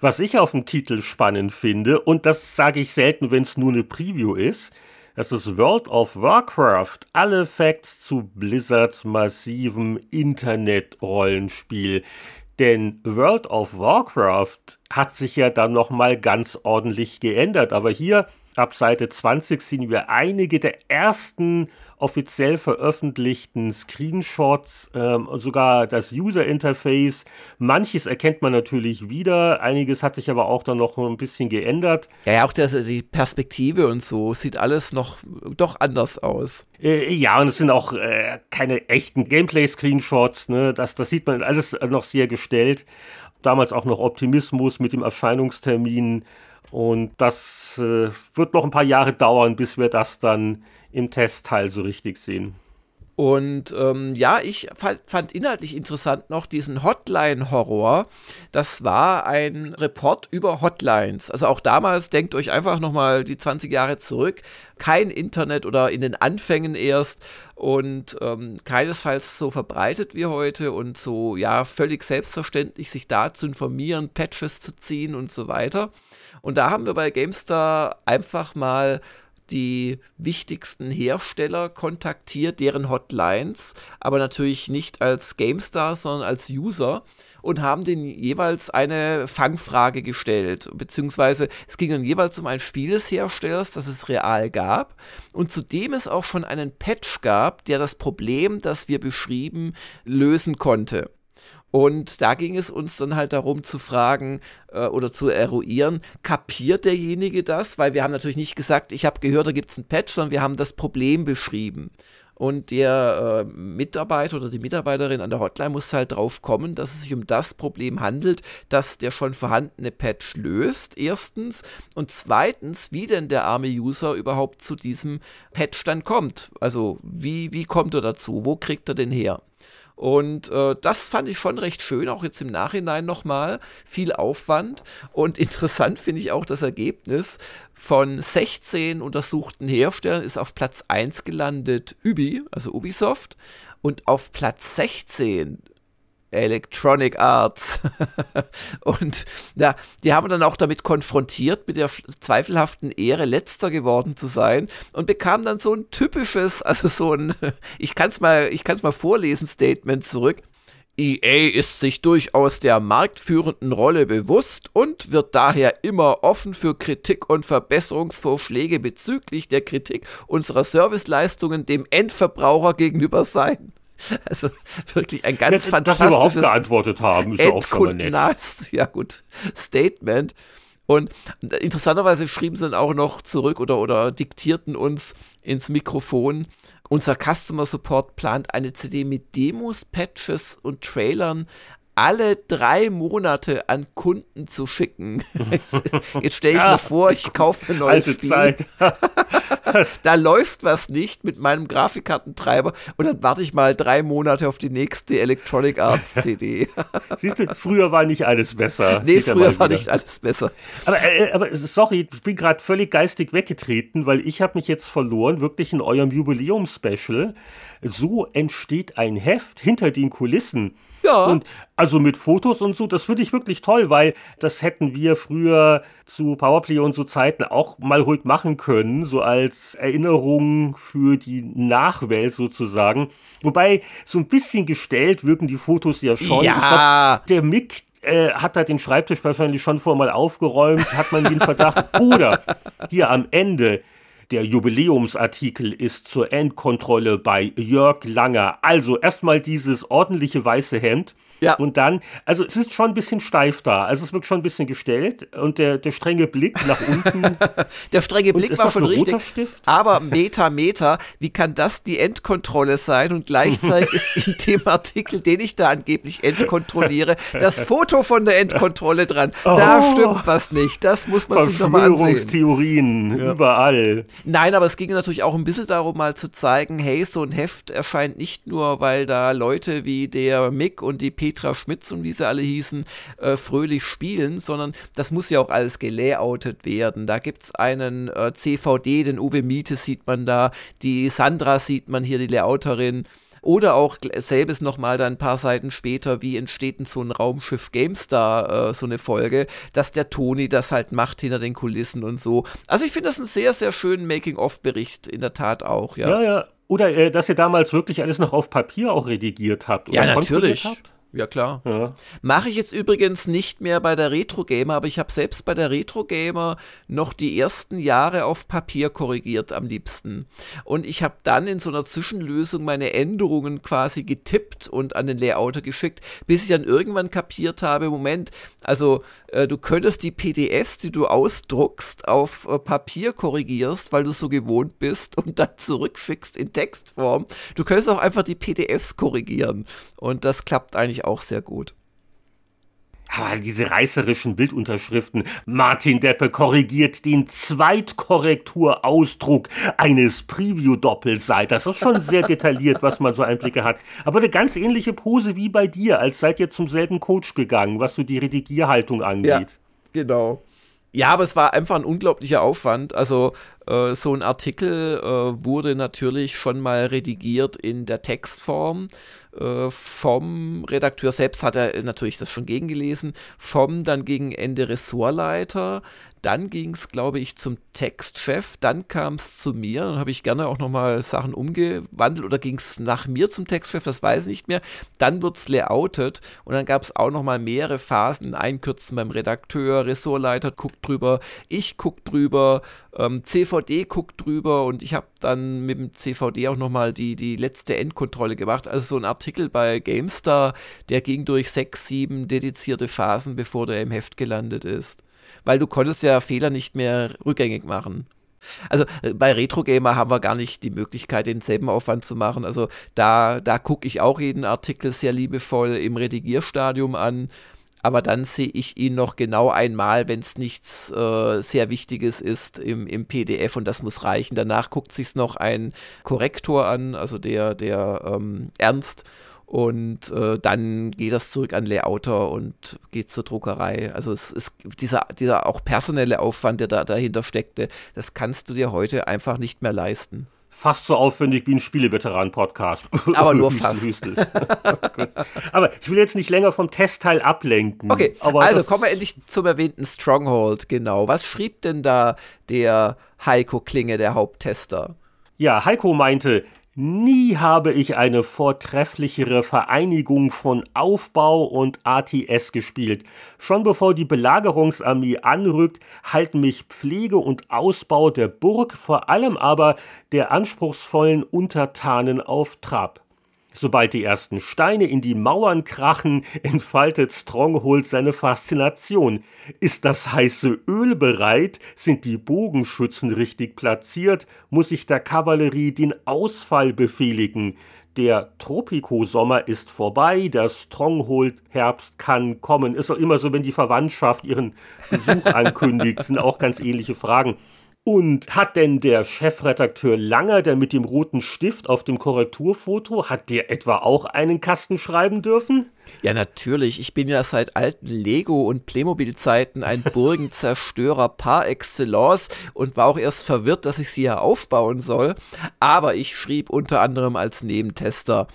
Was ich auf dem Titel spannend finde, und das sage ich selten, wenn es nur eine Preview ist, es ist World of Warcraft. Alle Facts zu Blizzards massivem Internet-Rollenspiel. Denn World of Warcraft hat sich ja dann nochmal ganz ordentlich geändert. Aber hier ab Seite 20 sehen wir einige der ersten offiziell veröffentlichten Screenshots, ähm, sogar das User Interface. Manches erkennt man natürlich wieder, einiges hat sich aber auch dann noch ein bisschen geändert. Ja, ja auch das, die Perspektive und so sieht alles noch doch anders aus. Äh, ja, und es sind auch äh, keine echten Gameplay-Screenshots, ne? das, das sieht man alles noch sehr gestellt. Damals auch noch Optimismus mit dem Erscheinungstermin. Und das äh, wird noch ein paar Jahre dauern, bis wir das dann im Testteil so richtig sehen. Und ähm, ja, ich fand, inhaltlich interessant noch diesen Hotline-Horror. Das war ein Report über Hotlines. Also auch damals, denkt euch einfach nochmal die 20 Jahre zurück. Kein Internet oder in den Anfängen erst und ähm, keinesfalls so verbreitet wie heute und so, ja, völlig selbstverständlich, sich da zu informieren, Patches zu ziehen und so weiter. Und da haben wir bei GameStar einfach mal die wichtigsten Hersteller kontaktiert, deren Hotlines, aber natürlich nicht als GameStar, sondern als User und haben denen jeweils eine Fangfrage gestellt, beziehungsweise es ging dann jeweils um ein Spiel des Herstellers, das es real gab und zudem es auch schon einen Patch gab, der das Problem, das wir beschrieben, lösen konnte. Und da ging es uns dann halt darum zu fragen äh, oder zu eruieren, kapiert derjenige das? Weil wir haben natürlich nicht gesagt, ich habe gehört, da gibt es einen Patch, sondern wir haben das Problem beschrieben. und der äh, Mitarbeiter oder die Mitarbeiterin an der Hotline muss halt drauf kommen, dass es sich um das Problem handelt, das der schon vorhandene Patch löst, erstens. Und zweitens, wie denn der arme User überhaupt zu diesem Patch dann kommt. Also wie, wie kommt er dazu? Wo kriegt er den her? Und äh, das fand ich schon recht schön, auch jetzt im Nachhinein nochmal. Viel Aufwand. Und [laughs] interessant finde ich auch das Ergebnis. Von 16 untersuchten Herstellern ist auf Platz 1 gelandet Ubi, also Ubisoft. Und auf Platz 16 Electronic Arts. [laughs] und ja, die haben dann auch damit konfrontiert, mit der zweifelhaften Ehre, letzter geworden zu sein und bekamen dann so ein typisches, also so ein, [laughs] ich kann es mal, ich kann es mal vorlesen, Statement zurück. EA ist sich durchaus der marktführenden Rolle bewusst und wird daher immer offen für Kritik und Verbesserungsvorschläge bezüglich der Kritik unserer Serviceleistungen dem Endverbraucher gegenüber sein. [laughs] Also wirklich ein ganz ja, fantastisches. Dass überhaupt geantwortet haben, ist ja auch schon mal nett. Ja gut, Statement. Und interessanterweise schrieben sie dann auch noch zurück oder, oder diktierten uns ins Mikrofon. Unser Customer Support plant eine CD mit Demos, Patches und Trailern alle drei Monate an Kunden zu schicken. [laughs] Jetzt stelle ich ja, mir vor, ich kaufe ein neues Spiel. Zeit. [laughs] [laughs] da läuft was nicht mit meinem Grafikkartentreiber und dann warte ich mal drei Monate auf die nächste Electronic Arts [laughs] CD. Siehst du, früher war nicht alles besser. Nee, früher war nicht alles besser. Aber, äh, aber sorry, ich bin gerade völlig geistig weggetreten, weil ich habe mich jetzt verloren, wirklich in eurem Jubiläum-Special. So entsteht ein Heft hinter den Kulissen. Ja. Und also mit Fotos und so, das finde ich wirklich toll, weil das hätten wir früher zu Powerplay und so Zeiten auch mal ruhig machen können, so als Erinnerung für die Nachwelt sozusagen. Wobei so ein bisschen gestellt wirken die Fotos ja schon. Ja. Glaub, der Mick, äh, hat er den Schreibtisch wahrscheinlich schon vorher mal aufgeräumt, hat man den Verdacht. [laughs] Oder hier am Ende der Jubiläumsartikel ist zur Endkontrolle bei Jörg Langer. Also erstmal dieses ordentliche weiße Hemd ja. Und dann, also es ist schon ein bisschen steif da. Also es wird schon ein bisschen gestellt und der, der strenge Blick nach unten. [laughs] der strenge Blick war schon richtig. Aber Meta, Meta, wie kann das die Endkontrolle sein? Und gleichzeitig [laughs] ist in dem Artikel, den ich da angeblich endkontrolliere, das Foto von der Endkontrolle dran. Oh. Da stimmt was nicht. Das muss man sich nochmal ansehen. Verschwörungstheorien ja. überall. Nein, aber es ging natürlich auch ein bisschen darum, mal zu zeigen, hey, so ein Heft erscheint nicht nur, weil da Leute wie der Mick und die Peter Petra Schmitz und wie sie alle hießen, äh, fröhlich spielen, sondern das muss ja auch alles gelayoutet werden. Da gibt es einen äh, CVD, den Uwe Miete sieht man da, die Sandra sieht man hier, die Layouterin. Oder auch selbes nochmal dann ein paar Seiten später, wie entsteht denn so ein Raumschiff GameStar, äh, so eine Folge, dass der Toni das halt macht hinter den Kulissen und so. Also ich finde das einen sehr, sehr schönen Making-of-Bericht in der Tat auch, ja. Ja, ja. Oder äh, dass ihr damals wirklich alles noch auf Papier auch redigiert habt. Oder ja, natürlich. Habt? Ja, klar. Ja. Mache ich jetzt übrigens nicht mehr bei der Retro Gamer, aber ich habe selbst bei der Retro Gamer noch die ersten Jahre auf Papier korrigiert am liebsten. Und ich habe dann in so einer Zwischenlösung meine Änderungen quasi getippt und an den Layouter geschickt, bis ich dann irgendwann kapiert habe, Moment, also äh, du könntest die PDFs, die du ausdruckst, auf äh, Papier korrigierst, weil du so gewohnt bist und dann zurückschickst in Textform. Du könntest auch einfach die PDFs korrigieren. Und das klappt eigentlich auch sehr gut. Aber diese reißerischen Bildunterschriften. Martin Deppe korrigiert den Zweitkorrekturausdruck eines Preview-Doppelseiters. Das ist schon sehr detailliert, was man so Einblicke hat. Aber eine ganz ähnliche Pose wie bei dir, als seid ihr zum selben Coach gegangen, was so die Redigierhaltung angeht. Ja, genau. Ja, aber es war einfach ein unglaublicher Aufwand. Also äh, so ein Artikel äh, wurde natürlich schon mal redigiert in der Textform. Äh, vom Redakteur selbst hat er natürlich das schon gegengelesen. Vom dann gegen Ende Ressortleiter. Dann ging es, glaube ich, zum Textchef. Dann kam es zu mir. Dann habe ich gerne auch nochmal Sachen umgewandelt. Oder ging es nach mir zum Textchef? Das weiß ich nicht mehr. Dann wird es layoutet. Und dann gab es auch nochmal mehrere Phasen. Einkürzen beim Redakteur. Ressortleiter guckt drüber. Ich guck drüber. Ähm, CVD guckt drüber. Und ich habe dann mit dem CVD auch nochmal die, die letzte Endkontrolle gemacht. Also so ein Artikel bei GameStar, der ging durch sechs, sieben dedizierte Phasen, bevor der im Heft gelandet ist weil du konntest ja Fehler nicht mehr rückgängig machen. Also äh, bei Retro Gamer haben wir gar nicht die Möglichkeit, denselben Aufwand zu machen. Also da, da gucke ich auch jeden Artikel sehr liebevoll im Redigierstadium an. Aber dann sehe ich ihn noch genau einmal, wenn es nichts äh, sehr Wichtiges ist im, im PDF und das muss reichen. Danach guckt sich noch ein Korrektor an, also der, der ähm, Ernst und äh, dann geht das zurück an Layouter und geht zur Druckerei. Also es ist dieser, dieser auch personelle Aufwand, der da dahinter steckte, das kannst du dir heute einfach nicht mehr leisten. Fast so aufwendig wie ein Spieleveteran-Podcast. [laughs] Aber nur fast. [laughs] Aber ich will jetzt nicht länger vom Testteil ablenken. Okay, also kommen wir endlich zum erwähnten Stronghold. Genau. Was schrieb denn da der Heiko Klinge, der Haupttester? Ja, Heiko meinte, Nie habe ich eine vortrefflichere Vereinigung von Aufbau und ATS gespielt. Schon bevor die Belagerungsarmee anrückt, halten mich Pflege und Ausbau der Burg, vor allem aber der anspruchsvollen Untertanen auf Trab. Sobald die ersten Steine in die Mauern krachen, entfaltet Stronghold seine Faszination. Ist das heiße Öl bereit? Sind die Bogenschützen richtig platziert? Muss ich der Kavallerie den Ausfall befehligen? Der Tropikosommer ist vorbei, der Stronghold-Herbst kann kommen. Ist auch immer so, wenn die Verwandtschaft ihren Besuch [laughs] ankündigt, sind auch ganz ähnliche Fragen. Und hat denn der Chefredakteur Langer, der mit dem roten Stift auf dem Korrekturfoto, hat der etwa auch einen Kasten schreiben dürfen? Ja, natürlich. Ich bin ja seit alten Lego- und Playmobil-Zeiten ein [laughs] Burgenzerstörer par excellence und war auch erst verwirrt, dass ich sie ja aufbauen soll. Aber ich schrieb unter anderem als Nebentester.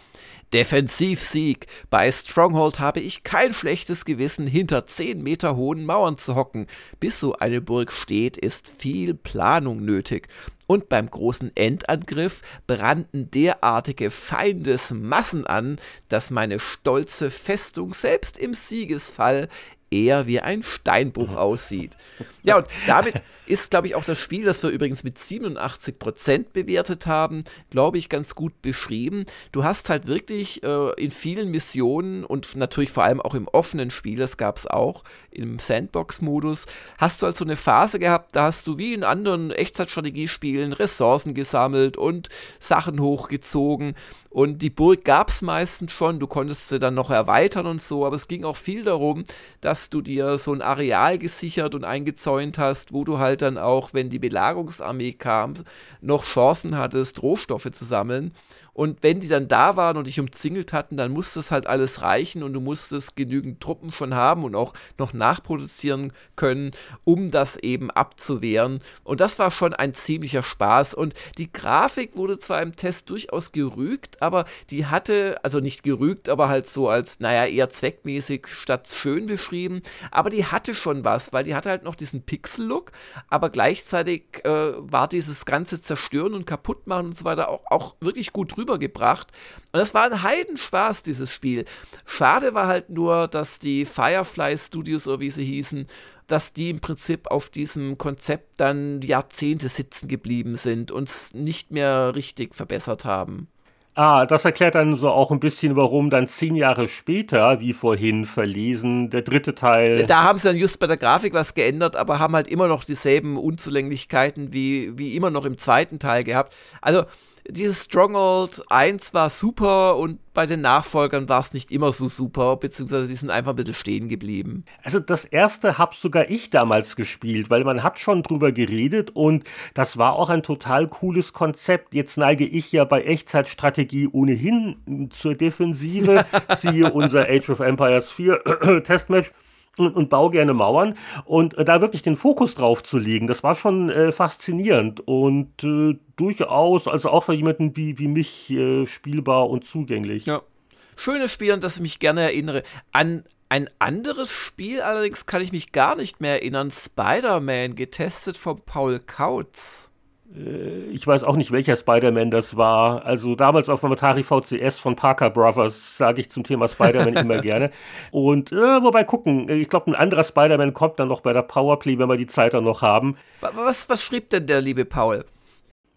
Defensivsieg. Bei Stronghold habe ich kein schlechtes Gewissen, hinter 10 Meter hohen Mauern zu hocken. Bis so eine Burg steht, ist viel Planung nötig. Und beim großen Endangriff brannten derartige Feindesmassen an, dass meine stolze Festung selbst im Siegesfall eher wie ein Steinbruch aussieht. Ja, und damit ist, glaube ich, auch das Spiel, das wir übrigens mit 87% bewertet haben, glaube ich, ganz gut beschrieben. Du hast halt wirklich äh, in vielen Missionen und natürlich vor allem auch im offenen Spiel, das gab es auch, im Sandbox-Modus, hast du halt so eine Phase gehabt, da hast du wie in anderen Echtzeitstrategiespielen Ressourcen gesammelt und Sachen hochgezogen und die Burg gab es meistens schon, du konntest sie dann noch erweitern und so, aber es ging auch viel darum, dass du dir so ein Areal gesichert und eingezäunt hast, wo du halt dann auch, wenn die Belagerungsarmee kam, noch Chancen hattest, Rohstoffe zu sammeln. Und wenn die dann da waren und dich umzingelt hatten, dann musste es halt alles reichen und du musstest genügend Truppen schon haben und auch noch nachproduzieren können, um das eben abzuwehren. Und das war schon ein ziemlicher Spaß. Und die Grafik wurde zwar im Test durchaus gerügt, aber die hatte, also nicht gerügt, aber halt so als, naja, eher zweckmäßig statt schön beschrieben. Aber die hatte schon was, weil die hatte halt noch diesen Pixel-Look, aber gleichzeitig äh, war dieses ganze Zerstören und Kaputtmachen und so weiter auch, auch wirklich gut rübergebracht. Und das war ein Heidenspaß, dieses Spiel. Schade war halt nur, dass die Firefly Studios, oder wie sie hießen, dass die im Prinzip auf diesem Konzept dann Jahrzehnte sitzen geblieben sind und es nicht mehr richtig verbessert haben. Ah, das erklärt dann so auch ein bisschen, warum dann zehn Jahre später, wie vorhin verlesen, der dritte Teil. Da haben sie dann just bei der Grafik was geändert, aber haben halt immer noch dieselben Unzulänglichkeiten wie, wie immer noch im zweiten Teil gehabt. Also, dieses Stronghold 1 war super und bei den Nachfolgern war es nicht immer so super, beziehungsweise die sind einfach ein bisschen stehen geblieben. Also das erste habe sogar ich damals gespielt, weil man hat schon drüber geredet und das war auch ein total cooles Konzept. Jetzt neige ich ja bei Echtzeitstrategie ohnehin zur Defensive, [laughs] siehe unser Age of Empires 4 [clears throat] Testmatch und, und baue gerne Mauern. Und äh, da wirklich den Fokus drauf zu legen, das war schon äh, faszinierend und äh, durchaus, also auch für jemanden wie, wie mich, äh, spielbar und zugänglich. Ja. Schönes Spiel, an das ich mich gerne erinnere. An ein anderes Spiel allerdings kann ich mich gar nicht mehr erinnern. Spider-Man, getestet von Paul Kautz. Äh, ich weiß auch nicht, welcher Spider-Man das war. Also damals auf dem Atari VCS von Parker Brothers sage ich zum Thema Spider-Man [laughs] immer gerne. Und äh, wobei gucken, ich glaube, ein anderer Spider-Man kommt dann noch bei der Powerplay, wenn wir die Zeit dann noch haben. Was, was schrieb denn der liebe Paul?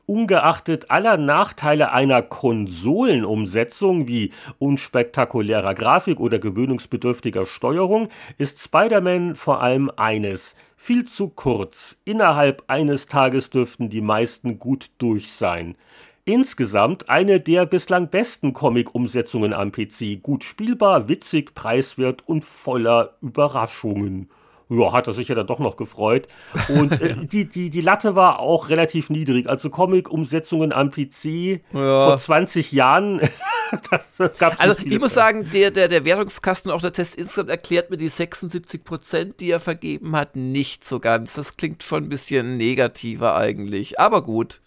ungeachtet aller Nachteile einer Konsolenumsetzung wie unspektakulärer Grafik oder gewöhnungsbedürftiger Steuerung ist Spider-Man vor allem eines – viel zu kurz. Innerhalb eines Tages dürften die meisten gut durch sein. Insgesamt eine der bislang besten Comic-Umsetzungen am PC. Gut spielbar, witzig, preiswert und voller Überraschungen ja, hat er sich ja dann doch noch gefreut. Und [laughs] äh, die, die, die Latte war auch relativ niedrig. Also Comic-Umsetzungen am PC ja. vor 20 Jahren. [laughs] also ich muss sagen, der, der, der Wertungskasten, auch der Test insgesamt erklärt mir die 76 Prozent, die er vergeben hat, nicht so ganz. Das klingt schon ein bisschen negativer eigentlich. Aber gut.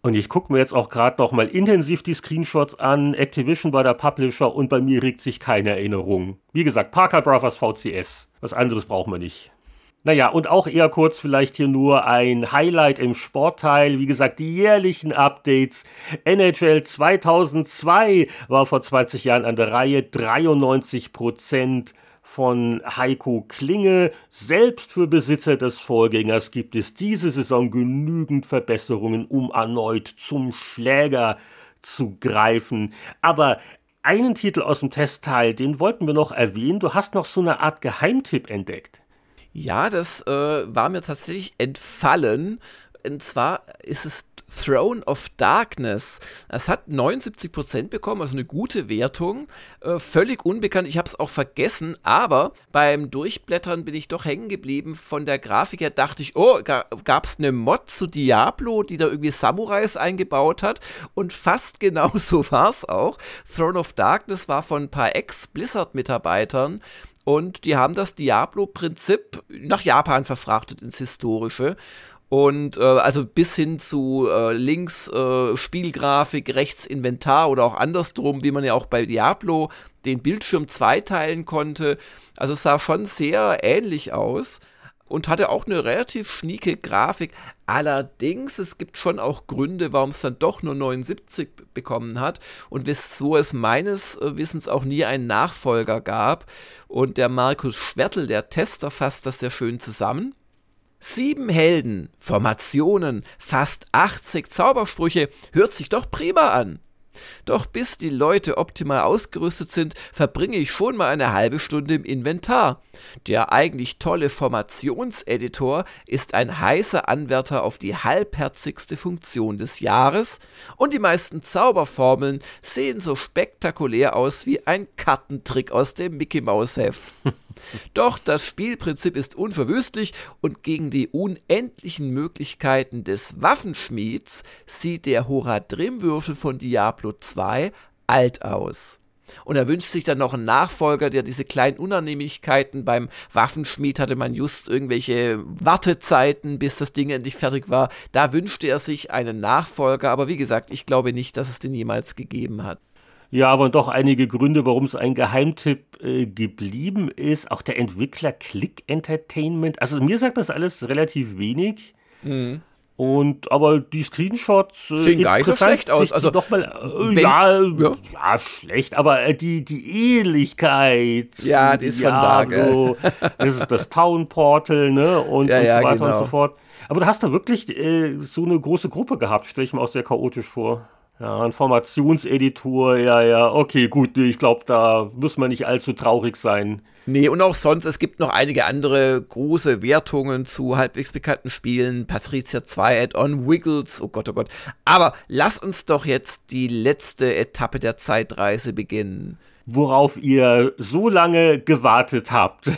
Und ich gucke mir jetzt auch gerade noch mal intensiv die Screenshots an. Activision war der Publisher und bei mir regt sich keine Erinnerung. Wie gesagt, Parker Brothers VCS. Was anderes brauchen wir nicht. Naja, und auch eher kurz vielleicht hier nur ein Highlight im Sportteil. Wie gesagt, die jährlichen Updates. NHL 2002 war vor 20 Jahren an der Reihe. 93 Prozent von Heiko Klinge. Selbst für Besitzer des Vorgängers gibt es diese Saison genügend Verbesserungen, um erneut zum Schläger zu greifen. Aber einen Titel aus dem Testteil, den wollten wir noch erwähnen. Du hast noch so eine Art Geheimtipp entdeckt. Ja, das äh, war mir tatsächlich entfallen. Und zwar ist es Throne of Darkness. Es hat 79% bekommen, also eine gute Wertung. Äh, völlig unbekannt, ich habe es auch vergessen, aber beim Durchblättern bin ich doch hängen geblieben. Von der Grafik her dachte ich, oh, gab es eine Mod zu Diablo, die da irgendwie Samurais eingebaut hat. Und fast [laughs] genau so war es auch. Throne of Darkness war von ein paar Ex-Blizzard-Mitarbeitern und die haben das Diablo-Prinzip nach Japan verfrachtet ins Historische. Und äh, also bis hin zu äh, links äh, Spielgrafik, rechts Inventar oder auch andersrum, wie man ja auch bei Diablo den Bildschirm zweiteilen konnte. Also es sah schon sehr ähnlich aus und hatte auch eine relativ schnieke Grafik. Allerdings, es gibt schon auch Gründe, warum es dann doch nur 79 bekommen hat und wieso es meines äh, Wissens auch nie einen Nachfolger gab. Und der Markus Schwertel, der Tester, fasst das sehr schön zusammen. Sieben Helden, Formationen, fast 80 Zaubersprüche, hört sich doch prima an. Doch bis die Leute optimal ausgerüstet sind, verbringe ich schon mal eine halbe Stunde im Inventar. Der eigentlich tolle Formationseditor ist ein heißer Anwärter auf die halbherzigste Funktion des Jahres und die meisten Zauberformeln sehen so spektakulär aus wie ein Kartentrick aus dem Mickey Mouse Heft. [laughs] Doch das Spielprinzip ist unverwüstlich und gegen die unendlichen Möglichkeiten des Waffenschmieds sieht der Horadrim-Würfel von Diablo 2 alt aus. Und er wünscht sich dann noch einen Nachfolger, der diese kleinen Unannehmlichkeiten beim Waffenschmied hatte man just irgendwelche Wartezeiten, bis das Ding endlich fertig war. Da wünschte er sich einen Nachfolger, aber wie gesagt, ich glaube nicht, dass es den jemals gegeben hat. Ja, aber doch einige Gründe, warum es ein Geheimtipp äh, geblieben ist. Auch der Entwickler Click Entertainment. Also mir sagt das alles relativ wenig. Mhm. Und aber die Screenshots äh, sehen gar nicht so schlecht aus. Also noch mal, äh, ja, ja, ja, schlecht, aber äh, die die Ähnlichkeit. Ja, die ist schon da. Gell? das ist das Town Portal, ne und, ja, und so weiter genau. und so fort. Aber du hast da wirklich äh, so eine große Gruppe gehabt, stelle ich mir auch sehr chaotisch vor. Ja, ein Formationseditor, ja, ja, okay, gut, ich glaube, da muss man nicht allzu traurig sein. Nee, und auch sonst, es gibt noch einige andere große Wertungen zu halbwegs bekannten Spielen. Patricia 2 Add-on, Wiggles, oh Gott, oh Gott. Aber lass uns doch jetzt die letzte Etappe der Zeitreise beginnen. Worauf ihr so lange gewartet habt.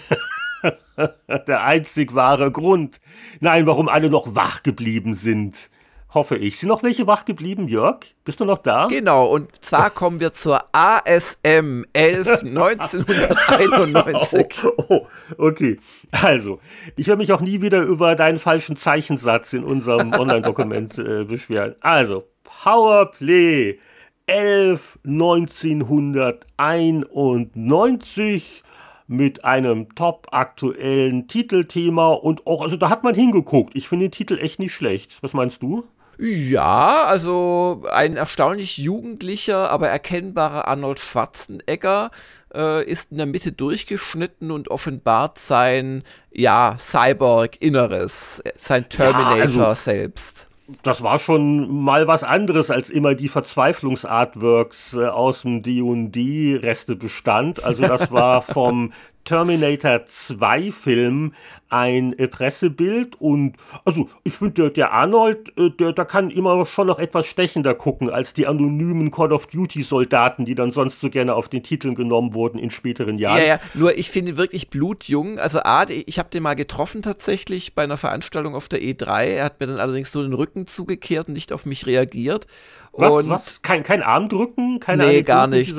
[laughs] der einzig wahre Grund. Nein, warum alle noch wach geblieben sind hoffe ich. Sind noch welche wach geblieben, Jörg? Bist du noch da? Genau, und zwar [laughs] kommen wir zur ASM 11 1991. Oh, oh, okay, also, ich werde mich auch nie wieder über deinen falschen Zeichensatz in unserem [laughs] Online-Dokument äh, beschweren. Also, Powerplay 11 1991 mit einem top aktuellen Titelthema und auch, also da hat man hingeguckt. Ich finde den Titel echt nicht schlecht. Was meinst du? Ja, also ein erstaunlich jugendlicher, aber erkennbarer Arnold Schwarzenegger äh, ist in der Mitte durchgeschnitten und offenbart sein, ja, Cyborg-Inneres, sein Terminator ja, also, selbst. das war schon mal was anderes als immer die Verzweiflungsartworks äh, aus dem D&D Restebestand. Also das war [laughs] vom Terminator 2 Film ein äh, Pressebild und also ich finde der, der Arnold, äh, der, der kann immer schon noch etwas stechender gucken als die anonymen Call of Duty Soldaten, die dann sonst so gerne auf den Titeln genommen wurden in späteren Jahren. Ja, ja, nur ich finde wirklich blutjung. Also A, ich habe den mal getroffen tatsächlich bei einer Veranstaltung auf der E3. Er hat mir dann allerdings so den Rücken zugekehrt und nicht auf mich reagiert. Was, und was? Kein, kein Armdrücken? Keine nee, gar nichts.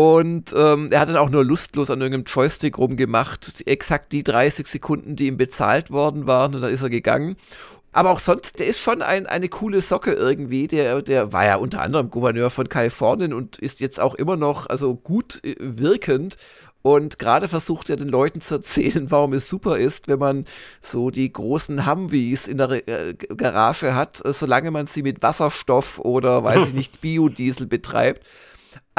Und ähm, er hat dann auch nur lustlos an irgendeinem Joystick rumgemacht. Exakt die 30 Sekunden, die ihm bezahlt worden waren. Und dann ist er gegangen. Aber auch sonst, der ist schon ein, eine coole Socke irgendwie. Der, der war ja unter anderem Gouverneur von Kalifornien und ist jetzt auch immer noch also gut äh, wirkend. Und gerade versucht er den Leuten zu erzählen, warum es super ist, wenn man so die großen Humvees in der äh, Garage hat, äh, solange man sie mit Wasserstoff oder, weiß ich [laughs] nicht, Biodiesel betreibt.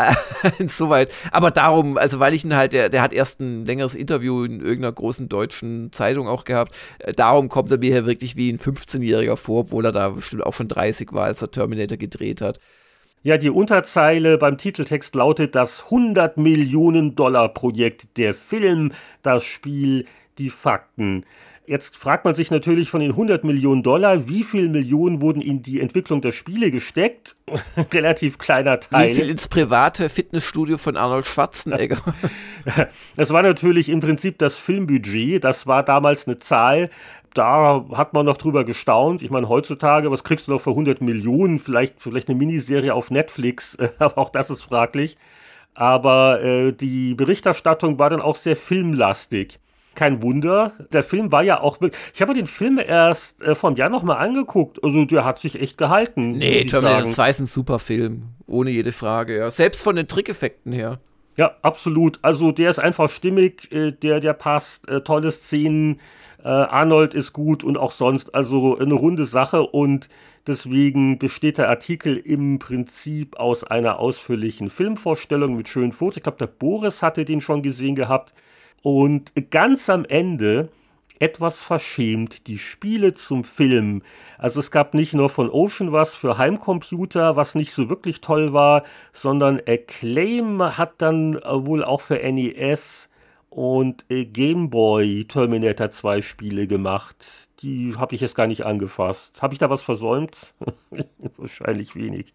[laughs] Insoweit. Aber darum, also weil ich ihn halt, der, der hat erst ein längeres Interview in irgendeiner großen deutschen Zeitung auch gehabt. Äh, darum kommt er mir hier wirklich wie ein 15-Jähriger vor, obwohl er da bestimmt auch schon 30 war, als er Terminator gedreht hat. Ja, die Unterzeile beim Titeltext lautet das 100 Millionen Dollar Projekt, der Film, das Spiel, die Fakten. Jetzt fragt man sich natürlich von den 100 Millionen Dollar, wie viel Millionen wurden in die Entwicklung der Spiele gesteckt? [laughs] Relativ kleiner Teil. Wie viel ins private Fitnessstudio von Arnold Schwarzenegger? [laughs] das war natürlich im Prinzip das Filmbudget. Das war damals eine Zahl, da hat man noch drüber gestaunt. Ich meine, heutzutage, was kriegst du noch für 100 Millionen? Vielleicht, vielleicht eine Miniserie auf Netflix, [laughs] aber auch das ist fraglich. Aber äh, die Berichterstattung war dann auch sehr filmlastig kein Wunder. Der Film war ja auch. Ich habe den Film erst äh, vor einem Jahr nochmal angeguckt. Also der hat sich echt gehalten. Nee, Terminator 2 ist ein super Film. Ohne jede Frage, ja. Selbst von den Trickeffekten her. Ja, absolut. Also der ist einfach stimmig, äh, der, der passt, äh, tolle Szenen. Äh, Arnold ist gut und auch sonst. Also eine runde Sache und deswegen besteht der Artikel im Prinzip aus einer ausführlichen Filmvorstellung mit schönen Fotos. Ich glaube, der Boris hatte den schon gesehen gehabt. Und ganz am Ende etwas verschämt die Spiele zum Film. Also es gab nicht nur von Ocean was für Heimcomputer, was nicht so wirklich toll war, sondern Acclaim hat dann äh, wohl auch für NES und äh, Game Boy Terminator 2 Spiele gemacht. Die habe ich jetzt gar nicht angefasst. Habe ich da was versäumt? [laughs] Wahrscheinlich wenig.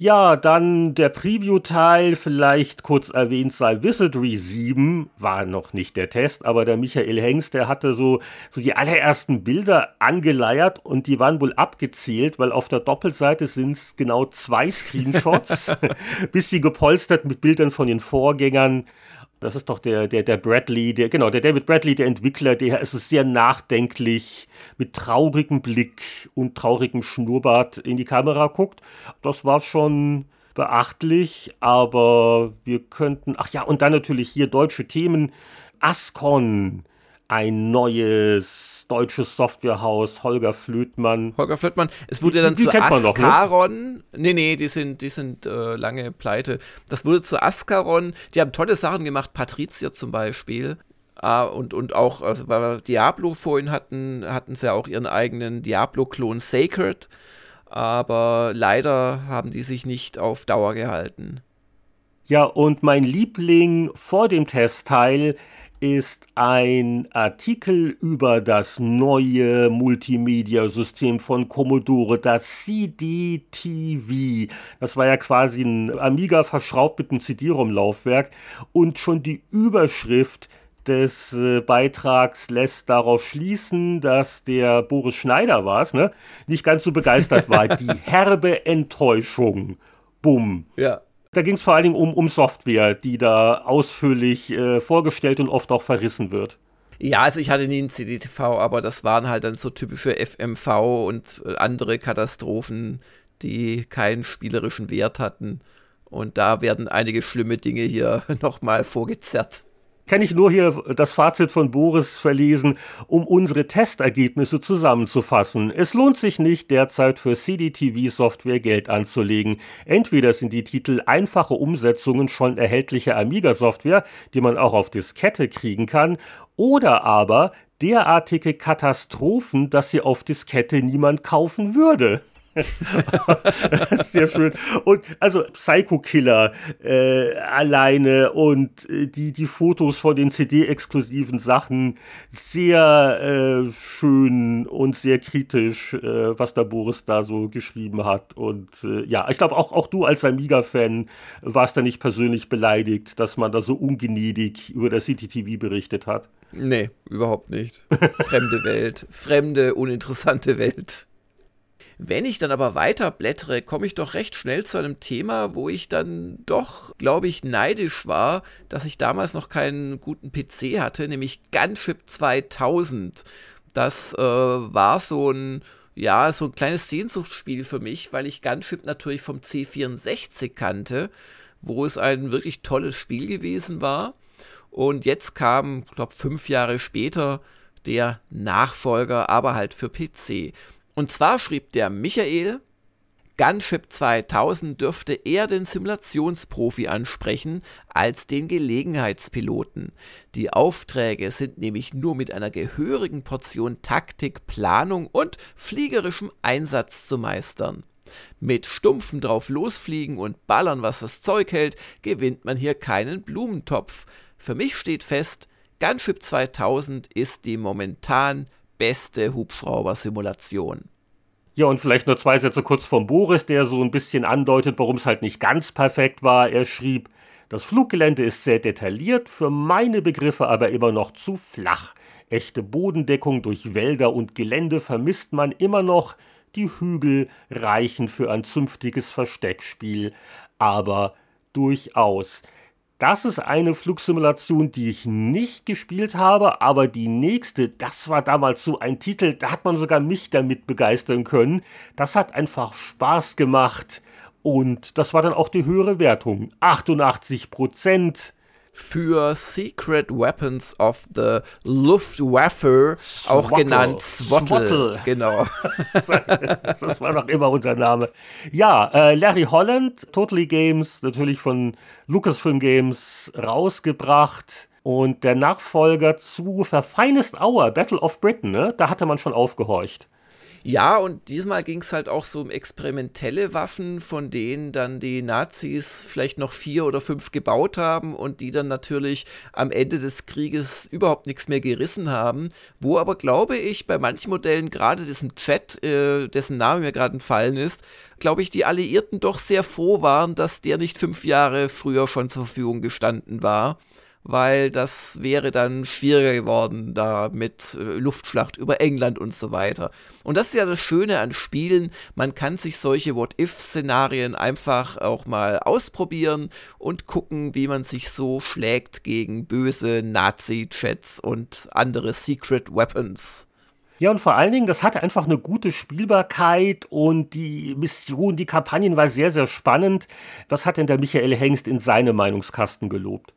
Ja, dann der Preview-Teil, vielleicht kurz erwähnt sei. Wizardry 7, war noch nicht der Test, aber der Michael Hengst, der hatte so, so die allerersten Bilder angeleiert und die waren wohl abgezählt, weil auf der Doppelseite sind es genau zwei Screenshots, [laughs] [laughs] bis sie gepolstert mit Bildern von den Vorgängern das ist doch der, der, der Bradley, der, genau, der David Bradley, der Entwickler, der ist es sehr nachdenklich, mit traurigem Blick und traurigem Schnurrbart in die Kamera guckt. Das war schon beachtlich, aber wir könnten, ach ja, und dann natürlich hier deutsche Themen. Ascon, ein neues deutsches Softwarehaus, Holger Flötmann. Holger Flötmann. Es wurde dann die, die zu Ascaron. Noch, ne? Nee, nee, die sind, die sind äh, lange pleite. Das wurde zu Ascaron. Die haben tolle Sachen gemacht, Patricia zum Beispiel. Ah, und, und auch, also weil wir Diablo vorhin hatten, hatten sie ja auch ihren eigenen Diablo-Klon Sacred. Aber leider haben die sich nicht auf Dauer gehalten. Ja, und mein Liebling vor dem Testteil ist ein Artikel über das neue Multimedia-System von Commodore, das CD-TV. Das war ja quasi ein Amiga verschraubt mit einem CD-ROM-Laufwerk und schon die Überschrift des äh, Beitrags lässt darauf schließen, dass der Boris Schneider war es, ne, nicht ganz so begeistert war. [laughs] Die herbe Enttäuschung. Bumm. Ja. Da ging es vor allen Dingen um, um Software, die da ausführlich äh, vorgestellt und oft auch verrissen wird. Ja, also ich hatte nie ein CDTV, aber das waren halt dann so typische FMV und äh, andere Katastrophen, die keinen spielerischen Wert hatten. Und da werden einige schlimme Dinge hier [laughs] nochmal vorgezerrt kann ich nur hier das Fazit von Boris verlesen, um unsere Testergebnisse zusammenzufassen. Es lohnt sich nicht, derzeit für CDTV-Software Geld anzulegen. Entweder sind die Titel einfache Umsetzungen schon erhältlicher Amiga-Software, die man auch auf Diskette kriegen kann, oder aber derartige Katastrophen, dass sie auf Diskette niemand kaufen würde. [laughs] Sehr schön. Und also Psycho Killer äh, alleine und äh, die, die Fotos von den CD-exklusiven Sachen sehr äh, schön und sehr kritisch, äh, was da Boris da so geschrieben hat. Und äh, ja, ich glaube auch, auch du als Amiga-Fan warst da nicht persönlich beleidigt, dass man da so ungnädig über das CTTV berichtet hat. Nee, überhaupt nicht. Fremde Welt. Fremde, uninteressante Welt. Wenn ich dann aber weiter blättere, komme ich doch recht schnell zu einem Thema, wo ich dann doch, glaube ich, neidisch war, dass ich damals noch keinen guten PC hatte, nämlich Gunship 2000. Das äh, war so ein, ja, so ein kleines Sehnsuchtsspiel für mich, weil ich Gunship natürlich vom C64 kannte, wo es ein wirklich tolles Spiel gewesen war. Und jetzt kam, glaube, fünf Jahre später der Nachfolger, aber halt für PC. Und zwar schrieb der Michael, Gunship 2000 dürfte eher den Simulationsprofi ansprechen als den Gelegenheitspiloten. Die Aufträge sind nämlich nur mit einer gehörigen Portion Taktik, Planung und fliegerischem Einsatz zu meistern. Mit stumpfen drauf losfliegen und ballern, was das Zeug hält, gewinnt man hier keinen Blumentopf. Für mich steht fest, Gunship 2000 ist die momentan beste Hubschrauber-Simulation. Ja, und vielleicht nur zwei Sätze kurz vom Boris, der so ein bisschen andeutet, warum es halt nicht ganz perfekt war. Er schrieb, das Fluggelände ist sehr detailliert, für meine Begriffe aber immer noch zu flach. Echte Bodendeckung durch Wälder und Gelände vermisst man immer noch. Die Hügel reichen für ein zünftiges Versteckspiel, aber durchaus. Das ist eine Flugsimulation, die ich nicht gespielt habe, aber die nächste, das war damals so ein Titel, da hat man sogar mich damit begeistern können. Das hat einfach Spaß gemacht und das war dann auch die höhere Wertung. 88 Prozent für Secret Weapons of the Luftwaffe, Swattle. auch genannt Swattle. Swattle. Genau. [laughs] das war noch immer unser Name. Ja, äh, Larry Holland, Totally Games, natürlich von Lucasfilm Games rausgebracht. Und der Nachfolger zu Verfeinest Hour, Battle of Britain, ne? da hatte man schon aufgehorcht. Ja, und diesmal ging es halt auch so um experimentelle Waffen, von denen dann die Nazis vielleicht noch vier oder fünf gebaut haben und die dann natürlich am Ende des Krieges überhaupt nichts mehr gerissen haben. Wo aber, glaube ich, bei manchen Modellen, gerade diesem Chat, äh, dessen Name mir gerade entfallen ist, glaube ich, die Alliierten doch sehr froh waren, dass der nicht fünf Jahre früher schon zur Verfügung gestanden war weil das wäre dann schwieriger geworden, da mit äh, Luftschlacht über England und so weiter. Und das ist ja das Schöne an Spielen, man kann sich solche What-If-Szenarien einfach auch mal ausprobieren und gucken, wie man sich so schlägt gegen böse Nazi-Chats und andere Secret Weapons. Ja, und vor allen Dingen, das hatte einfach eine gute Spielbarkeit und die Mission, die Kampagnen war sehr, sehr spannend. Was hat denn der Michael Hengst in seinem Meinungskasten gelobt?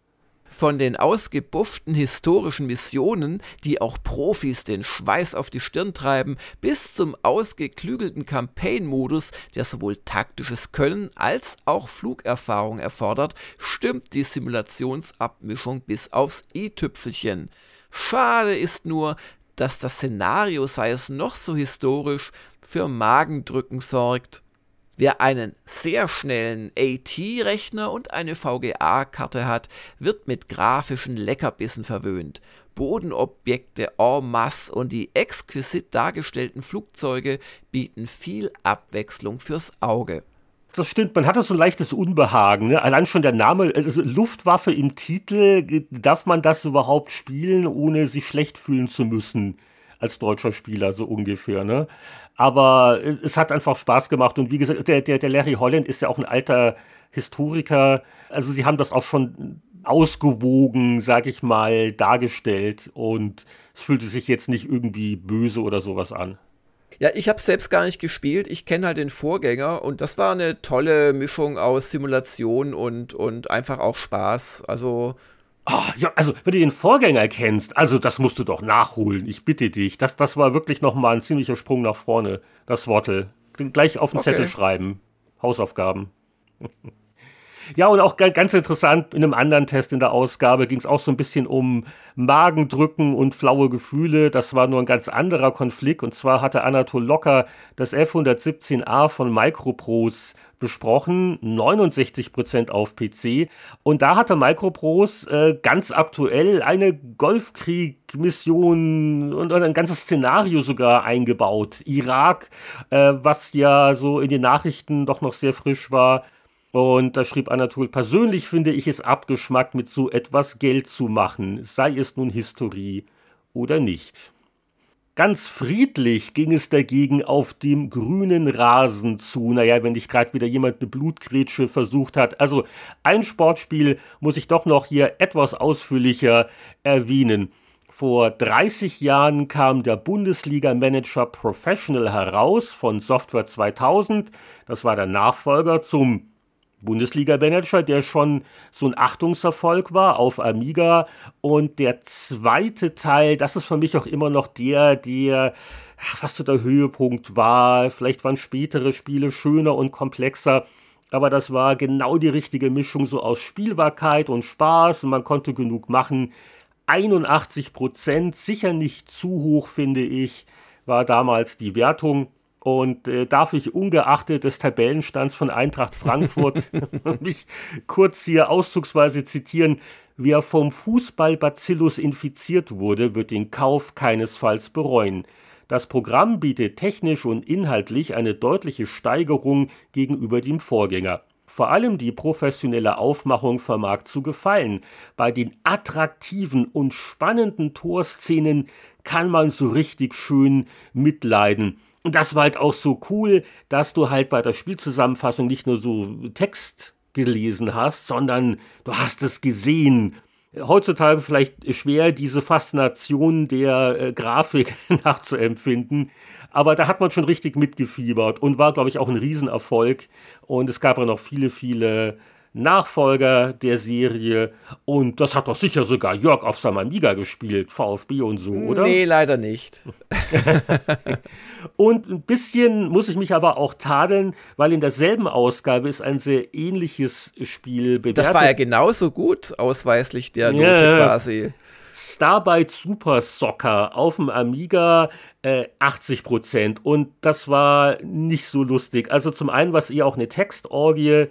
Von den ausgebufften historischen Missionen, die auch Profis den Schweiß auf die Stirn treiben, bis zum ausgeklügelten Campaign-Modus, der sowohl taktisches Können als auch Flugerfahrung erfordert, stimmt die Simulationsabmischung bis aufs i-Tüpfelchen. Schade ist nur, dass das Szenario, sei es noch so historisch, für Magendrücken sorgt. Wer einen sehr schnellen AT-Rechner und eine VGA-Karte hat, wird mit grafischen Leckerbissen verwöhnt. Bodenobjekte en masse und die exquisit dargestellten Flugzeuge bieten viel Abwechslung fürs Auge. Das stimmt, man hatte so ein leichtes Unbehagen. Ne? Allein schon der Name, also Luftwaffe im Titel, darf man das überhaupt spielen, ohne sich schlecht fühlen zu müssen? Als deutscher Spieler, so ungefähr. Ne? Aber es hat einfach Spaß gemacht. Und wie gesagt, der, der, der Larry Holland ist ja auch ein alter Historiker. Also sie haben das auch schon ausgewogen, sag ich mal, dargestellt. Und es fühlte sich jetzt nicht irgendwie böse oder sowas an. Ja, ich habe selbst gar nicht gespielt. Ich kenne halt den Vorgänger und das war eine tolle Mischung aus Simulation und, und einfach auch Spaß. Also Oh, ja, also, wenn du den Vorgänger kennst, also das musst du doch nachholen. Ich bitte dich. Das, das war wirklich nochmal ein ziemlicher Sprung nach vorne, das Wortel. Gleich auf den okay. Zettel schreiben. Hausaufgaben. Ja, und auch ganz interessant, in einem anderen Test in der Ausgabe ging es auch so ein bisschen um Magendrücken und flaue Gefühle. Das war nur ein ganz anderer Konflikt. Und zwar hatte Anatol Locker das F117A von Microprose besprochen, 69% auf PC. Und da hatte Microprose äh, ganz aktuell eine Golfkrieg-Mission und, und, ein ganzes Szenario sogar eingebaut. Irak, äh, was ja so in den Nachrichten doch noch sehr frisch war. Und da schrieb Anatol, persönlich finde ich es abgeschmackt, mit so etwas Geld zu machen, sei es nun Historie oder nicht. Ganz friedlich ging es dagegen auf dem grünen Rasen zu. Naja, wenn nicht gerade wieder jemand eine Blutgrätsche versucht hat. Also ein Sportspiel muss ich doch noch hier etwas ausführlicher erwähnen. Vor 30 Jahren kam der Bundesliga Manager Professional heraus von Software 2000. Das war der Nachfolger zum Bundesliga-Manager, der schon so ein Achtungserfolg war auf Amiga. Und der zweite Teil, das ist für mich auch immer noch der, der was so der Höhepunkt war. Vielleicht waren spätere Spiele schöner und komplexer. Aber das war genau die richtige Mischung so aus Spielbarkeit und Spaß und man konnte genug machen. 81 Prozent, sicher nicht zu hoch, finde ich, war damals die Wertung. Und äh, darf ich ungeachtet des Tabellenstands von Eintracht Frankfurt [laughs] [laughs] mich kurz hier auszugsweise zitieren, wer vom Fußballbacillus infiziert wurde, wird den Kauf keinesfalls bereuen. Das Programm bietet technisch und inhaltlich eine deutliche Steigerung gegenüber dem Vorgänger. Vor allem die professionelle Aufmachung vermag zu gefallen. Bei den attraktiven und spannenden Torszenen kann man so richtig schön mitleiden. Und das war halt auch so cool, dass du halt bei der Spielzusammenfassung nicht nur so Text gelesen hast, sondern du hast es gesehen. Heutzutage vielleicht schwer, diese Faszination der äh, Grafik [laughs] nachzuempfinden, aber da hat man schon richtig mitgefiebert und war, glaube ich, auch ein Riesenerfolg. Und es gab ja noch viele, viele Nachfolger der Serie. Und das hat doch sicher sogar Jörg auf seinem Amiga gespielt, VfB und so, oder? Nee, leider nicht. [laughs] und ein bisschen muss ich mich aber auch tadeln, weil in derselben Ausgabe ist ein sehr ähnliches Spiel bewertet. Das war ja genauso gut, ausweislich der Note ja. quasi. Starbite Super Soccer auf dem Amiga äh, 80% Und das war nicht so lustig. Also zum einen war es eher auch eine Textorgie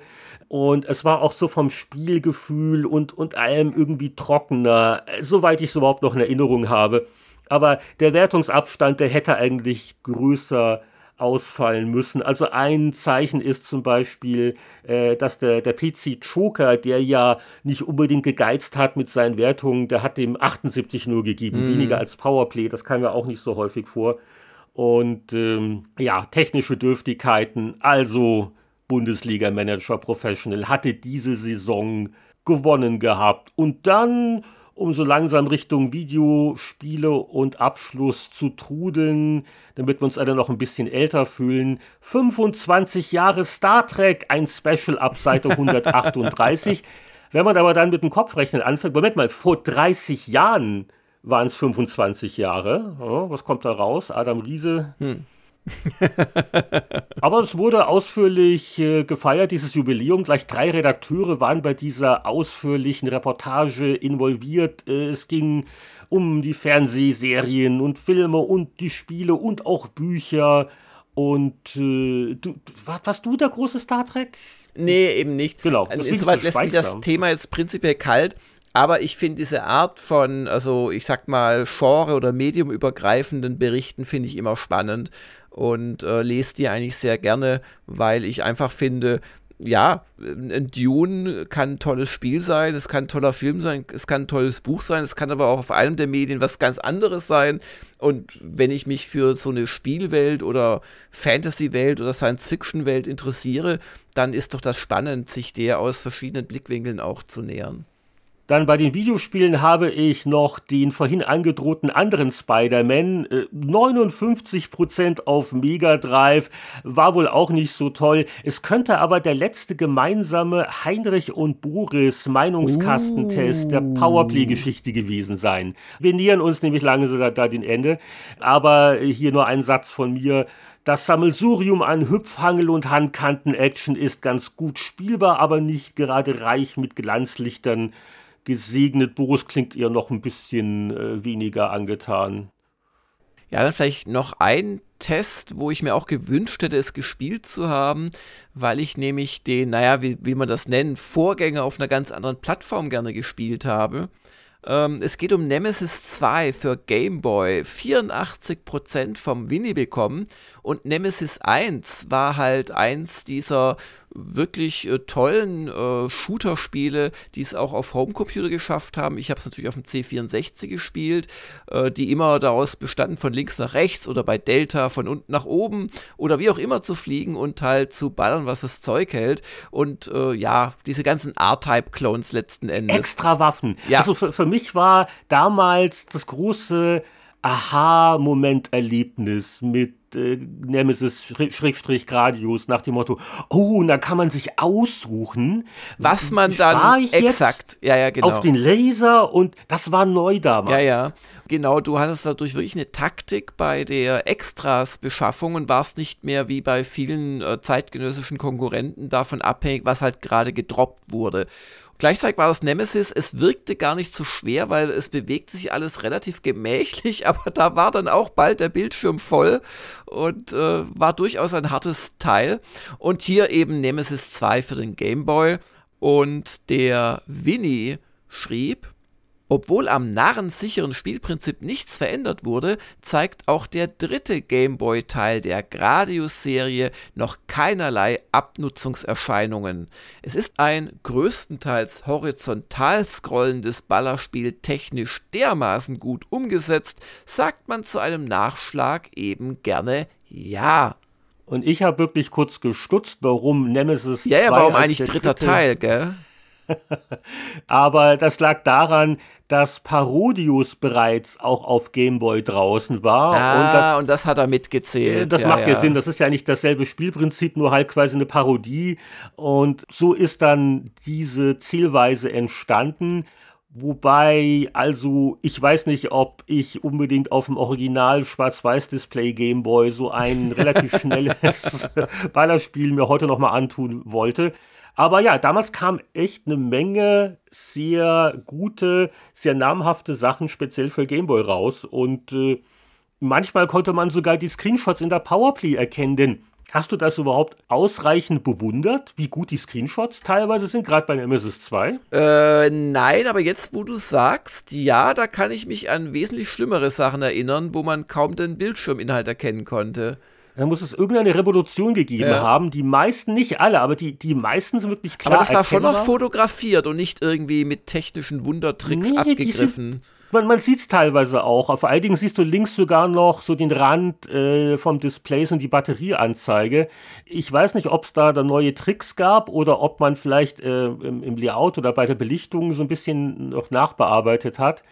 und es war auch so vom Spielgefühl und, und allem irgendwie trockener, soweit ich es überhaupt noch in Erinnerung habe. Aber der Wertungsabstand, der hätte eigentlich größer ausfallen müssen. Also ein Zeichen ist zum Beispiel, äh, dass der, der PC Joker, der ja nicht unbedingt gegeizt hat mit seinen Wertungen, der hat dem 78 nur gegeben, mm. weniger als Powerplay. Das kam ja auch nicht so häufig vor. Und ähm, ja, technische Dürftigkeiten, also Bundesliga-Manager Professional, hatte diese Saison gewonnen gehabt. Und dann, um so langsam Richtung Videospiele und Abschluss zu trudeln, damit wir uns alle noch ein bisschen älter fühlen, 25 Jahre Star Trek, ein Special ab Seite [laughs] 138. Wenn man aber dann mit dem Kopfrechnen anfängt, Moment mal, vor 30 Jahren waren es 25 Jahre. Ja, was kommt da raus? Adam Riese. Hm. [laughs] Aber es wurde ausführlich äh, gefeiert, dieses Jubiläum. Gleich drei Redakteure waren bei dieser ausführlichen Reportage involviert. Äh, es ging um die Fernsehserien und Filme und die Spiele und auch Bücher. Und äh, du, warst du der große Star Trek? Nee, eben nicht. Genau. Insoweit lässt mich das Thema jetzt prinzipiell kalt. Aber ich finde diese Art von, also ich sag mal, Genre- oder mediumübergreifenden Berichten finde ich immer spannend und äh, lese die eigentlich sehr gerne, weil ich einfach finde, ja, ein Dune kann ein tolles Spiel sein, es kann ein toller Film sein, es kann ein tolles Buch sein, es kann aber auch auf einem der Medien was ganz anderes sein. Und wenn ich mich für so eine Spielwelt oder Fantasy-Welt oder Science-Fiction-Welt interessiere, dann ist doch das spannend, sich der aus verschiedenen Blickwinkeln auch zu nähern. Dann bei den Videospielen habe ich noch den vorhin angedrohten anderen Spider-Man. 59% äh, auf Mega Drive. War wohl auch nicht so toll. Es könnte aber der letzte gemeinsame Heinrich und Boris Meinungskastentest uh. der Powerplay-Geschichte gewesen sein. Wir nähern uns nämlich langsam da, da den Ende. Aber hier nur ein Satz von mir Das Sammelsurium an Hüpfhangel und Handkanten-Action ist ganz gut spielbar, aber nicht gerade reich mit Glanzlichtern gesegnet. Boris klingt eher noch ein bisschen äh, weniger angetan. Ja, dann vielleicht noch ein Test, wo ich mir auch gewünscht hätte, es gespielt zu haben, weil ich nämlich den, naja, wie will man das nennen, Vorgänger auf einer ganz anderen Plattform gerne gespielt habe. Ähm, es geht um Nemesis 2 für Game Boy. 84% vom Winnie bekommen. Und Nemesis 1 war halt eins dieser wirklich äh, tollen äh, Shooter-Spiele, die es auch auf Homecomputer geschafft haben. Ich habe es natürlich auf dem C64 gespielt, äh, die immer daraus bestanden, von links nach rechts oder bei Delta von unten nach oben oder wie auch immer zu fliegen und halt zu ballern, was das Zeug hält. Und äh, ja, diese ganzen R-Type-Clones letzten Endes. Extra Waffen. Ja. Also für, für mich war damals das große Aha-Moment-Erlebnis mit äh, Nemesis Schrägstrich Gradius nach dem Motto, oh, und da kann man sich aussuchen, was man dann exakt, ja, ja, genau. auf den Laser und das war neu damals. Ja, ja. Genau, du hattest dadurch wirklich eine Taktik bei der Extras-Beschaffung und warst nicht mehr wie bei vielen äh, zeitgenössischen Konkurrenten davon abhängig, was halt gerade gedroppt wurde. Gleichzeitig war das Nemesis, es wirkte gar nicht so schwer, weil es bewegte sich alles relativ gemächlich, [laughs] aber da war dann auch bald der Bildschirm voll und äh, war durchaus ein hartes Teil. Und hier eben Nemesis 2 für den Game Boy. Und der Winnie schrieb, obwohl am narrensicheren Spielprinzip nichts verändert wurde, zeigt auch der dritte Gameboy-Teil der Gradius-Serie noch keinerlei Abnutzungserscheinungen. Es ist ein größtenteils horizontal scrollendes Ballerspiel technisch dermaßen gut umgesetzt, sagt man zu einem Nachschlag eben gerne ja. Und ich habe wirklich kurz gestutzt, warum Nemesis Ja, ja, warum eigentlich dritter Teil, gell? [laughs] Aber das lag daran, dass Parodius bereits auch auf Gameboy draußen war. Ah, und das, und das hat er mitgezählt. Äh, das ja, macht ja, Sinn. Das ist ja nicht dasselbe Spielprinzip, nur halt quasi eine Parodie. Und so ist dann diese Zielweise entstanden. Wobei, also, ich weiß nicht, ob ich unbedingt auf dem Original Schwarz-Weiß-Display Gameboy so ein relativ [laughs] schnelles [laughs] Ballerspiel mir heute nochmal antun wollte. Aber ja, damals kam echt eine Menge sehr gute, sehr namhafte Sachen speziell für Gameboy raus und äh, manchmal konnte man sogar die Screenshots in der Powerplay erkennen, denn Hast du das überhaupt ausreichend bewundert, wie gut die Screenshots teilweise sind, gerade bei Nemesis 2? Äh, nein, aber jetzt, wo du sagst, ja, da kann ich mich an wesentlich schlimmere Sachen erinnern, wo man kaum den Bildschirminhalt erkennen konnte. Da muss es irgendeine Revolution gegeben ja. haben. Die meisten, nicht alle, aber die, die meisten sind wirklich klar. Aber das war erkennbar. schon noch fotografiert und nicht irgendwie mit technischen Wundertricks nee, abgegriffen. man, man sieht es teilweise auch. Vor allen Dingen siehst du links sogar noch so den Rand äh, vom Displays und die Batterieanzeige. Ich weiß nicht, ob es da, da neue Tricks gab oder ob man vielleicht äh, im, im Layout oder bei der Belichtung so ein bisschen noch nachbearbeitet hat.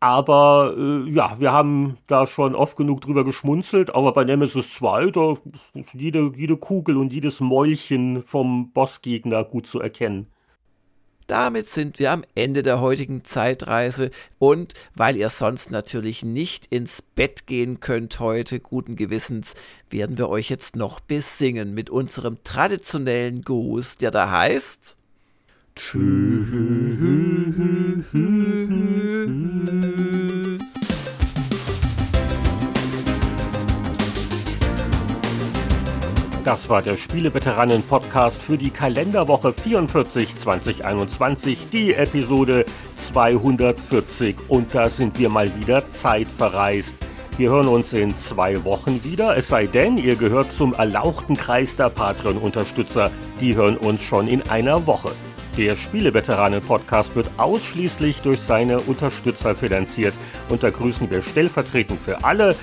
Aber äh, ja, wir haben da schon oft genug drüber geschmunzelt, aber bei Nemesis 2, da ist jede, jede Kugel und jedes Mäulchen vom Bossgegner gut zu erkennen. Damit sind wir am Ende der heutigen Zeitreise und weil ihr sonst natürlich nicht ins Bett gehen könnt heute, guten Gewissens, werden wir euch jetzt noch besingen mit unserem traditionellen Gruß, der da heißt Tschüss. Das war der Spieleveteranen-Podcast für die Kalenderwoche 44 2021, die Episode 240. Und da sind wir mal wieder zeitverreist. Wir hören uns in zwei Wochen wieder, es sei denn, ihr gehört zum erlauchten Kreis der Patreon-Unterstützer. Die hören uns schon in einer Woche. Der Spieleveteranen-Podcast wird ausschließlich durch seine Unterstützer finanziert. Und da grüßen wir stellvertretend für alle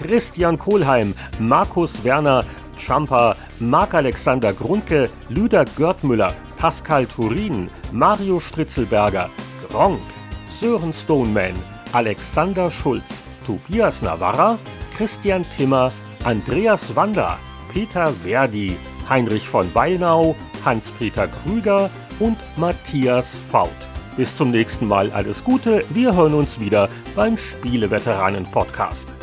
Christian Kohlheim, Markus Werner, Champa, Marc-Alexander Grundke, Lüder Görtmüller, Pascal Turin, Mario Stritzelberger, Gronk, Sören Stoneman, Alexander Schulz, Tobias Navarra, Christian Timmer, Andreas Wander, Peter Verdi, Heinrich von Beilnau, Hans-Peter Krüger, und Matthias Faut. Bis zum nächsten Mal alles Gute, wir hören uns wieder beim Spieleveteranen Podcast.